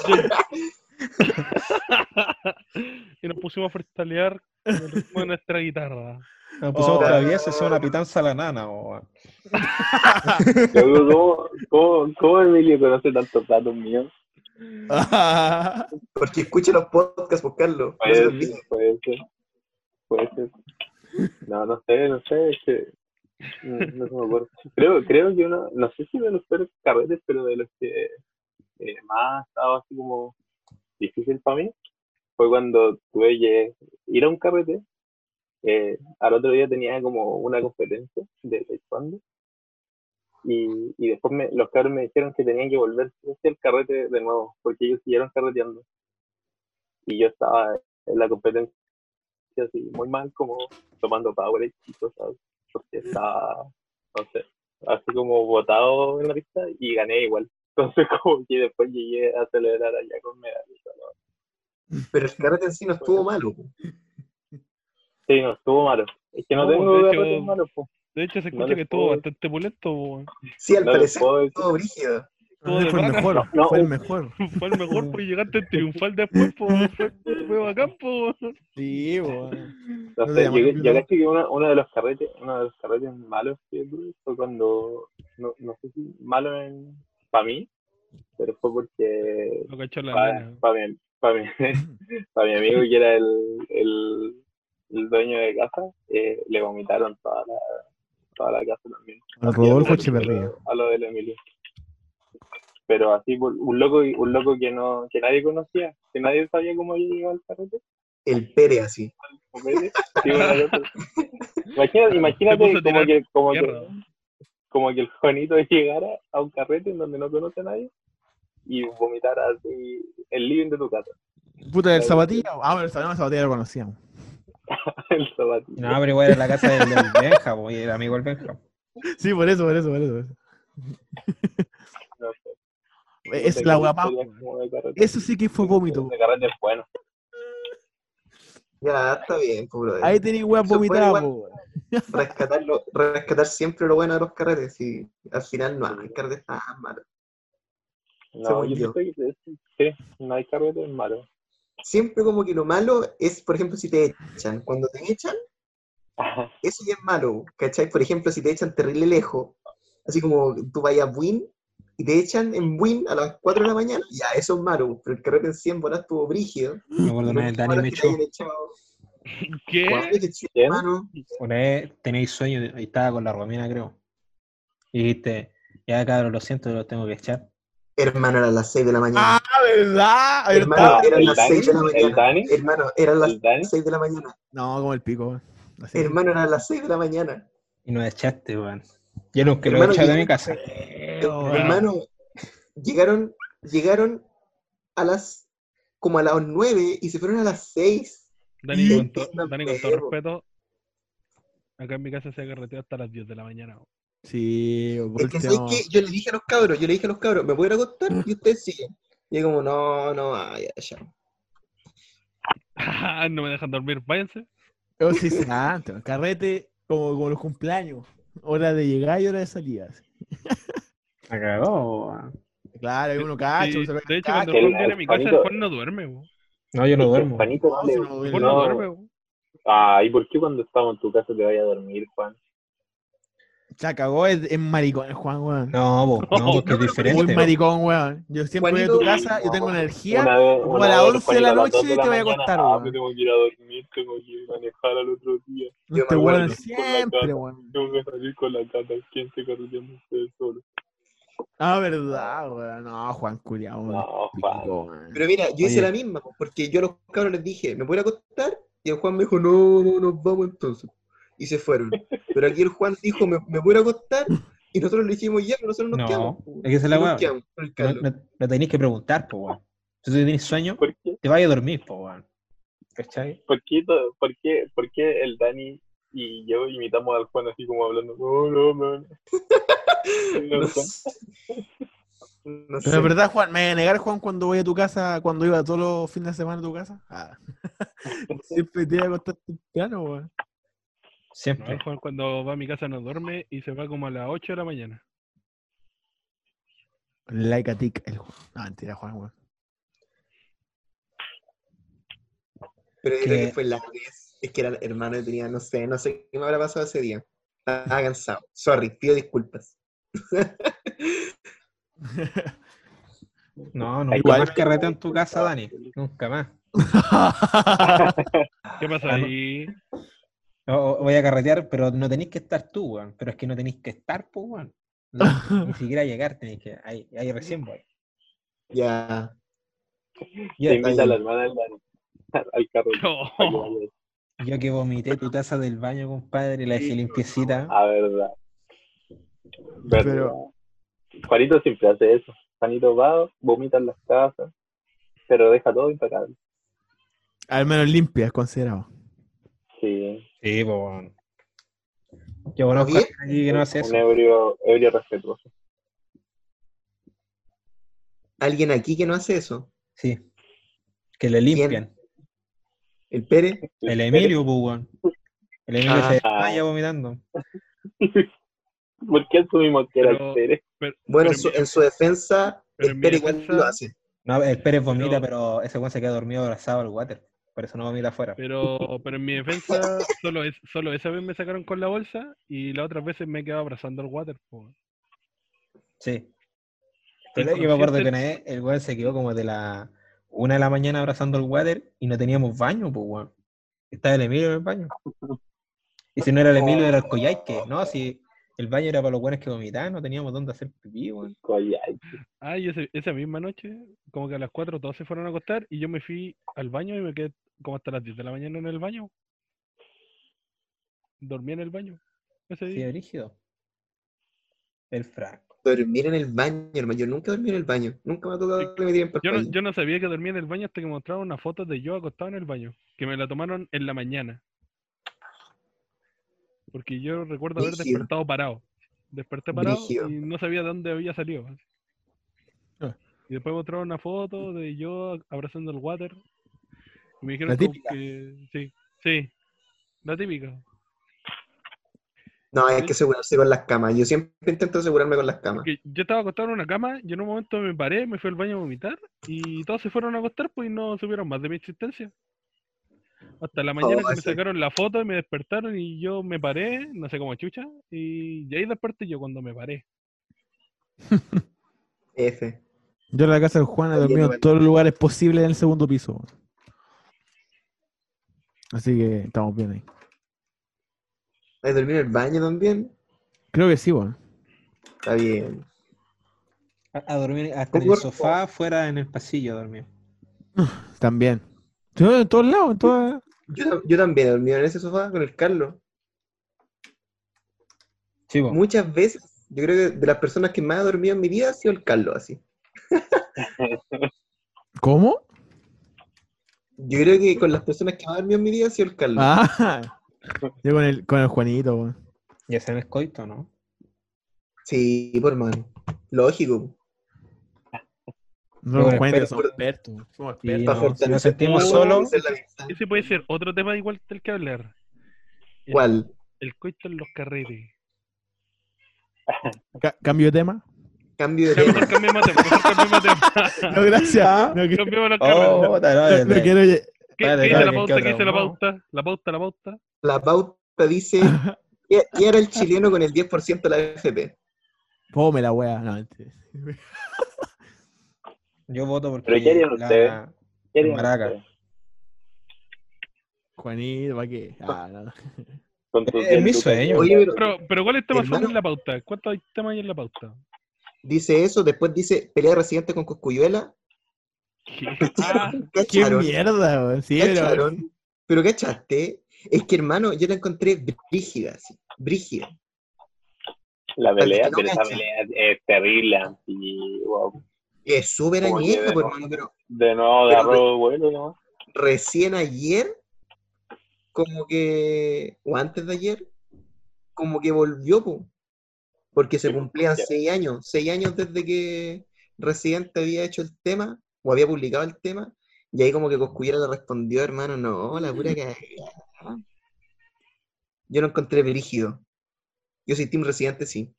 y nos pusimos a freestylear con el ritmo de nuestra guitarra. Nos pusimos Oh. traviesos, hicimos una pitanza a la nana. o- Loco, ¿cómo, cómo, cómo Emilio conoce tantos datos míos? Porque escucha los podcasts, por Carlos. Se te Puede ser, puede ser. Puede ser. No, no sé, no sé, es que. No, me acuerdo. Creo, creo que uno, no sé si de los peores carretes, pero de los que eh, más estaba así como difícil para mí, fue cuando tuve que ir a un carrete. eh, al otro día tenía como una conferencia de taekwondo. Y, y después me, los cabros me dijeron que tenían que volver hacia el carrete de nuevo, porque ellos siguieron carreteando. Y yo estaba en la competencia así muy mal, como tomando Powerade y cosas, porque estaba, no sé, así como botado en la pista y gané igual. Entonces como que después llegué a celebrar allá con medallas. ¿no? Pero el carrete en sí no estuvo malo. Sí, no, estuvo malo. Es que no, No, tengo de hecho- malos, po. De hecho, se escucha que estuvo bastante pulento. Sí, al No parecer, todo brígido. Todo fue el mejor, No, fue el un- mejor. Fue el mejor, pues llegaste triunfal después, po, fue, fue bacán, po. weón. Sí, weón. No sé, el cacho que uno, uno de los carretes, uno de los carretes malos que tuve fue cuando, no, no sé si malo en, para mí, pero fue porque Lo cachó la para, mi, pa' mi, pa' mi amigo que era el, el, el dueño de casa, eh, le vomitaron toda la, toda la casa también. Rodolfo a lo- Echeverría. A lo del Emilio. Pero así, por- un loco, un loco que no, que nadie conocía, que nadie sabía cómo llegaba al carrete. El Pere así. Imagínate, imagínate como que, como, que, como que el Juanito llegara a un carrete en donde no conoce a nadie y vomitara así el living de tu casa. Puta del Zapatilla. Ah, bueno, el el Zapatilla lo conocíamos. el zapatillo. No, pero igual era la casa del, del Benja, po, y era amigo del Benja. Sí, por eso, por eso, por eso. por eso. No sé. Es la guapa. Eso sí que fue vómito. De carrete es bueno. Ya, está bien, pues, brother. Ahí tenéis weón. Rescatarlo, rescatar siempre lo bueno de los carretes y al final no hay carretes tan malos. No, yo pienso que sí, no hay carrete es malo. Siempre como que lo malo es, por ejemplo, si te echan. Cuando te echan, eso ya es malo, ¿cachai? Por ejemplo, si te echan terrible lejos, así como tú vayas a Buin y te echan en Buin a las 4 de la mañana, ya, eso es malo, pero el carrete en 100 bolas estuvo brígido. Me acuerdo una vez el Dani me echó. ¿Qué? Una vez tenéis sueño y estaba con la Romina, creo. Y dijiste, ya cabrón, lo siento, lo tengo que echar. Hermano, eran las 6 de la mañana. Ah, ¿verdad? hermano, eran ¿El las Dani? 6 de la ¿El mañana. Dani? Hermano, eran las ¿El Dani? 6 de la mañana. No, como el pico, weón. Así. Hermano, eran las 6 de la mañana. Y nos echaste, weón. Yo he Hermano, echado de mi casa. Hermano, llegaron, llegaron a las como a las 9 y se fueron a las 6. Dani, con, to- Dani, con todo respeto, acá en mi casa se ha carreteado hasta las 10 de la mañana. Sí, Es que último- ¿sabes qué? Yo le dije a los cabros, yo le dije a los cabros, ¿me a acostar? Y ustedes siguen. Y yo como, no, no, ah, ya, ya. no me dejan dormir, váyanse. Oh, sí, sí, antes, carrete como, como los cumpleaños. Hora de llegar y hora de cagó, weón. Claro, hay uno cacho, Sí, de hecho, cacho. cuando Juan viene a mi casa, Juan no duerme. weón. No, yo no duermo. Juanito, no No, no duerme. Juan. Ah, ¿y por qué cuando estamos en tu casa te vayas a dormir, Juan? Se cagó, es, es maricón el Juan, weón. No, po, no, porque es Muy diferente. maricón, weón. Yo siempre voy a tu casa, yo tengo no. energía. Una vez, como una a las vez, 11 de la noche 2 de la te voy a acostar, Ah, weón. me tengo que ir a dormir, tengo que manejar al otro día. Yo Este acuerdo weón la siempre, weón. Tengo que salir con la cata. ¿Quién se carreteando ustedes solo? Ah, verdad, weón. No, Juan Culiao, weón. No, Juan. Pero mira, yo hice Oye. la misma, po, porque yo a los cabros les dije, ¿me ir a acostar? Y el Juan me dijo, no, no, nos vamos entonces. Y se fueron. Pero aquí el Juan dijo, ¿me, me puedo ir a acostar? Y nosotros le dijimos, ya, nosotros nos No, quedamos. es que esa es la nos quedamos No, no, no tenéis que preguntar, po, weón. Si tú tienes sueño, ¿Por qué? te vayas a dormir, po, weón. ¿Cachai? ¿Por qué, por qué, por qué el Dani y yo imitamos al Juan así como hablando? No, no, no. no". No No, sé. No sé. Pero es verdad, Juan, ¿me voy a negar, Juan, cuando voy a tu casa, cuando iba todos los fines de semana a tu casa? Ah. Siempre te iba a acostar temprano, weón. No, Siempre. el Juan cuando va a mi casa no duerme y se va como a las 8 de la mañana. Like a tick, el. No, mentira, Juan, weón. Pero yo creo que- que fue la vez. Es que era hermano, yo tenía, no sé, no sé qué me habrá pasado ese día. Estaba cansado. Sorry, pido disculpas. No, nunca Igual- más carreteo en tu casa, Dani. Nunca más. ¿Qué pasa Ah, no. ahí? O- voy a carretear, pero no tenéis que estar tú, weón. Pero es que no tenéis que estar, pues, weón. No, ni siquiera llegar, tenéis que. Ahí, ahí recién voy. Ya. Yo, Te invita a la hermana del Dani al carro. No. yo que vomité tu taza del baño, compadre, la dejé limpiecita. Ah, verdad. Verdad. Pero- Juanito siempre hace eso. Juanito va, vomita en las casas, pero deja todo impecable. Al menos limpia, es considerado. Sí, Sí, pues. Yo conozco a alguien aquí que no hace eso. un ebrio, ebrio respetuoso. ¿Alguien aquí que no hace eso? Sí. Que le limpian. ¿El Pere? El Emilio, pues. El Emilio Ah. se desmaya vomitando. ¿Por qué asumimos que era el Pérez? Pero- Bueno, pero en su, mi- en su defensa, el Pérez igual lo hace. No, el Pérez vomita, Pero- pero ese weón se queda dormido abrazado al water. Por eso no vomita afuera. Pero, pero en mi defensa, solo, es, solo esa vez me sacaron con la bolsa y las otras veces me he quedado abrazando el water. po. Sí. Yo me acuerdo que una vez el weón se quedó como de la una de la mañana abrazando el water y no teníamos baño, pues weón. Estaba el Emilio en el baño. Y si no era el Emilio, era el Coyhaique. No, si el baño era para los buenos que vomitaban, no teníamos dónde hacer pipí, weón. Collay. Ah, y ese- esa misma noche, como que a las 4 todos se fueron a acostar y yo me fui al baño y me quedé como hasta las 10 de la mañana en el baño. Dormí en el baño. Ese Sí, día. brígido. El Franco. Dormir en el baño, hermano. Yo nunca dormí en el baño. Nunca me ha tocado que me tiren Yo el no, yo no sabía que dormía en el baño hasta que mostraron una foto de yo acostado en el baño, que me la tomaron en la mañana. Porque yo recuerdo haber Brígido. despertado parado. Desperté parado Brígido. y no sabía de dónde había salido. Ah. Y después mostraron una foto de yo abrazando el water. Me dijeron La como típica. que sí, sí, la típica. No, hay que asegurarse con las camas. Yo siempre intento asegurarme con las camas. Porque yo estaba acostado en una cama y en un momento me paré, me fui al baño a vomitar y todos se fueron a acostar pues y no supieron más de mi existencia. Hasta la mañana que me sacaron la foto y me despertaron y yo me paré, no sé cómo chucha, y, y ahí desperté yo cuando me paré. F. Yo en la casa del Juan he dormido en todos los lugares posibles en el segundo piso. Así que estamos bien ahí. ¿Has dormido en el baño también? Creo que sí, weón. Está bien. A, a dormir hasta en el sofá, fuera en el pasillo dormir. También. Sí, en todos lados, en todas. Yo, yo también he dormido en ese sofá con el Carlos. Sí, po. Muchas veces. Yo creo que de las personas que más ha dormido en mi vida ha sido el Carlos, así. ¿Cómo? Yo creo que con las personas que más ha dormido en mi vida ha sido el Carlos. Ah, yo con el, con el Juanito, weón. Ya sea en el coito, ¿no? Sí, por hermano. Lógico. No, Juanitos pero- somos expertos. Somos Sí, expertos. no, Para si nos sentimos solos. Ese puede ser otro tema igual del que hablar. El- ¿Cuál? El coito en los carretes. Ca- ¿Cambio de tema? Cambio de tema. cambiemos tema, cambiemos tema. No, gracias. No, carretes. Oh, no, no quiero... lle- ¿Qué, dice la ¿qué pauta? ¿Qué dice la pauta? La pauta, la pauta. La pauta dice ¿qué, era el chileno con el 10% de la FP? Fome la wea. No. Yo voto porque ¿Pero qué harían ustedes? ¿Qué harían Maraca. Juanito, ¿para qué? Ah, no. Con tus Es mi 10 lucas? sueño. Oye, pero Pero, pero ¿cuáles temas son Hermano. en la pauta? ¿Cuántos temas hay en la pauta? Dice eso, después dice pelea de residente con Coscuyuela. Ah, ¡Qué mierda! Sí, pero... ¿Cacharon? Pero cachaste, es que hermano, yo la encontré brígida, así, brígida. La pelea, no pero esa pelea es terrible, antiguo. Es súper añeja, de pues, nuevo. hermano, pero De nuevo, de Pero- arroz vuelo, ¿no? recién ayer, como que, o antes de ayer, como que volvió, po, porque se Sí, cumplían seis años, seis años desde que Residente había hecho el tema, o había publicado el tema, y ahí como que Coscuyera le respondió, hermano, no, la pura cagada. Yo lo encontré brígido. Yo soy Team Residente, sí.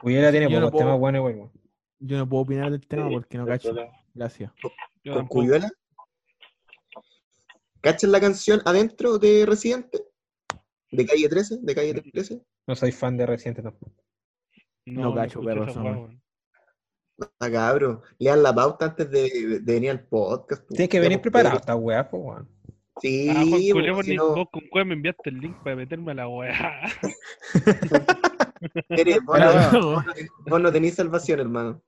Cuyera tiene no pocos puedo- temas buenos, weón. Yo no puedo opinar del tema porque no cacho. Gracias. ¿Con. Cuyuela? ¿Cachan la canción Adentro de Residente? ¿De calle 13? ¿De calle 13? No soy fan de Residente tampoco. No cacho, esa weá, weá. weón. Ah, cabrón. Lean la pauta antes de, de venir al podcast. po. Tienes que venir pues, preparado, pero- esta weá, pues, weón. Sí, Ah, Juan po, Culeo, vos si ni- no, vos con cuál me enviaste el link para meterme a la weá. vos, Pero, no, vos no no tenés salvación, hermano.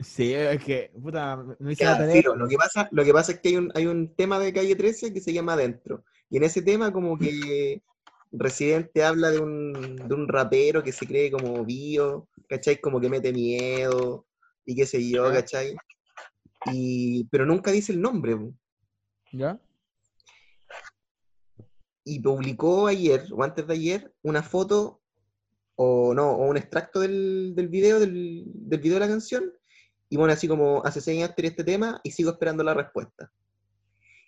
Sí, es que, puta, no hice Ya, lo, que pasa, lo que pasa es que hay un, hay un tema de calle 13 que se llama Adentro. Y en ese tema, como que Residente habla de un, de un rapero que se cree como bio, ¿cachai? Como que mete miedo y qué sé yo. ¿cachai? Y, pero nunca dice el nombre. ¿Ya? y publicó ayer o antes de ayer una foto o no, o un extracto del, del video, del, del video de la canción, y bueno, así como hace seis años este tema y sigo esperando la respuesta.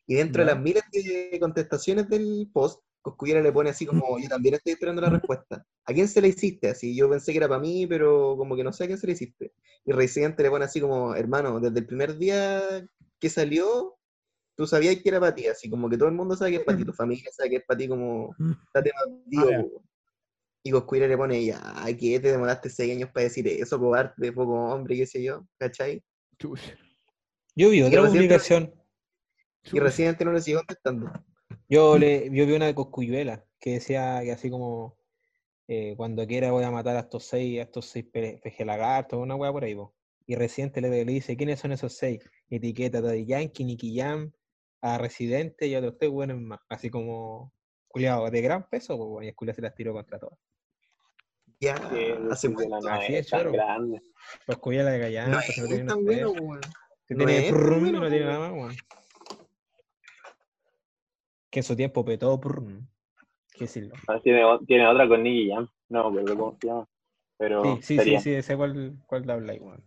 Y dentro de Ya. las miles de contestaciones del post, Coscuyera le pone así como, yo también estoy esperando la respuesta. ¿A quién se la hiciste? Así, yo pensé que era para mí, pero como que no sé a quién se la hiciste. Y Residente le pone así como, hermano, desde el primer día que salió, tú sabías que era para ti, así como que todo el mundo sabe que es para ti, tu familia sabe que es para ti, como, date más Ah. Y Coscuyera le pone, ya, ¿qué te demoraste seis años para decir eso, cobarde, poco hombre, qué sé yo, ¿cachai? Yo vi otra publicación. Y. Residente no le sigue contestando. Yo, le, yo vi una de Coscuyuela que decía que así como eh, cuando quiera voy a matar a estos seis, a estos seis pe- pejelagartos, una weá por ahí, po. Y Residente le, le dice, ¿quiénes son esos seis? Etiqueta de Yankee, Nicky Jam, a Residente y a otros tres buenos más. Así como, culiado, de gran peso, pues, y el culiao se las tiró contra todas. Ya, Que hace de la cuánto. nada Así es tan grande. Coscuyuela de Gallán, No pues, no tiene es tan bueno, weón. No tiene no tiene nada más, weón. Que en su tiempo petó, prrrm. ¿Qué decirlo? Ah, Tiene, tiene otra con Nicky Jam. No, pero ¿cómo se llama? Pero Sí, sí, sí, sí, sé cuál, cuál habláis, weón.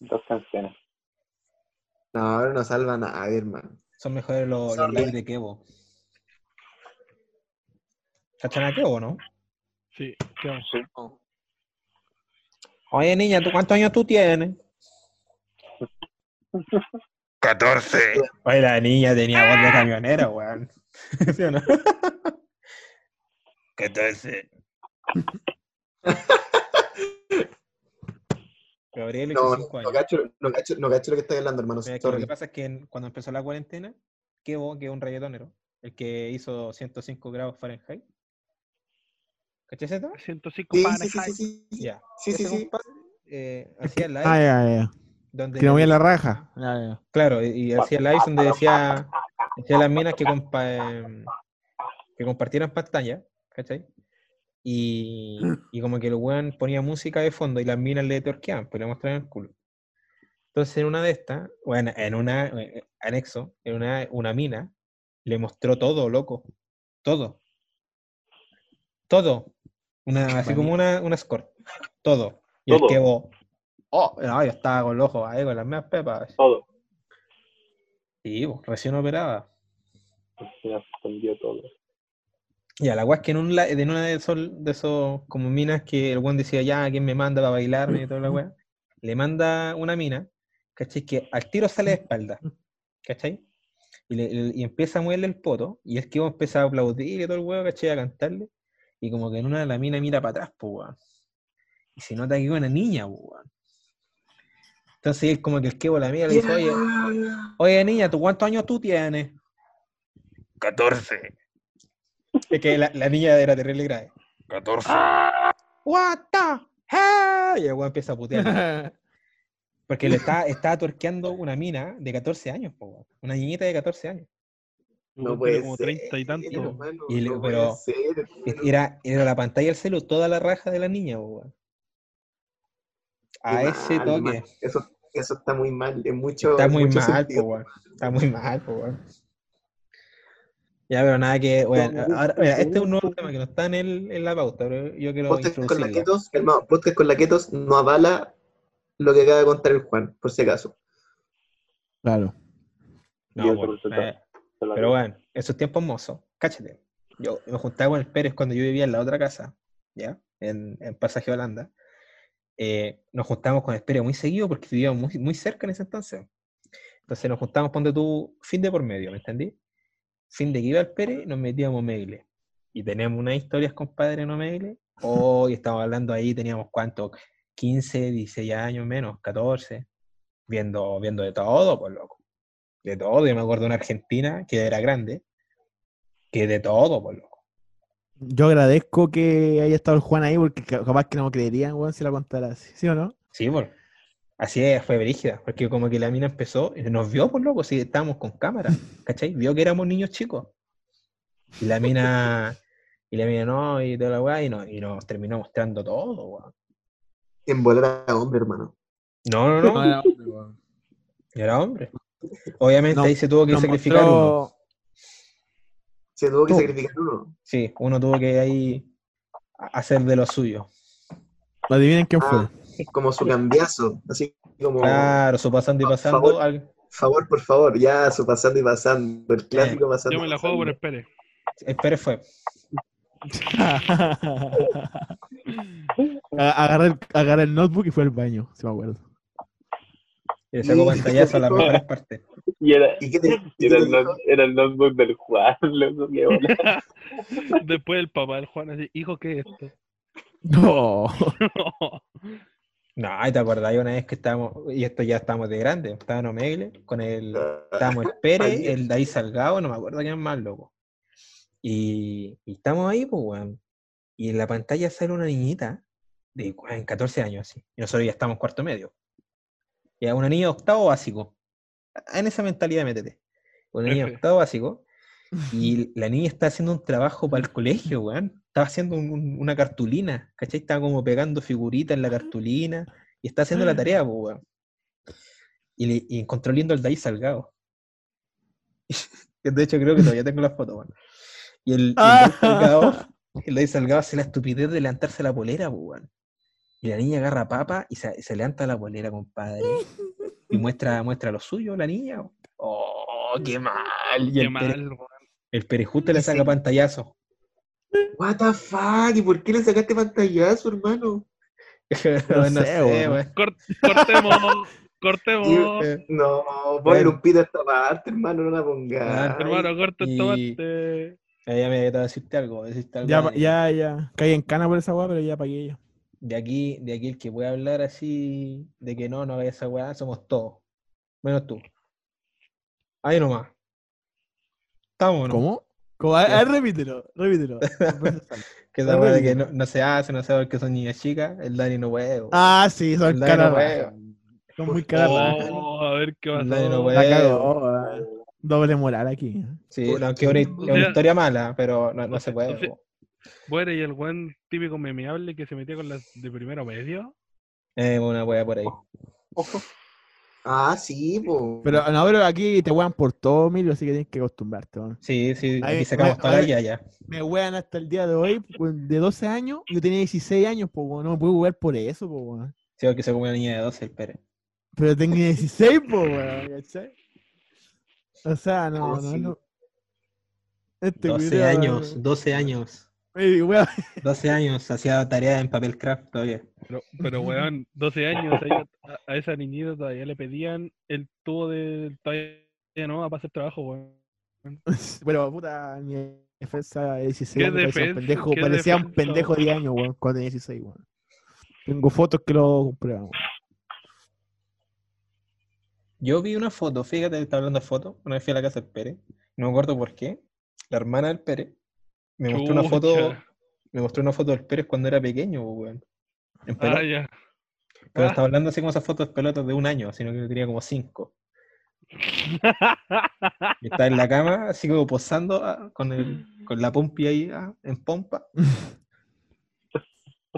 dos canciones. No, ahora no salva nada, hermano. Son mejores los, los lives de Kevo. ¿Cachan a Kevo, no? Sí, ¿qué vamos? Oye, niña, ¿tú cuántos años tú tienes? 14. Oye, la niña tenía voz de camionera, weón. ¿Sí o no? 14. Gabriel, No, 85 no, años. cacho, no, cacho, no cacho lo que estás hablando, hermano. Lo que pasa es que en- cuando empezó la cuarentena, Kevo, que es un reggaetonero, el que hizo 105 grados Fahrenheit. ¿Cachai ese tema? 105 Sí, panes. sí, sí, sí, sí, sí. Ya. Sí, sí, sí. eh, hacía live Ah, ya, ya. Donde Que no voy a la raja. Ya. Claro, y, y hacía lives donde decía, decía las minas que, compa- em, que compartieran pantalla, ¿cachai? Y, y como que el weón ponía música de fondo y las minas le torqueaban, pues le mostraban el culo. Entonces en una de estas, bueno, en una eh, anexo, en una, una mina, le mostró todo, loco. Todo. Todo. Una, así como una, una escort. Todo. Y el Todo. que vos, oh, no, yo estaba con los ojos ahí, con las mismas pepas. Todo. Sí, pues, recién operada. Se escondió todo. Ya, la weá es que en, un, en una de esos, de esos como minas que el weón decía, ya, ¿quién me manda para bailar? Y toda la weá. Le manda una mina, ¿cachai? Que al tiro sale de espalda, ¿cachai? Y, le- y empieza a moverle el poto, y es que empieza a aplaudir y todo el weón, ¿cachai? A cantarle, y como que en una de la mina mira para atrás, pues weón. Y se nota que es una niña, pues weón. Entonces es como que el quebo la mía le dice, oye, oye niña, ¿tú cuántos años tú tienes? 14. Es que la, la niña era terrible grave. 14. What the hell? Y el weón empieza a putear. Porque le está, estaba torqueando una mina de 14 años, po, una niñita de 14 años. No puede como ser, 30 y tanto. hermano, Y le- no pero- puede ser, hermano. Era, era la pantalla del celu, toda la raja de la niña, po. A ese mal, toque. Eso, eso está muy mal, en mucho, Está muy mucho mal, po, weón. Está muy mal, po, weón. Ya, pero nada que. ahora, mira, este es un nuevo tema que no está en, el, en la pauta, pero yo quiero Podcast con laquetos, hermano, podcast con laquetos no avala lo que acaba de contar el Juan, por si acaso. Claro. No, bueno, eh, Pero bueno, esos tiempos mozos, cáchate. Yo me juntaba con el Pérez cuando yo vivía en la otra casa, ¿ya? En, en Pasaje Holanda. Eh, nos juntábamos con Pérez muy seguido porque vivíamos muy, muy cerca en ese entonces. Entonces nos juntábamos, ponte tú, fin de por medio, ¿me entendí? Fin de que iba el Pérez, nos metíamos mail. Y teníamos unas historias, compadre, no mail. Hoy estamos hablando ahí, teníamos cuánto, 15, 16 años menos, 14, viendo, viendo de todo, pues loco de todo. Yo me acuerdo de una Argentina que era grande, que de todo, por loco. Yo agradezco que haya estado el Juan ahí porque ca- capaz que no me creerían, weón, si la contara así. ¿Sí o no? Sí, por. Así es, fue brígida, porque como que la mina empezó, y nos vio por loco, si estábamos con cámara, ¿cachai? Vio que éramos niños chicos. Y la mina, y la mina no, y toda la weá, y, no, y nos terminó mostrando todo, weón. En volar a hombre, hermano. No, no, no, era hombre, weón. era hombre. Obviamente No, ahí se tuvo que sacrificar uno. Se tuvo que Tú. sacrificar uno. Sí, uno tuvo que ahí hacer de lo suyo. Adivinen quién fue. Ah, como su cambiazo. Así como, Claro, su pasando y pasando, favor. al- favor, por favor, ya, su pasando y pasando. El clásico pasando. Yo me la juego por pasando. el Pérez. El Pérez fue. Agarré, el, agarré el notebook y fue al baño, si me acuerdo. Y le sacó pantallazo a las mejores partes. Y era, ¿Y qué te, y era, el, not- era el notebook del Juan, loco, qué bola. Después el papá del Juan así, hijo, ¿qué es esto? No. No, ¿y ¿te acordás una vez que estábamos, y esto ya estábamos de grande, estaba en Omegle, con el, estábamos el Pérez, Ahí. el Daí Salgado, no me acuerdo quién más, loco. Y, y estamos ahí, pues, weón. Y en la pantalla sale una niñita de weón, 14 años, así. Y nosotros ya estamos en cuarto medio. Ya una niña de octavo básico. En esa mentalidad métete. Una niña de octavo básico. Y la niña está haciendo un trabajo para el colegio, weón. Estaba haciendo un- un- una cartulina, ¿cachai? Estaba como pegando figuritas en la cartulina y está haciendo la tarea, pues, weón. Y, le- y encontró lindo el Daí Salgado. De hecho, creo que todavía tengo las fotos, weón. Y el, el Daí Salgado, el Salgado hace la estupidez de levantarse la polera, pues, weón. Y la niña agarra papa y se, se levanta la polera, compadre. Y muestra, muestra lo suyo, la niña. ¡Oh, qué mal! Y Qué el, Pere- mal, weón. el Perejuste le saca sí. pantallazo. What the fuck? ¿Y por qué le sacaste pantallazo, hermano? no, No sé. Cort- cortemos, cortemos. Eh, No, ponle un pito a esta parte, hermano, no la pongas. Ah, Hermano, corta esta parte. ya me voy a decirte algo, decirte algo Ya, ya, ya. Caí en cana por esa weá, pero ya pagué ya. De aquí, de aquí el que puede hablar así de que no, no haga esa weá, somos todos. Menos tú. Ahí nomás. Estamos, ¿no? ¿Cómo? ¿Cómo? A, a ver, repítelo, repítelo. Que esa weá de que no, no se hace, no se hace porque son niñas chicas, el Dani no puede. weón. ah, sí, son no caras. Son muy caras. Oh, a ver qué El Dani no weón. Doble moral aquí. Sí, ¿Por no, que es una, historia mala, pero no, no se puede. o sea- po. Bueno, y el buen típico memeable que se metía con las de primero medio. Eh, una weá por ahí. Ah, sí, po. Pero no, pero aquí te wean por todo, Emilio, así que tienes que acostumbrarte. weón. Sí, sí, aquí sacamos toda la ya, ya. Me wean hasta el día de hoy, de 12 años, yo tenía 16 años, pues weón, no me puedo jugar por eso, pues weón. Sí, porque se come una niña de 12, el Pérez. Pero tengo 16, pues weón, ¿cachai? O sea, no, Oh, no, sí. no. Este 12 culiao, años, 12 años. Ey, weón, 12 años, hacía tarea en papel craft todavía. Pero, pero weón, 12 años, a, a esa niñita todavía le pedían el tubo de todavía no para hacer trabajo, weón. Bueno, puta, mi defensa de 16 ¿Qué años parecía un pendejo, ¿Qué parecía un pendejo de 10 años, weón, cuando tenía 16, weón. Tengo fotos que lo comprueban. Yo vi una foto, fíjate, está hablando de fotos. Una vez fui a la casa del Pérez, no me acuerdo por qué. La hermana del Pérez me mostró una foto, me mostró una foto del Pérez cuando era pequeño, po, weón. En Ah, pelota. ya. Pero ah. estaba hablando así como esas fotos de pelotas de un año, sino que yo tenía como cinco. Y estaba en la cama, así como posando ah, con, el, con la pompi ahí ah, en pompa.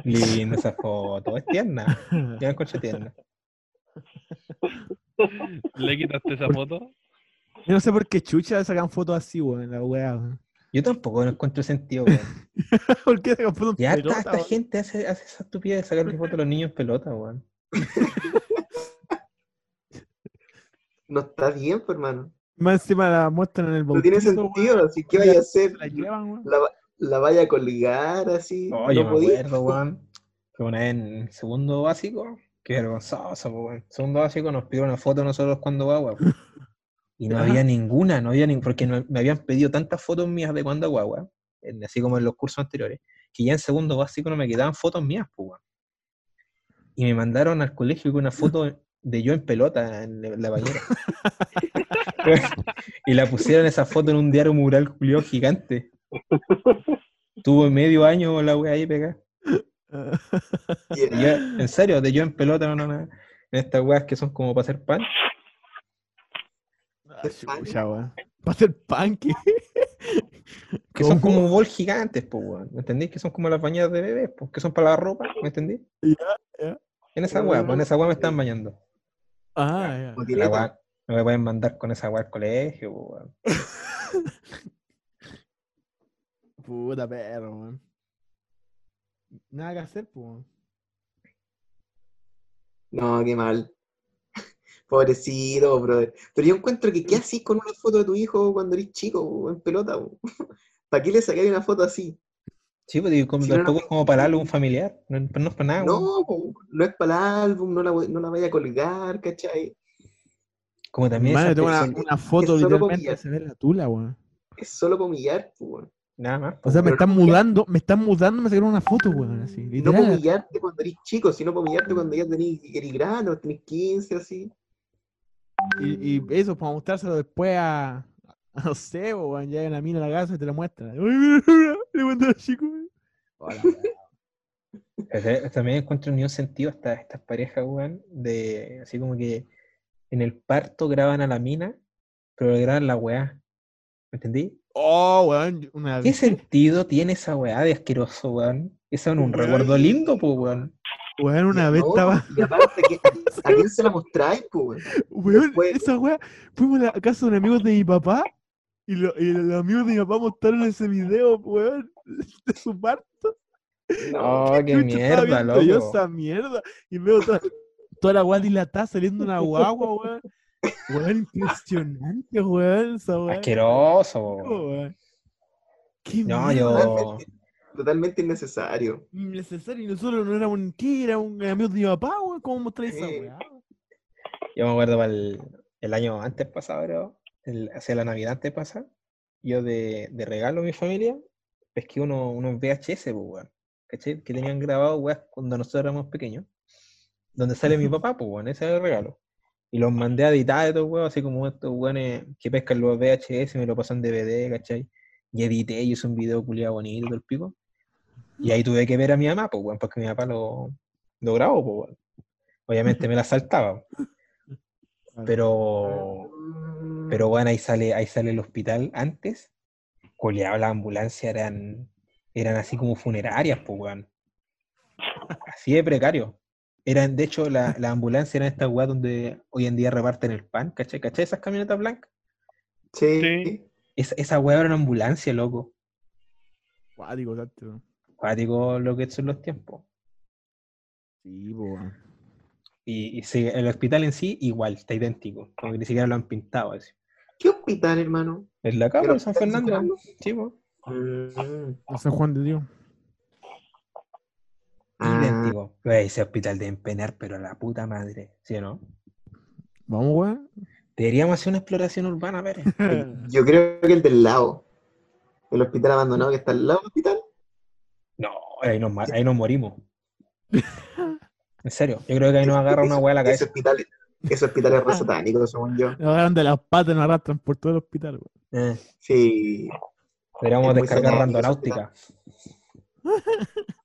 Linda esa foto, es tierna. Ya me encuentro tierna. ¿Le quitaste esa foto? Yo no sé por qué chucha sacan fotos así, weón, la weá, weón. Yo tampoco no encuentro sentido, weón. ¿Por qué sacan fotos en Y harta, pelota, esta weón? gente hace, hace esa estupidez de sacarle fotos a los niños en pelota, weón. No está bien, pues, hermano. Más encima la muestran en el No bautizo, tiene weón, sentido, así que vaya a hacer. se la llevan, weón. La, la vaya a colgar así. Oh, yo no me podía. acuerdo, weón, que una vez en segundo básico, qué vergonzoso, po, weón. Segundo básico nos pidió una foto a nosotros cuando guagua, po. Y no había ninguna, no había ni, porque no- me habían pedido tantas fotos mías de cuando guagua, en- así como en los cursos anteriores, que ya en segundo básico no me quedaban fotos mías, weón. Y me mandaron al colegio con una foto de yo en pelota en la- bañera. y la pusieron esa foto en un diario mural culiao gigante. Tuvo medio año la wea ahí pegada. En serio, de yo en pelota, no, no, no. En estas weas que son como para hacer pan. Ah, chucha, weón. Para hacer panque. Que son como bol gigantes, pues, weón. ¿Me entendís? Que son como las bañadas de bebés, pues, que son para la ropa, ¿me entendís? Ya, ya. En esa wea, pues, en esa wea me están bañando. Ah, ya. Wea, no me pueden mandar con esa wea al colegio, pues, weón. Puta perro, weón. Nada que hacer, pues. weón. No, qué mal. Pobrecito, brother. Pero yo encuentro que, ¿qué haces con una foto de tu hijo cuando eres chico, en pelota? ¿Para qué le sacaría una foto así? Sí, pues digo, como, Si no, no- tampoco es como para el álbum familiar. No, no es para nada, weón. No, no es para el álbum, no la, no la vaya a colgar, ¿cachai? Como también esa tengo una, una foto literalmente se ve la tula, weón. Es solo para humillar, po, weón. Nada más. O sea, me Pero están no, mudando, me están mudando, me sacaron una foto, weón, así. No Literal. para humillarte cuando eres chico, sino para humillarte cuando ya tenés, eres grande, o tenés 15, así. Y, y eso, para mostrárselo después a, a no sé, weón, ya hay una mina en la casa y te la muestra. Uy, mira, mira, le cuando era chico. Hola, También encuentro ni un sentido hasta estas parejas, weón, de así como que en el parto graban a la mina, pero graban la weá. ¿Me entendí? Oh, weón, una ¿Qué sentido tiene esa weá de asqueroso, weón? Eso es un recuerdo lindo, pues, weón. Weón, una vez No, estaba. Y aparte, ¿a quién- ¿a quién se la mostráis, po, weón? Weón, Después- esa weá. Fuimos a la casa de un amigo de mi papá. Y, lo- y los amigos de mi papá mostraron ese video, weón, de su parto. Oh, qué estaba mierda, viendo yo loco. esa mierda. Y veo toda, toda la weá dilatada saliendo una guagua, weón. Weón, impresionante, weón, esa weá. Asqueroso. weón. Qué No, mierda, yo. Totalmente innecesario. Innecesario. Y nosotros no éramos un ¿qué? Era un amigo de mi papá, weón. ¿Cómo mostrar esa weá? Yo me acuerdo para el, el año antes pasado, creo, el- hacia la Navidad antes pasada, yo de, de regalo a mi familia, pesqué uno, unos VHS, pues, weón, ¿cachai? Que tenían grabado, weón, cuando nosotros éramos pequeños, donde sale mi papá, pues, weón, ese era el regalo. Y los mandé a editar, estos weón, así como estos weones que pescan los VHS, me lo pasan DVD, ¿cachai? Y edité y hice un video culiado bonito, todo el pico. Y ahí tuve que ver a mi mamá, pues, weón, porque mi papá lo, lo grabó, pues, weón. Obviamente me la saltaba. Pero, pero bueno, ahí sale, ahí sale el hospital antes. Coleado, la ambulancia eran, eran así como funerarias, pues, weón. Así de precario. Eran, de hecho, la, la ambulancia eran estas weas donde hoy en día reparten el pan, ¿cachai? ¿Cachai? Esas camionetas blancas. Sí. Sí. Esa, esa wea era una ambulancia, loco. Cuático, tanto. Cuático lo que son los tiempos. Sí, po, weón. Y, y sí, el hospital en sí, igual, está idéntico. Como que ni siquiera lo han pintado así. ¿Qué hospital, hermano? En la cama ¿El de San Fernando. Fernando? Sí. Mm. San Juan de Dios. Ah, Idéntico. Güey, ese hospital de empenar, pero a la puta madre. ¿Sí o no? Vamos, weón. Deberíamos hacer una exploración urbana, Pérez. yo creo que el del lado. El hospital abandonado que está al lado del hospital. Ahí nos, ahí nos morimos. En serio, yo creo que ahí nos agarra una hueá a la Ese cabeza. hospital, ese hospital es re satánico, según yo. Nos agarran de las patas y nos arrastran por todo el hospital, weón. Eh, Sí. deberíamos descargar ese randonáutica.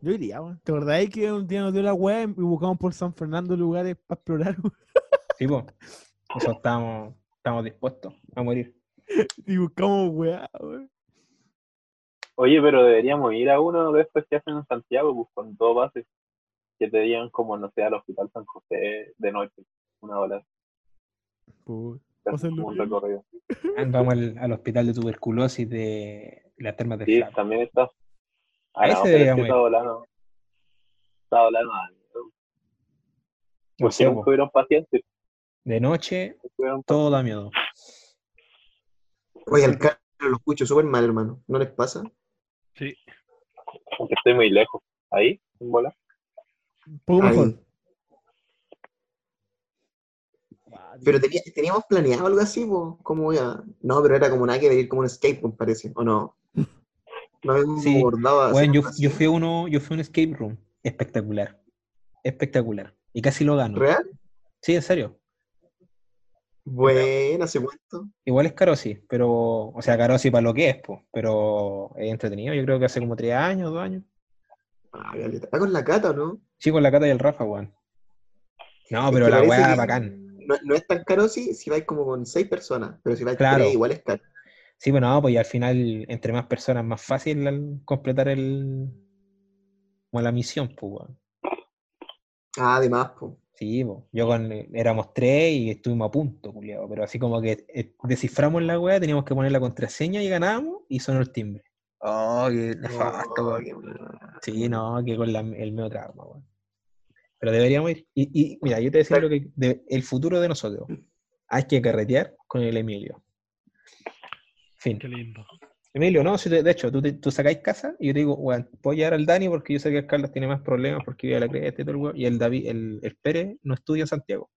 Yo iría, weón. ¿Te acordáis que un día nos dio la weá y buscamos por San Fernando lugares para explorar? Sí, po. Eso estamos, estamos dispuestos a morir. Y buscamos weá, weón. Oye, pero deberíamos ir a uno de estos que hacen en Santiago, pues con dos bases. Que te digan como, no sé, al Hospital San José de noche, una hora. Pues, un recorrido. Ah, Vamos al, al hospital de tuberculosis de las termas de Sí, Flaco. también está. Ahí Ah, no, es que está volando. Está volando. No nunca po. hubieron pacientes. De noche, todo da miedo. Oye, al Carlos lo escucho súper mal, hermano. ¿No les pasa? Sí. Aunque estoy muy lejos. Ahí, en bola. Un poco Ahí. mejor. Pero tenía- teníamos planeado algo así, po, como ya. No, pero era como nada que ver, como un escape room, parece, ¿o no? No habíamos Sí. abordado Bueno, yo, yo fui a uno, yo fui a un escape room. Espectacular. Espectacular. Y casi lo gano. ¿Real? Sí, en serio. Bueno, ¿hace cuánto? Igual es caro, sí, pero, o sea, caro sí para lo que es, pues, pero es entretenido. Yo creo que hace como tres años, dos años. Ah. ¿Está con la cata o no? Sí, con la Cata y el Rafa, weón. No, Es pero que la weá bacán. No, no es tan caro si, si vais como con seis personas, pero si vais Claro. tres, igual es caro. Sí, bueno, pues y al final, entre más personas, más fácil al completar el, como la misión, pues, weón. Ah, además, pues. Sí. Yo con, éramos tres y estuvimos a punto, culiao, pero así como que eh, desciframos la weá, teníamos que poner la contraseña y ganábamos y sonó el timbre. Oh, qué nefasto. Sí, no, que con la- el medio trauma, weón. Pero deberíamos ir. Y, y mira, yo te decía lo que de- el futuro de nosotros. Hay que carretear con el Emilio. Fin. Qué lindo. Emilio, no, si te- de hecho, tú, te- tú sacáis casa y yo te digo, bueno, puedo llevar al Dani porque yo sé que el Carlos tiene más problemas porque vive a la cresta y todo el weón, y el David, el, el Pérez no estudia en Santiago.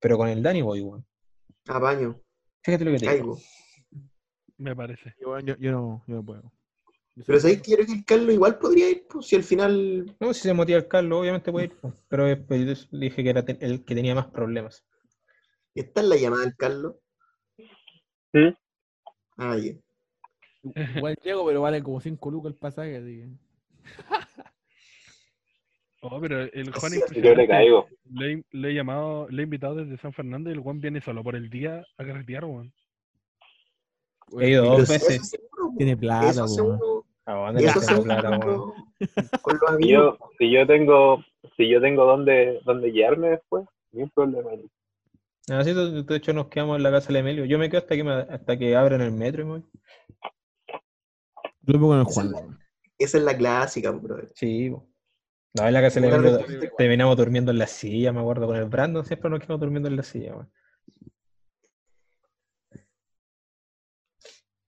Pero con el Dani voy, weón. Apaño, Fíjate lo que te digo. caigo. Me parece. Yo, yo, yo no, yo no puedo. Pero sabéis que que el Carlos igual podría ir, pues si al final. No, si se motiva el Carlos, obviamente puede ir, pues, pero después yo le dije que era el que tenía más problemas. ¿Está en la llamada del Carlos? Sí. Ah, ya. Igual llego, pero vale como 5 lucas el pasaje. Así que... Oh, pero el Juan Sí, Yo le caigo. Le, he- le he llamado, le he invitado desde San Fernando y el Juan viene solo por el día a carretear, weón. He ido dos veces. Tiene plata, Si yo, si yo tengo, si yo tengo dónde, dónde guiarme después, ni un problema. Así, de de hecho, nos quedamos en la casa de Emilio. Yo me quedo hasta que, me- hasta que abran el metro y me voy. Yo lo pongo con el Esa Juan. es la- weón. Esa es la clásica, brother. Sí. No, en la casa de Jugar Emilio de- terminamos durmiendo en la silla, me acuerdo, con el Brandon siempre nos quedamos durmiendo en la silla, weón.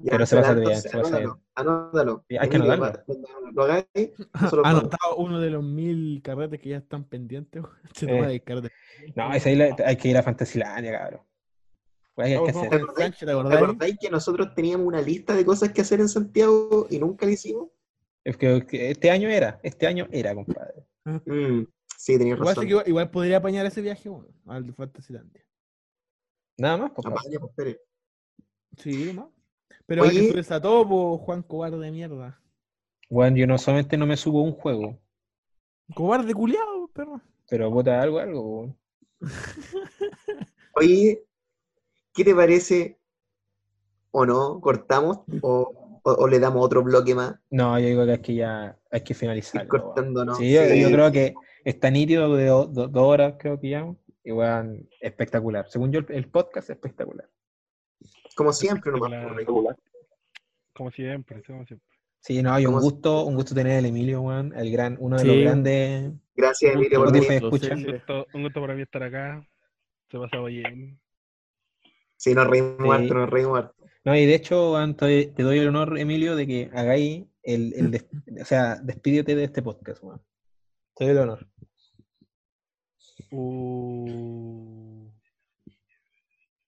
Ya, Pero se va a hacer bien, se va a hacer anótalo, hay que anotarlo. lo hagáis. Anotado uno de los mil carretes que ya están pendientes. Se Eh. toma el carrete. No, esa ahí la- hay que ir a Fantasylandia, cabrón. Pues hay que hacer. Sánchez, ¿te acordáis que nosotros teníamos una lista de cosas que hacer en Santiago y nunca la hicimos? Es que, que este año era, este año era, compadre. Mm, sí, tenías razón. que igual, igual podría apañar ese viaje, weón, al Fantasylandia. Nada más, Apaña, Pérez. Sí, ¿no? Pero hay que Oye. subirse a todo, po, Juan Cobarde de mierda. Bueno, yo no solamente no me subo un juego, Cobarde culiado, perro. pero puta algo, algo. Oye, ¿qué te parece? ¿O no? ¿Cortamos? ¿O, o- o le damos otro bloque más? No, yo digo que es que ya hay que weón. cortando, ¿no? Sí, yo, Sí. yo creo que está nítido de do- do- dos horas, creo que ya. Y weón, espectacular. Según yo, el, el podcast es espectacular. Como siempre, nomás. Claro. por Regular. Como siempre, como siempre. Sí, no, hay un ¿Cómo se- gusto, un gusto tener al Emilio, weón, el gran, uno de Sí. los grandes. Gracias, Emilio, por venir. Un gusto, un gusto para mí estar acá. Se ha pasado bien. Sí, nos reímos Sí. harto, nos reímos harto. No, y de hecho, te, doy el honor, Emilio, de que hagáis el, el des- o sea, despídete de este podcast, weón. Te doy el honor. Uh,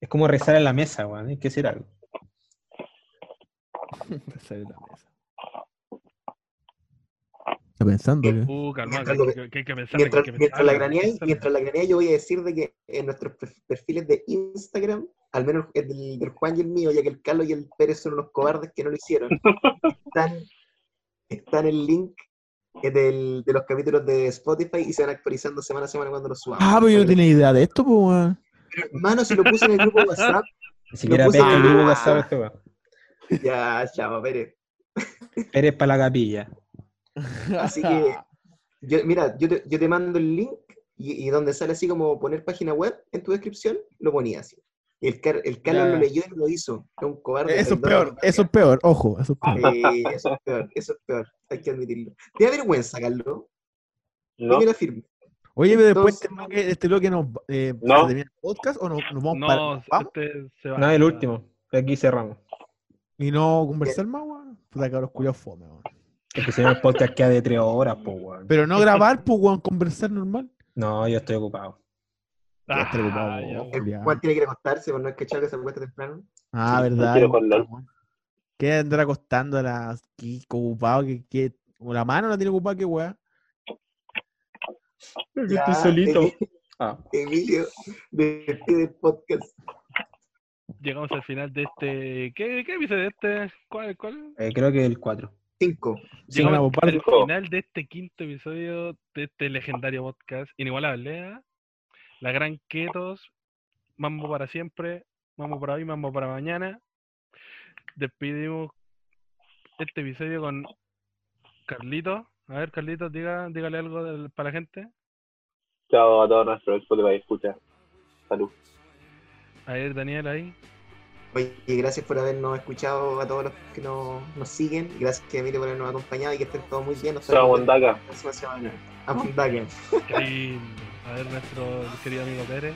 Es como rezar en la mesa, weón, hay que hacer algo. Sale la mesa. Está pensando, ¿qué? uh, calma, Mientras que, que- que hay que pensar. Mientras, que la pensarla. mientras la graneáis, yo voy a decir de que en nuestros per- perfiles de Instagram, al menos el del, del Juan y el mío, ya que el Carlos y el Pérez son unos cobardes que no lo hicieron, están, están el link del- de los capítulos de Spotify y se van actualizando semana a semana cuando los subamos. Ah, pero yo no tenía idea de esto, pues. Hermano, si lo puse en el grupo WhatsApp, Ni siquiera puse- el grupo. WhatsApp este weón. ya, chao, Pérez. Eres para la capilla. Así que, yo, mira, yo te, yo te mando el link y, y donde sale así como poner página web en tu descripción, lo ponía así. Y el, Car- el Carlos lo leyó y lo hizo. Es un cobarde. Eso es peor, eso es peor, ojo, eso es peor. Eso es peor, eso es peor. Hay que admitirlo. ¿Te da vergüenza, Carlos? No, Dime la firme. Oye, pero después este bloque, este bloque nos eh, No. ¿se termina el podcast o nos, nos vamos para No, nos vamos este se va. No, el último. Aquí cerramos. y no conversar más, weón. Puta cabros culiados fome, weón. Es que si no el podcast queda de tres horas, pues, weón. Pero no grabar, pues, weón, conversar normal. No, yo estoy ocupado. Ah. Juan tiene que acostarse, por no es que Chavo se acuesta temprano. Ah, Sí, verdad. weón. ¿Qué andar acostando a las qué ocupado? que que o la mano la tiene ocupada, qué weá? Ya, estoy solito. Emi- Ah, Emilio, despide el podcast. Llegamos al final de este. ¿Qué, qué episodio de este? ¿Cuál? ¿Cuál? eh, creo que el 4. Cinco. Sí, una Llegamos al final de este quinto episodio de este legendario podcast inigualable. ¿eh? La gran Ketos, Mambo para siempre, Mambo para hoy, Mambo para mañana. Despedimos este episodio con Carlito. A ver, Carlito, diga, dígale algo del- para la gente. chao a todos nuestros Spotify escucha. Salud. A ver, Daniel, ahí. Oye, gracias por habernos escuchado a todos los que nos, nos siguen. Gracias, Emilio, por habernos acompañado y que estén todos muy bien. Nos Chao, vemos la próxima semana. A Mondaca. A ver, nuestro querido amigo Pérez.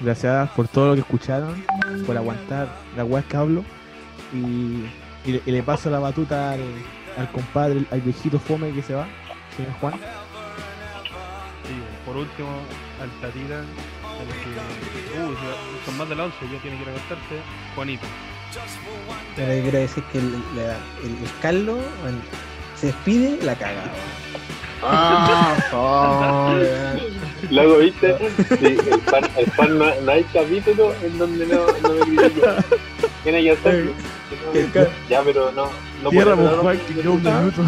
Gracias por todo lo que escucharon, por aguantar la weá que hablo. Y, y y, le- y le paso la batuta al, al compadre, al viejito fome que se va, señor Juan. Sí, por último, al Tatira, el que. Uh, son más de las 11, ya tiene que ir a acostarse. Juanito. Pero yo quiero decir que el, la- el, el Carlos bueno, se despide, la caga. Ah, oh. Luego, ¿viste? Sí, el pan, el pan no, no hay capítulo en donde no, no me. Tiene que hacerlo. que el ca- Ya, pero no. no Tierra, que un minuto.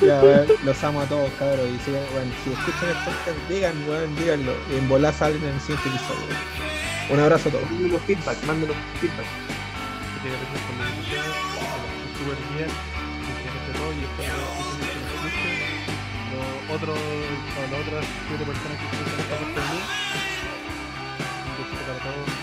Ya, los amo a todos, cabros. Y si, bueno, si escuchan el podcast, digan, weón, díganlo. Y en volar salen en el siguiente episodio. Un abrazo a todos. Mándenos feedback, mándenos feedback. que tiene que ver con la educación, súper bien, que tiene que Los otros, o las otras siete personas que parte de mí. Un.